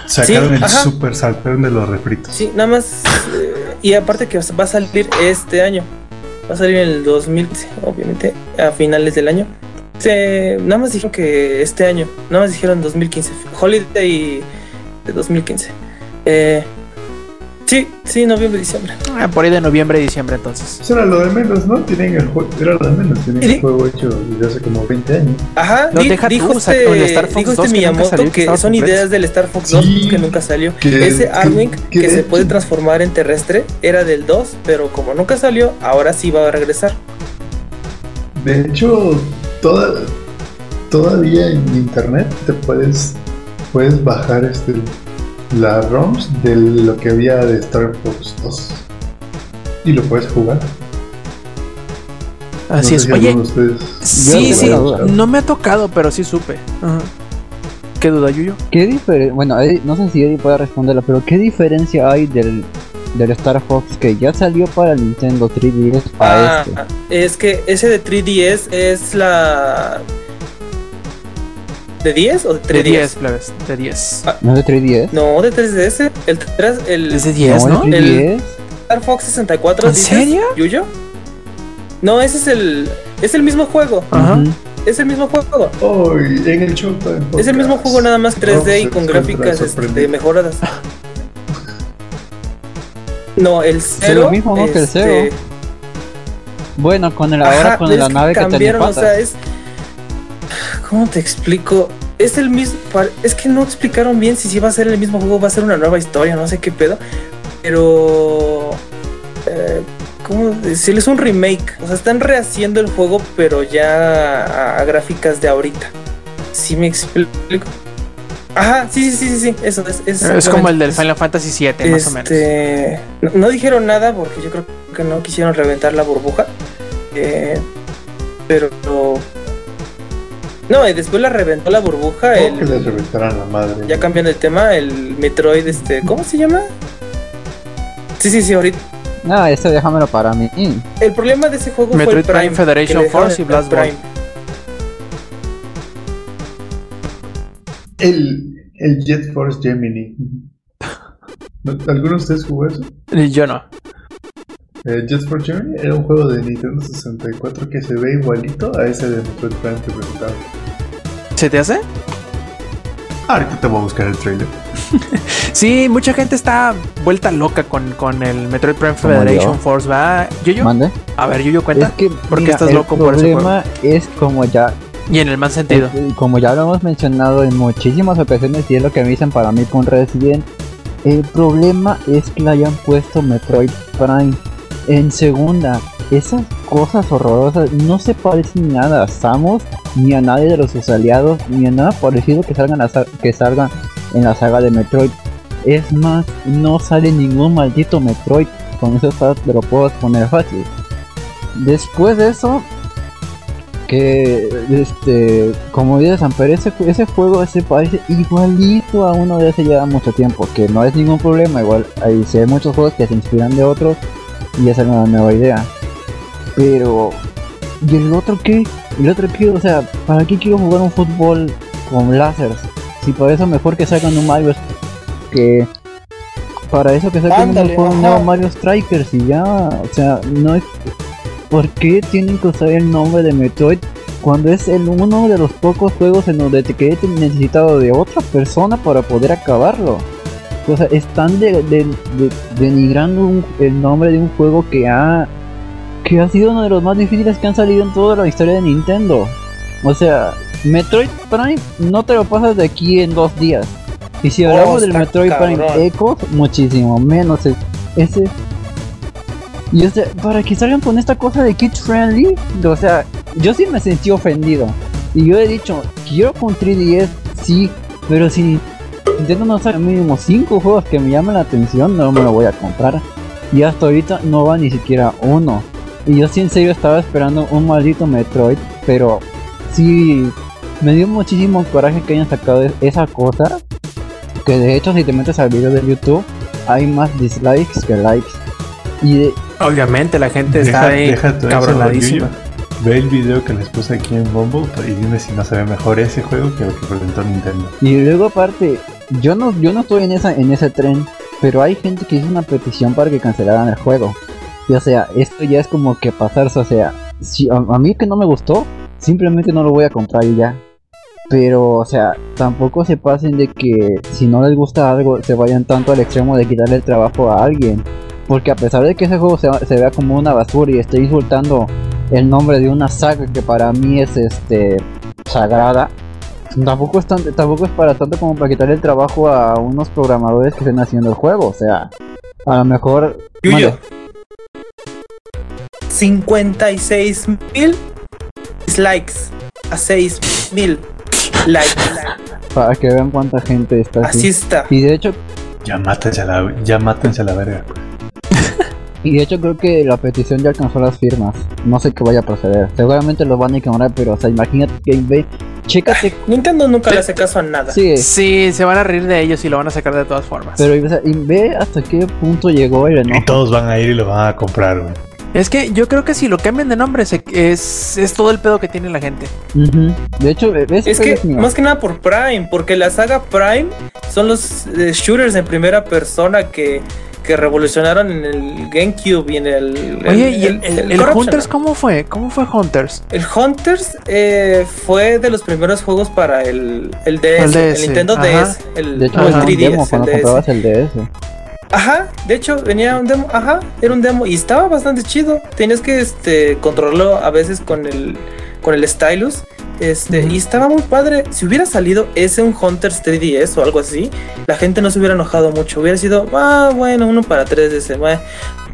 sacaron el super saltón de los refritos. Sí, nada más. Eh, y aparte que va a salir este año. Va a salir en el 2015, obviamente, a finales del año. nada más dijeron que este año, nada más dijeron 2015, Holiday de 2015. Eh, Sí, sí, noviembre, diciembre. Ah, por ahí de noviembre, diciembre entonces. Eso era lo de menos, ¿no? Tienen el juego, era lo de menos, tienen el juego hecho desde hace como 20 años. Ajá, no, deja dijo, este, Star Fox dijo este Miyamoto que, son ideas del Star Fox 2 que nunca salió. Ese Arwing que, se puede transformar en terrestre era del 2, pero como nunca salió, ahora sí va a regresar. De hecho, toda, todavía en internet te puedes, puedes bajar este la ROMs de lo que había de Star Fox 2 y lo puedes jugar. Así es. Oye, sí, sí, no me ha tocado, pero sí supe. ¿Qué duda, Yuyo? ¿Qué diferencia? Bueno, no sé si Eddie puede responderla, pero ¿qué diferencia hay del, del Star Fox que ya salió para el Nintendo 3DS a ah, este? Es que ese de 3DS es la ¿De 10 o de 3 De 10, plebes, de 10. ¿No es de 3DS? No, de 3DS. El, 3, el Es de 10, ¿no? es de El- 3DS. Star Fox 64. ¿En dices, serio? ¿Yuyo? No, ese es el. Es el mismo juego. Ajá. Ujú. Es el mismo juego. Hoy en el Showtime Es el mismo juego, nada más 3D y con gráficas este, mejoradas. No, el lo cero. mismo, ¿no? que el este, cero. Bueno, con el ahora ajá, con es la que nave que cambiaron, o patas. sea, es. ¿Cómo te explico? Es el mismo. Es que no explicaron bien si sí va a ser el mismo juego, va a ser una nueva historia, no sé qué pedo. Pero. eh, ¿Cómo decirles? un remake. O sea, están rehaciendo el juego, pero ya a, a gráficas de ahorita. ¿Sí me explico? Ajá, sí, sí, sí, sí, sí. Eso es. Es, Es como el del Final Fantasy VII, más o menos. este, No, no dijeron nada porque yo creo que no quisieron reventar la burbuja. Eh, pero. No, y después la reventó la burbuja. El- que les reventaran la madre. ya cambiando el tema, el Metroid, este, ¿cómo se llama? Sí, sí, sí, ahorita. No, eso déjamelo para mí. El problema de ese juego Metroid fue el Prime Prime, Federation Force y el Blast Ball. El, el Jet Force Gemini. ¿No- ¿Alguno de ustedes jugó eso? Yo no. Eh, Jet Force Gemini era un juego de Nintendo 64 que se ve igualito a ese de Metroid Prime que presentaron. ¿Se te hace? Ahorita te voy a buscar el trailer. Sí, mucha gente está vuelta loca con, con el Metroid Prime Federation yo. Force, ¿va? Yo, Mande. A ver, Yuyo, cuenta. Es que ¿Por qué estás el loco por ese problema es como ya Y en el mal sentido. Como ya lo hemos mencionado en muchísimas ocasiones y es lo que me dicen para mí con Resident, el problema es que le hayan puesto Metroid Prime en segunda. Esas cosas horrorosas no se parecen nada a Samus, ni a nadie de los sus aliados, ni a nada parecido que salgan, a que salgan en la saga de Metroid. Es más, no sale ningún maldito Metroid. Con eso te lo puedo poner fácil. Después de eso, que este como dice Samper ese, ese juego se parece igualito a uno de hace ya mucho tiempo que no es ningún problema igual hay, hay muchos juegos que se inspiran de otros y esa es una nueva idea. Pero y el otro qué el otro qué o sea para qué quiero jugar un fútbol con láseres si por eso mejor que sacan un Mario que para eso que saquen Ándale, un nuevo Mario Strikers y ya o sea no es ¿Por qué tienen que usar el nombre de Metroid cuando es el uno de los pocos juegos en donde te quedé necesitado de otra persona para poder acabarlo? O sea, están de, de- de- denigrando un- el nombre de un juego que ha que ha sido uno de los más difíciles que han salido en toda la historia de Nintendo. O sea, Metroid Prime no te lo pasas de aquí en dos días. Y si hablamos Oh, del Metroid Prime. Echoes, muchísimo menos. es- Ese y o sea, para que salgan con esta cosa de kids friendly, o sea, yo sí me sentí ofendido. Y yo he dicho, quiero con 3DS, sí, pero si Nintendo no saca mínimo 5 juegos que me llamen la atención, no me lo voy a comprar. Y hasta ahorita no va ni siquiera uno. Y yo sí en serio estaba esperando un maldito Metroid, pero sí me dio muchísimo coraje que hayan sacado es- esa cosa. Que de hecho si te metes al video de YouTube, hay más dislikes que likes. Y de, Obviamente la gente está Deja- ahí deja cabronadísima. Ve el video que les puse aquí en Bumble y dime si no se ve mejor ese juego que lo que presentó Nintendo. Y luego aparte, yo no, yo no estoy en esa, en ese tren, pero hay gente que hizo una petición para que cancelaran el juego. Y o sea, esto ya es como que pasarse, o sea, si a, mí que no me gustó, simplemente no lo voy a comprar y ya. Pero, o sea, tampoco se pasen de que si no les gusta algo, se vayan tanto al extremo de quitarle el trabajo a alguien. Porque a pesar de que ese juego se, se vea como una basura y esté insultando el nombre de una saga que para mí es este sagrada, tampoco es, tan- tampoco es para tanto como para quitarle el trabajo a unos programadores que estén haciendo el juego. O sea, a lo mejor. Yuyo. Mande. 56 mil dislikes a 6 mil likes. para que vean cuánta gente está así. Así está. Y de hecho, Ya mátense a la, ya mátense a la verga. y de hecho creo que la petición ya alcanzó las firmas. No sé qué vaya a proceder. Seguramente lo van a ignorar, pero o sea, imagínate que ve, chécate, Nintendo nunca le hace caso a nada. sí, Sí, se van a reír de ellos y lo van a sacar de todas formas. pero o sea, y ve hasta qué punto llegó el enojo. Y todos van a ir y lo van a comprar, güey. Es que yo creo que si lo cambian de nombre es, es todo el pedo que tiene la gente. De hecho, es que más que nada por Prime, porque la saga Prime son los eh, shooters en primera persona que, que revolucionaron en el GameCube y en el. Oye, ¿y el, Hunters cómo fue? ¿Cómo fue Hunters? El Hunters eh, fue de los primeros juegos para el, el DS, el, Nintendo DS, el, de hecho, el 3DS. cuando comprabas el DS. Ajá, de hecho venía un demo, ajá, era un demo y estaba bastante chido. Tienes que este controlarlo a veces con el con el stylus. Este, y estaba muy padre. Si hubiera salido ese un Hunters 3DS o algo así, la gente no se hubiera enojado mucho. Hubiera sido, ah, bueno, uno para 3DS.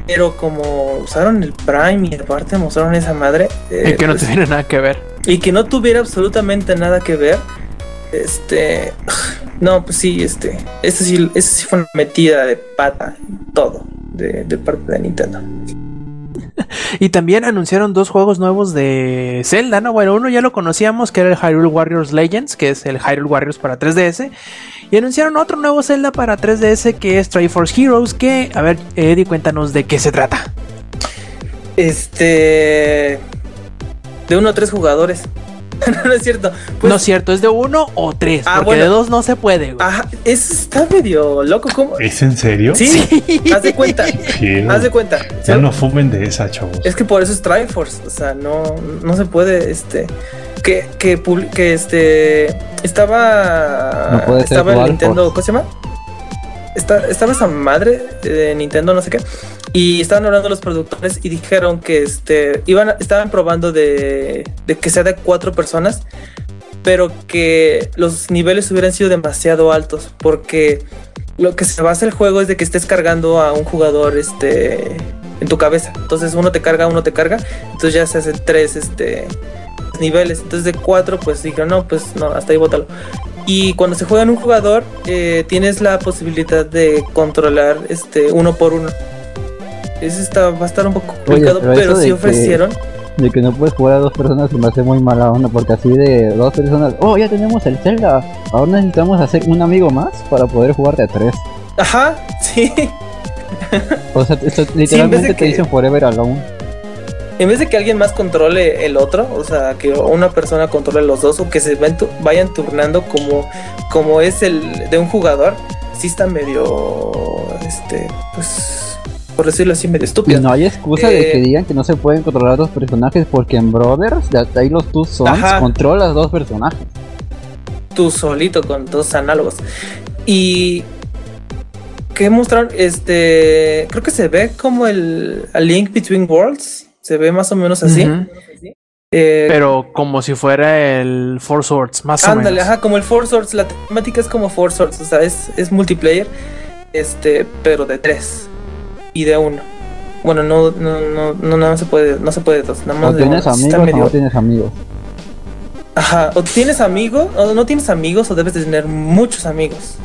Pero como usaron el Prime y aparte mostraron esa madre. y que no pues, tuviera nada que ver. Y que no tuviera absolutamente nada que ver. Este. No, pues sí, este. Esta sí, sí fue una metida de pata. Todo. De, de parte de Nintendo. y también anunciaron dos juegos nuevos de Zelda, ¿no? Bueno, uno ya lo conocíamos, que era el Hyrule Warriors Legends, que es el Hyrule Warriors para 3DS. Y anunciaron otro nuevo Zelda para 3DS, que es Triforce Heroes, que, a ver, Eddie, cuéntanos de qué se trata. Este... De uno a tres jugadores. no, es cierto. Pues no es cierto, es de uno o tres. Ah, porque de dos no se puede, güey. Ajá, está medio loco. ¿cómo? ¿Es en serio? Sí, haz de cuenta. haz de cuenta. Ya no fumen de esa, chavos. Es que por eso es Triforce. O sea, no, no se puede, este. Que, que, que este. Estaba. estaba el Nintendo. ¿Cómo se llama? estaba esa madre de Nintendo, no sé qué, y estaban hablando los productores y dijeron que este, iban, estaban probando de, de que sea de cuatro personas, pero que los niveles hubieran sido demasiado altos, porque lo que se basa el juego es de que estés cargando a un jugador este, en tu cabeza. Entonces uno te carga, uno te carga, entonces ya se hacen tres este, niveles. Entonces de cuatro, pues dijeron, no, pues no, hasta ahí bótalo. Y cuando se juega en un jugador, eh, tienes la posibilidad de controlar este uno por uno. Eso está, va a estar un poco complicado, pero, si ofrecieron. de que no puedes jugar a dos personas se me hace muy mala onda, porque así de dos personas, oh, ya tenemos el Zelda, ahora necesitamos hacer un amigo más para poder jugar de a tres. Ajá, sí. o sea, literalmente te dicen Forever Alone en vez de que alguien más controle el otro, o sea, que una persona controle los dos o que se vayan turnando como, como es el de un jugador, sí está medio, este, pues, por decirlo así, medio estúpido. Y no hay excusa de que eh, digan que no se pueden controlar dos personajes porque en Brothers, de ahí los Two Sons, controlas dos personajes. Tú solito con dos análogos. Y que mostraron, este, creo que se ve como el a Link Between Worlds se ve más o menos así. Eh, Pero como si fuera el Four Swords, más o menos. ajá, como el Four Swords. La temática es como Four Swords, o sea, es, es multiplayer, este, pero de tres y de uno. Bueno, no, no, no, no, no se puede, no se puede dos, nada más o tienes amigos o no tienes amigos. Ajá, o tienes amigos, o no tienes amigos, o debes de tener muchos amigos.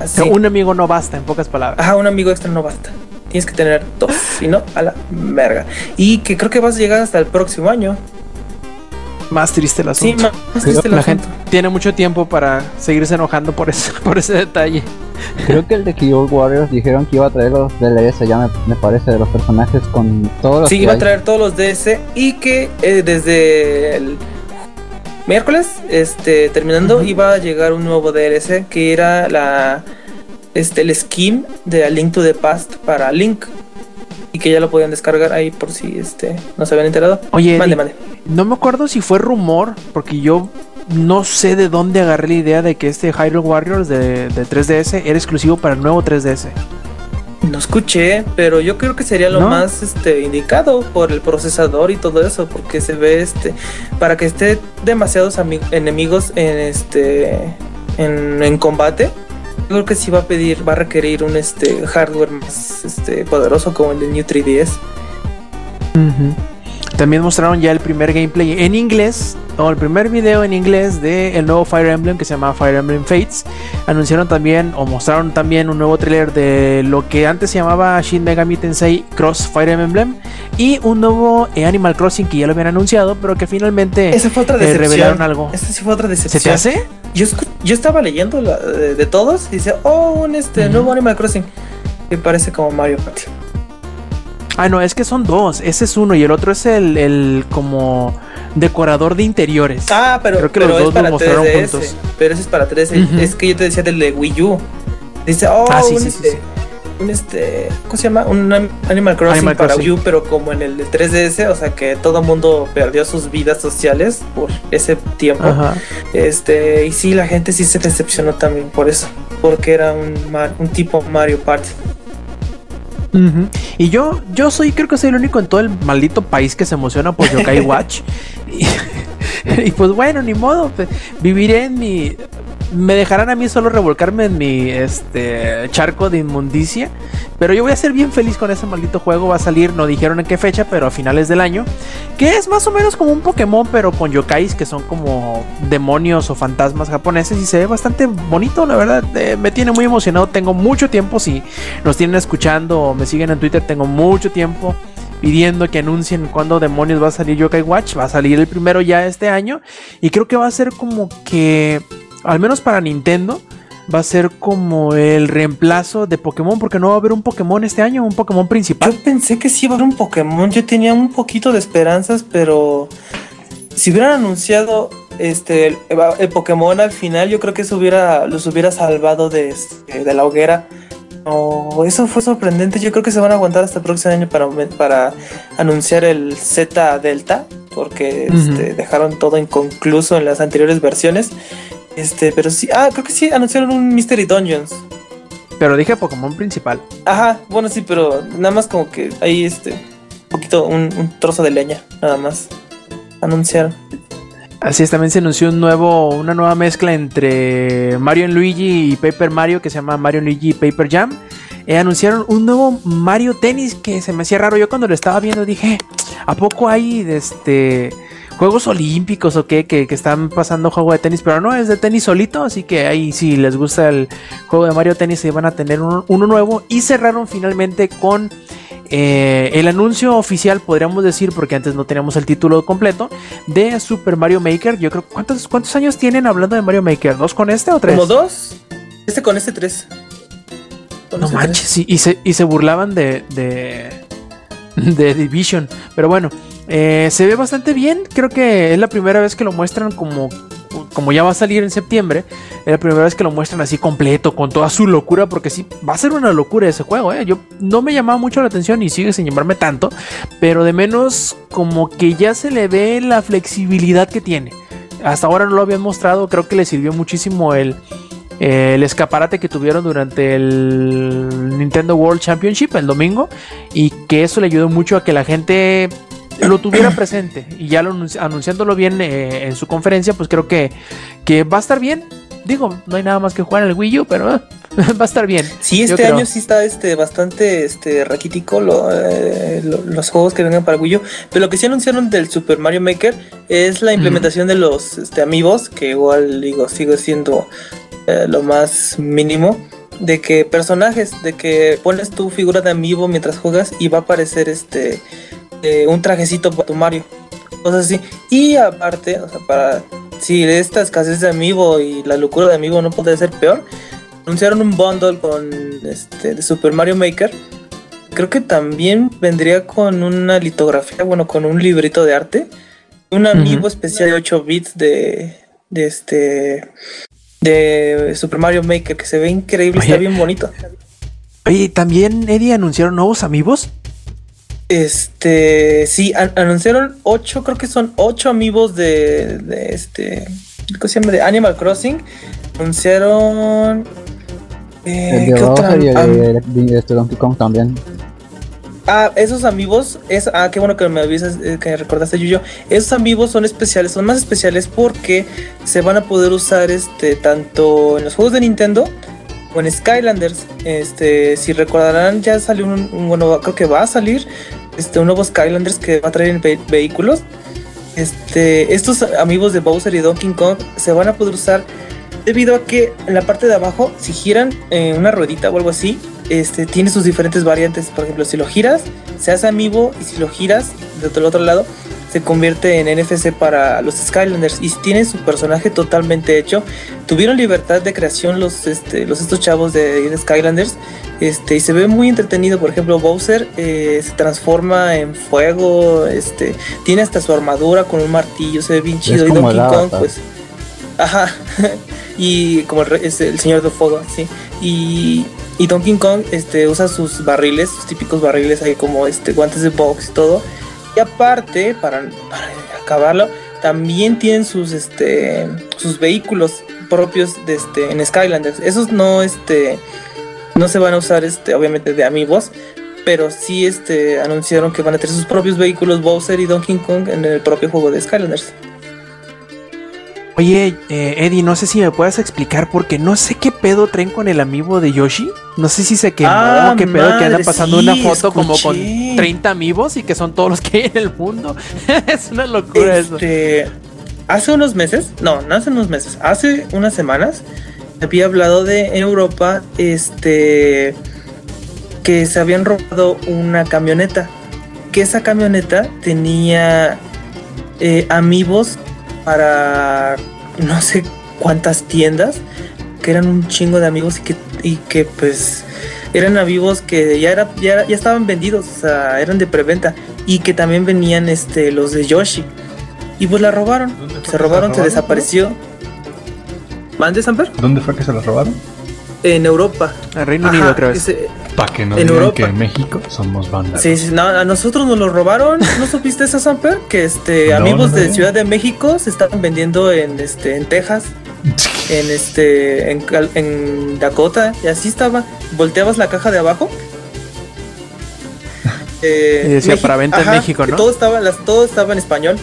Así. un amigo no basta, en pocas palabras. Ajá, un amigo extra no basta tienes que tener dos, si no, a la verga. Y que creo que vas a llegar hasta el próximo año. Más triste el asunto. Sí, más triste el la gente tiene mucho tiempo para seguirse enojando por ese, por ese detalle. Creo que el de Keyboard Warriors dijeron que iba a traer los DLS, ya me, parece, de los personajes con todos los. Sí, iba a traer todos los DS y que eh, desde el miércoles, este, terminando, iba a llegar un nuevo DLC que era la este, el skin de A Link to the Past para Link. Y que ya lo podían descargar ahí por si este, no se habían enterado. Oye, no me acuerdo si fue rumor, porque yo no sé de dónde agarré la idea de que este Hyrule Warriors de, 3DS era exclusivo para el nuevo 3DS. No escuché, pero yo creo que sería lo más este, indicado por el procesador y todo eso, porque se ve este para que esté demasiados enemigos en este en, en combate creo que sí va a pedir, va a requerir un este hardware más este poderoso como el del New 3DS. También mostraron ya el primer gameplay en inglés, o el primer video en inglés de el nuevo Fire Emblem que se llama Fire Emblem Fates. Anunciaron también, o mostraron también un nuevo trailer de lo que antes se llamaba Shin Megami Tensei Cross Fire Emblem y un nuevo Animal Crossing que ya lo habían anunciado, pero que finalmente Esa fue otra eh, revelaron algo. Esa sí fue otra decepción. ¿Se te hace? Yo, yo estaba leyendo de, todos y dice, oh, un este nuevo Animal Crossing que parece como Mario Party. Ah, no, es que son dos. Ese es uno y el otro es el, el como decorador de interiores. Ah, pero, Creo que pero los es dos para lo mostraron 3DS. juntos. Pero ese es para 3DS. Ujú. Es que yo te decía del de Wii U. Dice, oh, Ah, sí, un, sí, sí, este, sí. un este, ¿cómo se llama? Un Animal Crossing Animal para Crossing. Wii U, pero como en el de 3DS, o sea que todo mundo perdió sus vidas sociales por ese tiempo. Ajá. Este, y sí, la gente sí se decepcionó también por eso, porque era un, un tipo Mario Party. Y yo, yo soy, creo que soy el único en todo el maldito país que se emociona por Yokai Watch. y, y pues bueno, ni modo. pues, viviré en mi. Me dejarán a mí solo revolcarme en mi este charco de inmundicia. Pero yo voy a ser bien feliz con ese maldito juego. Va a salir, no dijeron en qué fecha, pero a finales del año. Que es más o menos como un Pokémon, pero con yokais, que son como demonios o fantasmas japoneses. Y se ve bastante bonito, la verdad. eh, me tiene muy emocionado. Tengo mucho tiempo. Si nos tienen escuchando o me siguen en Twitter, tengo mucho tiempo pidiendo que anuncien cuándo demonios va a salir Yokai Watch. Va a salir el primero ya este año. Y creo que va a ser como que, al menos para Nintendo, va a ser como el reemplazo de Pokémon. Porque no va a haber un Pokémon este año, un Pokémon principal. Yo pensé que sí iba a haber un Pokémon. Yo tenía un poquito de esperanzas, pero si hubieran anunciado este el, el Pokémon al final, yo creo que eso hubiera los hubiera salvado de, este, de la hoguera. Eso fue sorprendente. Yo creo que se van a aguantar hasta el próximo año para, para anunciar el Z Delta, porque este, dejaron todo inconcluso en las anteriores versiones. Este, pero sí, ah, creo que sí anunciaron un Mystery Dungeons. Pero dije Pokémon principal. Ajá, bueno, sí, pero nada más como que ahí este, un poquito, un, un trozo de leña, nada más. Anunciaron. Así es, también se anunció un nuevo, una nueva mezcla entre Mario Luigi y Paper Mario que se llama Mario Luigi Paper Jam. Eh, anunciaron un nuevo Mario Tennis que se me hacía raro. Yo cuando lo estaba viendo dije, ¿a poco hay este Juegos Olímpicos o qué? Que, que están pasando juego de tenis, pero no, es de tenis solito. Así que ahí si les gusta el juego de Mario Tennis, se van a tener uno, uno nuevo. Y cerraron finalmente con eh, el anuncio oficial, podríamos decir, porque antes no teníamos el título completo, de Super Mario Maker. Yo creo, ¿cuántos, cuántos años tienen hablando de Mario Maker? ¿Dos con este o tres? Como dos. Este con este tres. Con No este manches, sí, y, se, y se burlaban de, de, de Division. Pero bueno, eh, se ve bastante bien. Creo que es la primera vez que lo muestran como, como ya va a salir en septiembre. Es la primera vez que lo muestran así completo, con toda su locura. Porque sí, va a ser una locura ese juego. ¿eh? Yo no me llamaba mucho la atención y sigue sin llamarme tanto. Pero de menos como que ya se le ve la flexibilidad que tiene. Hasta ahora no lo habían mostrado. Creo que le sirvió muchísimo el el escaparate que tuvieron durante el Nintendo World Championship el domingo y que eso le ayudó mucho a que la gente lo tuviera presente y ya lo anunci- anunciándolo bien eh, en su conferencia pues creo que, que va a estar bien digo no hay nada más que jugar en el Wii U pero eh, va a estar bien Sí, este año sí está este bastante este raquítico lo, eh, lo- los juegos que vengan para Wii U. Pero lo que sí anunciaron del Super Mario Maker es la implementación de los este, amigos, que igual digo, sigue siendo lo más mínimo. De que personajes, de que pones tu figura de amiibo mientras juegas y va a aparecer este eh, un trajecito para tu Mario. Cosas así. Y aparte, o sea, para si esta escasez de amiibo y la locura de amiibo no puede ser peor, anunciaron un bundle con este de Super Mario Maker. Creo que también vendría con una litografía, bueno, con un librito de arte. Un Ujú. especial de 8 bits de, de este de Super Mario Maker que se ve increíble, está bien bonito. oye también Eddie anunciaron nuevos amigos Este, sí, an- anunciaron 8, creo que son 8 amigos de, de este, ¿cómo se llama? De Animal Crossing. Anunciaron eh, El de ¿qué otra? Y el Am- de, de este Donkey Kong también. Ah, esos amigos, es, ah, qué bueno que me avisas, eh, que recordaste Yuyo. Esos amigos son especiales, son más especiales porque se van a poder usar este tanto en los juegos de Nintendo en Skylanders. Este, si recordarán, ya salió un, un- bueno, creo que va a salir este un nuevo Skylanders que va a traer ve- vehículos. Este, estos amigos de Bowser y Donkey Kong se van a poder usar debido a que en la parte de abajo, si giran eh, una ruedita o algo así, este, tiene sus diferentes variantes. Por ejemplo, si lo giras, se hace amiibo y si lo giras el otro lado, se convierte en NFC para los Skylanders y tiene su personaje totalmente hecho. Tuvieron libertad de creación los, este, los estos chavos de, Skylanders este, y se ve muy entretenido. Por ejemplo, Bowser eh, se transforma en fuego, este, tiene hasta su armadura con un martillo, se ve bien chido. y Donkey Kong, pues. Ajá. y como el, es el señor de fuego, sí. Y, y Donkey Kong este, usa sus barriles, sus típicos barriles ahí como este, guantes de box y todo y aparte, para, acabarlo, también tienen sus, este, sus vehículos propios este, en Skylanders. Esos no, este, no se van a usar, este, obviamente, de amigos, pero sí este, anunciaron que van a tener sus propios vehículos Bowser y Donkey Kong en el propio juego de Skylanders. Oye, eh, Eddie, no sé si me puedes explicar porque no sé qué pedo traen con el amigo de Yoshi. No sé si se quemó ah, qué pedo que andan pasando una foto como con 30 amigos y que son todos los que hay en el mundo. es una locura este, eso. Hace unos meses, no, no hace unos meses, hace unas semanas había hablado de Europa, este, que se habían robado una camioneta. Que esa camioneta tenía eh, amigos para no sé cuántas tiendas que eran un chingo de amigos y que, y que pues eran amigos que ya, era, ya, estaban vendidos, o sea, eran de preventa y que también venían este, los de Yoshi. Y pues la robaron, se robaron, se desapareció. ¿Mande, Samper? ¿Dónde fue que se la robaron? En Europa. En Reino Unido, creo. Para que no en digan Europa. que en México somos bandas. Sí, sí, no, a nosotros nos lo robaron. ¿No supiste eso, Samper? Que este amigos de Ciudad de México se estaban vendiendo en este en Texas, en este en, en Dakota y así estaba. Volteabas la caja de abajo. Eh, y decía para venta en México, ¿no? Todo estaba, las, todo estaba en español.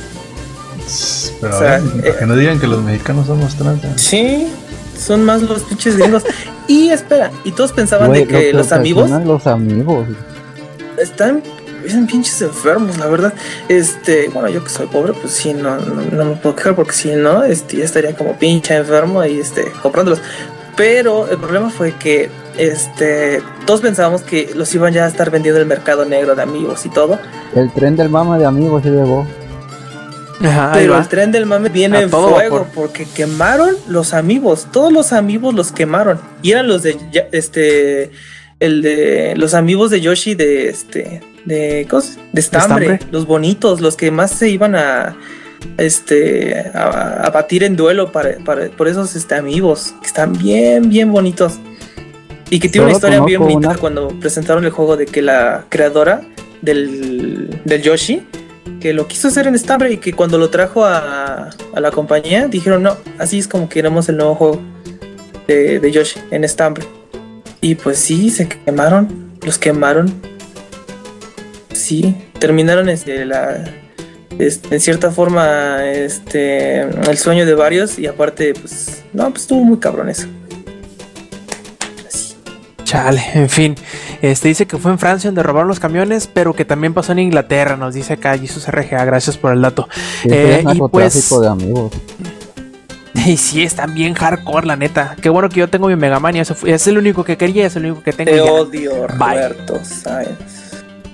Pero que eh, no digan que los mexicanos somos trans. Sí, son más los pinches gringos. y espera, y todos pensaban de que los amigos. Los amigos. Están son pinches enfermos, la verdad. Este, bueno, yo que soy pobre, pues sí, no, no, me puedo quejar porque si no, este, ya estaría como pinche enfermo y este, comprándolos. Pero el problema fue que este, todos pensábamos que los iban ya a estar vendiendo en el mercado negro de amigos y todo. El tren del mama de amigos se Pero el tren del mame viene en fuego porque quemaron los amigos. Todos los amigos los quemaron. Y eran los de este. El de los amigos de Yoshi de este. De, de estambre, Los bonitos, los que más se iban a. Este. A, batir en duelo para, por esos este, amigos. Que están bien, bien bonitos. Y que tiene una historia bien bonita cuando presentaron el juego de que la creadora del, del Yoshi que lo quiso hacer en estambre y que cuando lo trajo a, la compañía dijeron no, así es como queremos el nuevo juego de, Yoshi en estambre. Y pues sí, se quemaron, los quemaron. Sí, terminaron este, la, este, en cierta forma este, el sueño de varios y aparte pues no, pues estuvo muy cabrón eso. Chale, en fin. Este dice que fue en Francia donde robaron los camiones, pero que también pasó en Inglaterra, nos dice acá Jesus RGA, gracias por el dato. Eh, y pues de amigos. Y sí, están bien hardcore, la neta. Qué bueno que yo tengo mi Mega Man es el único que quería, es el único que tengo. Te odio, Roberto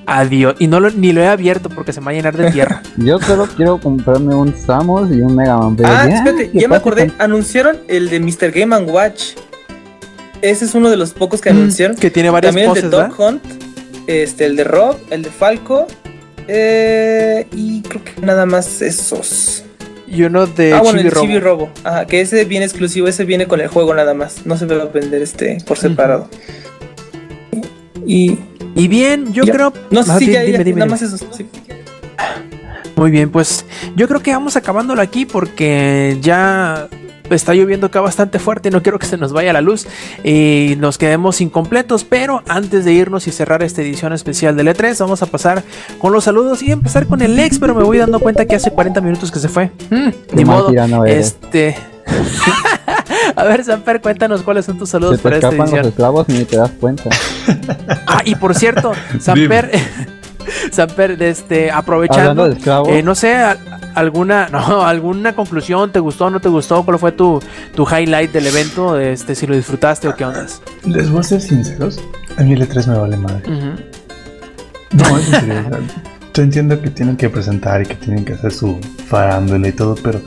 Adiós. Y no lo, ni lo he abierto porque se me va a llenar de tierra. Yo solo quiero comprarme un Samus y un Mega Man. Ah, espérate, ya me acordé. Anunciaron el de Mr. Game Watch. Ese es uno de los pocos que mm, anunciaron. Que tiene varias También el de Dog Hunt, este, el de Rob, el de Falco. Eh, y creo que nada más esos. Y uno de ah, bueno, el Chibi Robo. Ajá, que ese viene exclusivo, ese viene con el juego nada más. No se va a vender este por separado. Y. Y bien, yo creo. No sé si ya, nada más esos. Muy bien, pues yo creo que vamos acabándolo aquí porque ya está lloviendo acá bastante fuerte y no quiero que se nos vaya la luz y nos quedemos incompletos. Pero antes de irnos y cerrar esta edición especial del E3, vamos a pasar con los saludos y empezar con el ex. Pero me voy dando cuenta que hace 40 minutos que se fue. Mm, ni modo. este. A ver, Samper, cuéntanos cuáles son tus saludos para esta edición. Los esclavos ni te das cuenta. ah, y por cierto, Samper. Samper, este, aprovechando, eh, no sé, alguna, no, alguna conclusión, ¿te gustó o no te gustó? ¿Cuál fue tu, tu highlight del evento? Este, si lo disfrutaste o qué onda. Les voy a ser sinceros, a mí el E3 me vale madre. No, es serio. Yo entiendo que tienen que presentar y que tienen que hacer su farándula y todo, pero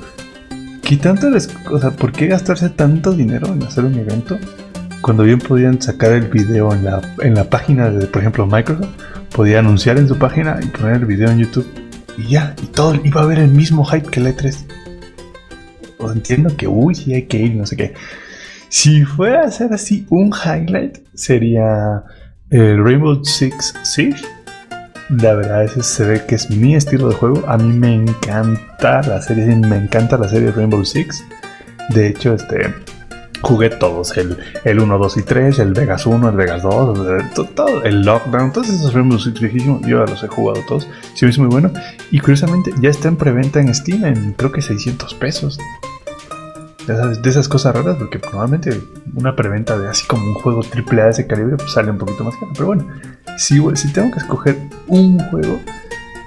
¿qué tanto les, o sea, ¿por qué gastarse tanto dinero en hacer un evento cuando bien podían sacar el video en la, en la página de, por ejemplo, Microsoft? Podía anunciar en su página y poner el video en YouTube y ya, y todo iba a haber el mismo hype que el E3. O entiendo que, uy, sí hay que ir, no sé qué. Si fuera a ser así un highlight, sería el Rainbow Six Siege. La verdad, ese se ve que es mi estilo de juego. A mí me encanta la serie, me encanta la serie Rainbow Six. De hecho, este jugué todos: el, el 1, 2 y 3, el Vegas 1, el Vegas 2, todo, todo, el Lockdown, todos esos Rainbow Six. Yo ya los he jugado todos. Sí, es muy bueno. Y curiosamente, ya está en preventa en Steam en creo que 600 pesos de esas, de esas cosas raras, porque probablemente una preventa de así como un juego triple A de ese calibre pues sale un poquito más caro. Pero bueno, si, si tengo que escoger un juego,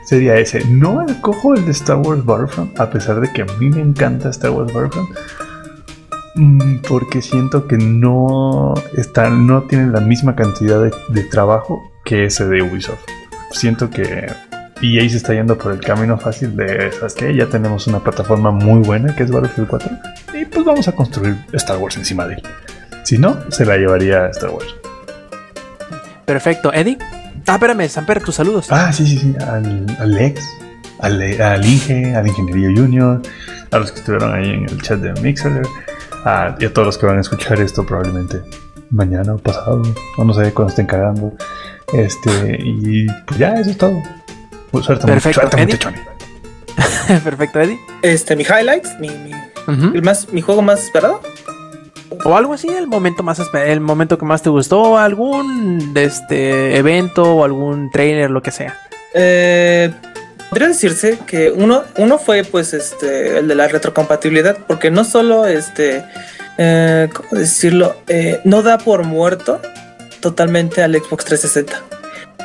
sería ese. No escojo el de Star Wars Battlefront, a pesar de que a mí me encanta Star Wars Battlefront. Mm, Porque siento que no están, no tienen la misma cantidad de, de trabajo que ese de Ubisoft. Siento que EA se está yendo por el camino fácil de, ¿sabes qué? Ya tenemos una plataforma muy buena que es Battlefield 4 y pues vamos a construir Star Wars encima de él. Si no, se la llevaría a Star Wars. Perfecto. Eddie. Ah, espérame, Samper, tus saludos. Ah, sí, sí, sí, al, al Lex, al, al Inge, al Ingeniería Junior, a los que estuvieron ahí en el chat de Mixer, a, y a todos los que van a escuchar esto probablemente mañana o pasado, o no sé cuando estén cagando. Este, y pues ya, eso es todo. Pues suerte, Perfecto, suerte, Eddie. Perfecto, Eddie. Este, mi highlights, mi, mi, el más, mi juego más esperado. O algo así, el momento más el momento que más te gustó, algún este evento o algún trailer, lo que sea. Eh, podría decirse que uno, uno fue pues este el de la retrocompatibilidad, porque no solo este eh, ¿cómo decirlo? Eh, no da por muerto totalmente al Xbox 360.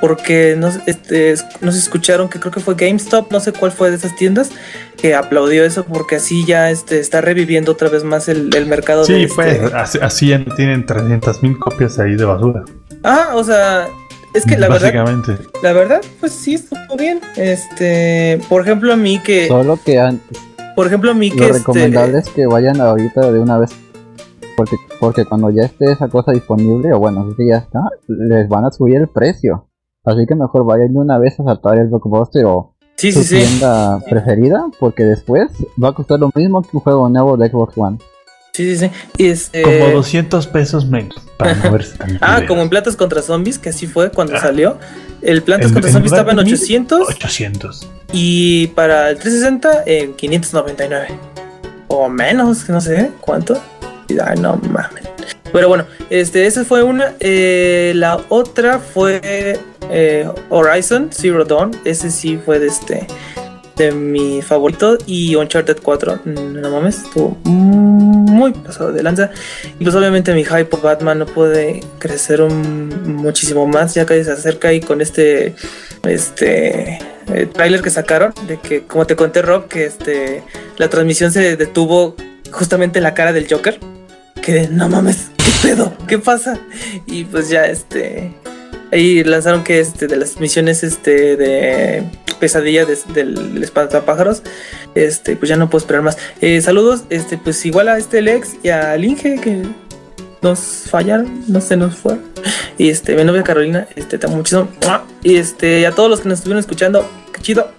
Porque no, este, no se escucharon que creo que fue GameStop, no sé cuál fue de esas tiendas, que aplaudió eso porque así ya este, está reviviendo otra vez más el, el mercado de Sí, este- pues, así, así ya no tienen 300.000 copias ahí de basura. Ah, o sea, es que la verdad, la verdad, pues sí estuvo bien. Este, por ejemplo, a mí que, Solo que an- por ejemplo, a mí que lo este, recomendable es que vayan ahorita de una vez. Porque, porque cuando ya esté esa cosa disponible, o bueno, si ya está, les van a subir el precio. Así que mejor vayan de una vez a saltar el blockbuster o sí, su sí, sí. tienda preferida, porque después va a costar lo mismo que un juego nuevo de Xbox One. Sí, sí, sí. Este, Como 200 pesos menos. Para no verse tan Ah, como en Plantas contra Zombies, que así fue cuando Ah. salió. El Plantas En- contra en Zombies estaba en de mil, 800 800. y para el 360 en 599. O menos, no sé cuánto. Ay, no mames. Pero bueno, este, esa fue una. Eh, la otra fue eh, Horizon Zero Dawn. Ese sí fue de este de mi favorito. Y Uncharted 4. mm, No mames, estuvo muy pasado de lanza. Y pues obviamente mi hype por Batman no puede crecer muchísimo más. Ya que se acerca y con este. Este. eh, trailer que sacaron. De que, como te conté, Rob, que este. La transmisión se detuvo justamente en la cara del Joker. Que no mames, ¿qué pedo? ¿Qué pasa? Y pues ya este. Ahí lanzaron que este de las misiones este de pesadilla de- del, del espantapájaros. Este, pues ya no puedo esperar más. Eh, saludos, este, pues igual a este Lex y al Inge que nos fallaron, no se nos fue. Y este, mi novia Carolina, este, te muchísimo. Y este, a todos los que nos estuvieron escuchando, qué chido.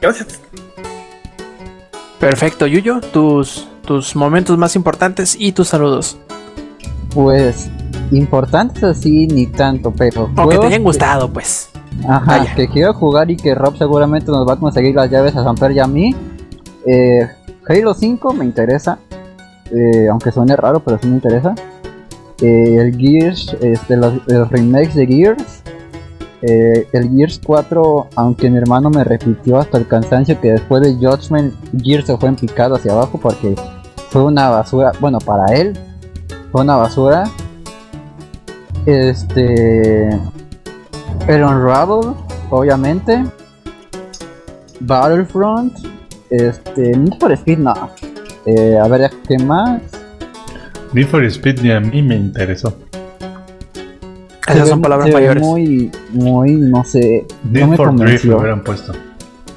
Gracias. Perfecto, Yuyo, tus tus momentos más importantes y tus saludos. Pues, importantes así ni tanto, pero. O que te hayan gustado, pues. Ajá, Vaya. que quiero jugar y que Rob seguramente nos va a conseguir las llaves a Samper y a mí. Eh, Halo 5 me interesa, eh, aunque suene raro, pero sí me interesa. Eh, el Gears, este, los, los remakes de Gears. Eh, el Gears 4, aunque mi hermano me repitió hasta el cansancio que después de Judgment, Gears se fue en picado hacia abajo porque fue una basura. Bueno, para él, fue una basura. Este. El Unravel, obviamente. Battlefront. Este. Need for Speed, no. Eh, a ver, ¿qué más? Need for Speed ni a mí me interesó. Esas son palabras mayores. Muy, muy, no sé. Need no me for Drift convenció. lo hubieran puesto.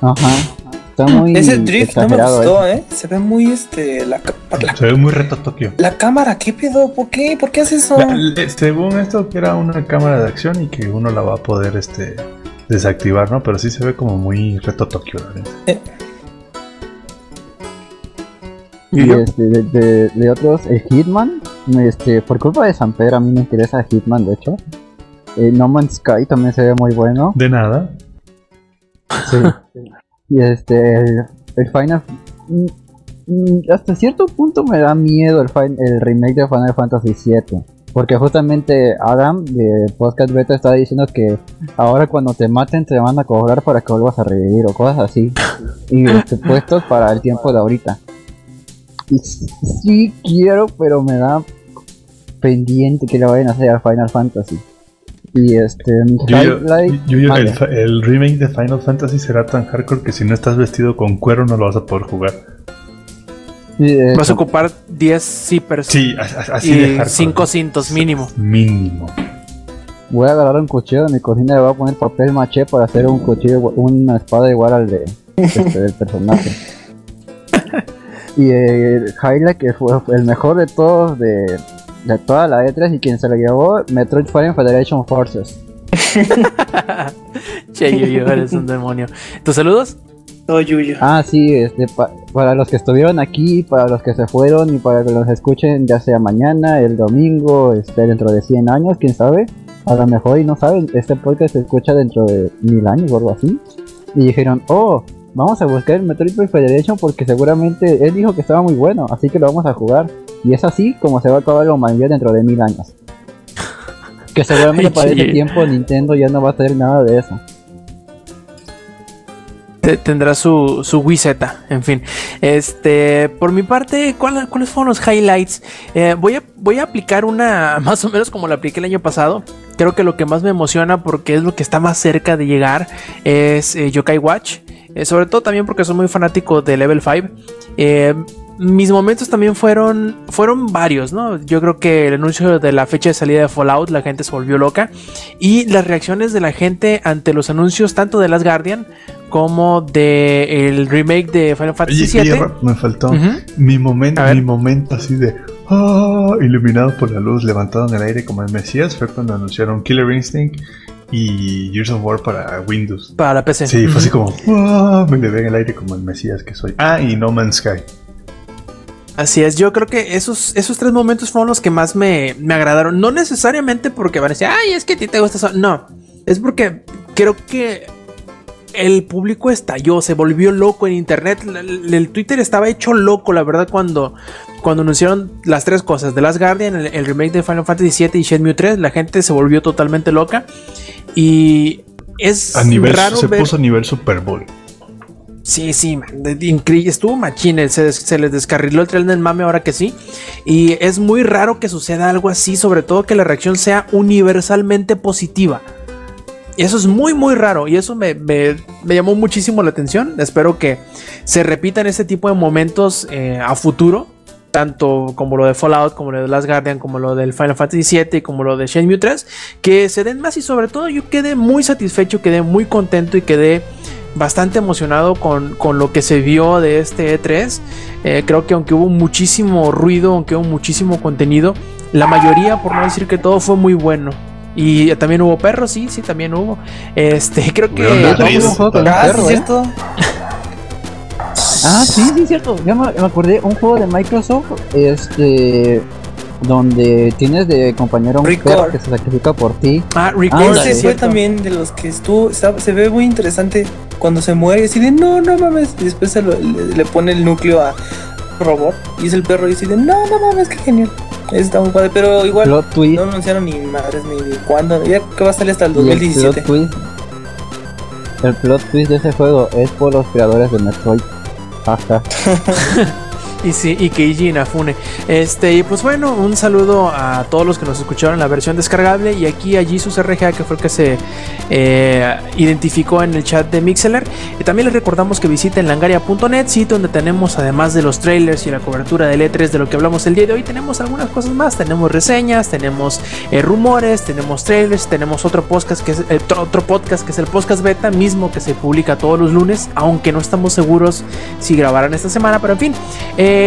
Ajá. Está muy Ese drift no me gustó, ¿eh? ¿eh? Se ve muy este. La, ca- la, Se ve muy reto Tokio. la cámara, ¿qué pedo? ¿Por qué? ¿Por qué haces eso? La- le- según esto, que era una cámara de acción y que uno la va a poder este desactivar, ¿no? Pero sí se ve como muy reto Tokio, la neta. ¿Y este, de, de- de otros, el Hitman, este, por culpa de Samper, a mí me interesa Hitman, de hecho. Eh, no Man's Sky también se ve muy bueno. De nada. Sí. Y este, el, el Final. mm, mm, hasta cierto punto me da miedo el, fin- el remake de Final Fantasy VII. Porque justamente Adam de Podcast Beta está diciendo que ahora cuando te maten te van a cobrar para que vuelvas a revivir o cosas así. Y este, puestos para el tiempo de ahorita. Y sí quiero, pero me da pendiente que le vayan a hacer a Final Fantasy. Y este, Yo, yo- yo- el, el remake de Final Fantasy será tan hardcore que si no estás vestido con cuero no lo vas a poder jugar. Eh, Vas a ocupar 10 zippers Sí, así y de hardcore. 5 cintos mínimo. Mínimo. Voy a agarrar un cuchillo de mi cocina y le voy a poner papel maché para hacer un cuchillo, una espada igual al de este, del personaje. y eh, el highlight que fue el mejor de todos de, de toda la E3 y quien se lo llevó, Metroid Fire Federation Forces. che, yo, yo, eres un demonio. ¿Tus saludos? No, Yuyo. Ah, sí, este, pa- para los que estuvieron aquí, para los que se fueron y para que los escuchen ya sea mañana, el domingo, este, dentro de 100 años, quién sabe. A lo mejor y no saben, este podcast se escucha dentro de mil años o algo así. Y dijeron, oh, vamos a buscar el Metroid Prime Federation porque seguramente él dijo que estaba muy bueno, así que lo vamos a jugar. Y es así como se va a acabar la humanidad dentro de mil años. Que seguramente para ese tiempo Nintendo ya no va a hacer nada de eso. Te- tendrá su, su Wii Z, en fin. Este, por mi parte, ¿cuál- ¿cuáles fueron los highlights? Eh, voy, a, voy a aplicar una más o menos como la apliqué el año pasado. Creo que lo que más me emociona porque es lo que está más cerca de llegar es eh, Yokai Watch. Eh, sobre todo también porque soy muy fanático de Level 5. Mis momentos también fueron, fueron varios, ¿no? Yo creo que el anuncio de la fecha de salida de Fallout, la gente se volvió loca. Y las reacciones de la gente ante los anuncios tanto de Last Guardian como de el remake de Final Fantasy VII. me faltó Ujú. mi momento, mi momento así de ah, iluminado por la luz, levantado en el aire como el Mesías, fue cuando anunciaron Killer Instinct y Gears of War para Windows. Para la PC. Sí, fue así como ah, me elevé en el aire como el Mesías que soy. Ah, y No Man's Sky. Así es, yo creo que esos, esos tres momentos fueron los que más me, me agradaron. No necesariamente porque van a decir, ay, es que a ti te gusta eso. No, es porque creo que el público estalló, se volvió loco en internet. El, el Twitter estaba hecho loco, la verdad, cuando, cuando anunciaron las tres cosas: The Last Guardian, el, el remake de Final Fantasy VII y Shenmue 3. La gente se volvió totalmente loca. Y es A nivel, raro se ver. puso a nivel Super Bowl. Sí, sí, increíble. Estuvo machine, se, les descarriló el tren del mame ahora que sí. Y es muy raro que suceda algo así, sobre todo que la reacción sea universalmente positiva. Eso es muy, muy raro. Y eso me, me- llamó muchísimo la atención. Espero que se repitan este tipo de momentos eh, a futuro. Tanto como lo de Fallout, como lo de Last Guardian, como lo del Final Fantasy VII como lo de Shenmue 3. Que se den más y sobre todo yo quedé muy satisfecho, quedé muy contento y quedé bastante emocionado con, con lo que se vio de este E3. Eh, creo que aunque hubo muchísimo ruido, aunque hubo muchísimo contenido, la mayoría, por no decir que todo, fue muy bueno. Y también hubo perros, sí, sí, también hubo. Este, creo que. Ah, perro, ¿sí ¿eh? ¿cierto? Ah, sí, sí, cierto. Ya me, me acordé, un juego de Microsoft, este, donde tienes de compañero a un Record. perro que se sacrifica por ti. Ah, Ah, Record. Ese fue también de los que estuvo, está- se ve muy interesante cuando se muere, así de no, no mames, y después se lo- le, le pone el núcleo a robot y es el perro y de no, no mames, qué genial. Está muy padre, pero igual Plot twist. no anunciaron ni madres ni, cuándo, ya que va a salir hasta el y el 2017. plot twist. El plot twist de ese juego es por los creadores de Metroid. Ajá. Y sí, y Keiji Inafune. Este, y pues bueno, un saludo a todos los que nos escucharon en la versión descargable. Y aquí a Jesus RGA, que fue el que se eh, identificó en el chat de Mixeler. Y también les recordamos que visiten langaria.net, sitio donde tenemos, además de los trailers y la cobertura del E3 de lo que hablamos el día de hoy, tenemos algunas cosas más. Tenemos reseñas, tenemos eh, rumores, tenemos trailers, tenemos otro podcast que es eh, otro podcast que es el podcast beta mismo que se publica todos los lunes, aunque no estamos seguros si grabarán esta semana, pero en fin.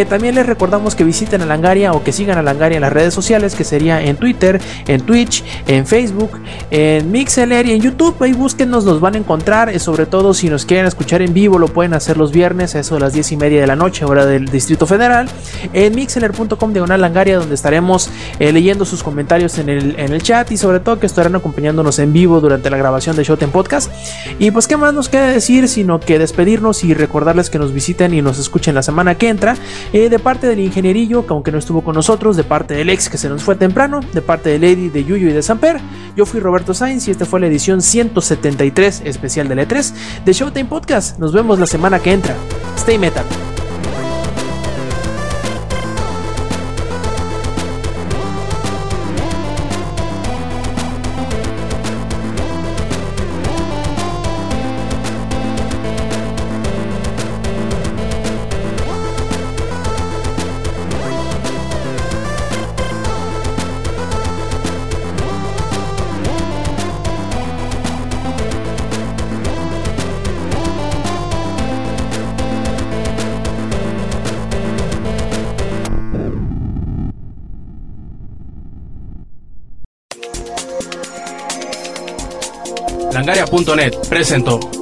También les recordamos que visiten a Langaria o que sigan a Langaria en las redes sociales, que sería en Twitter, en Twitch, en Facebook, en Mixeler y en YouTube. Ahí búsquenos, nos van a encontrar. Eh, sobre todo si nos quieren escuchar en vivo, lo pueden hacer los viernes, a eso de las 10 y media de la noche, hora del Distrito Federal. En mixeler.com diagonal Langaria, donde estaremos eh, leyendo sus comentarios en el, en el chat y sobre todo que estarán acompañándonos en vivo durante la grabación de Showtime Podcast. Y pues, ¿qué más nos queda decir? Sino que despedirnos y recordarles que nos visiten y nos escuchen la semana que entra. Eh, de parte del ingenierillo, que aunque no estuvo con nosotros, de parte del ex que se nos fue temprano, de parte de Lady, de Yuyu y de Samper, yo fui Roberto Sainz y esta fue la edición 173 especial de E3 de Showtime Podcast. Nos vemos la semana que entra. Stay metal. Langaria.net presentó.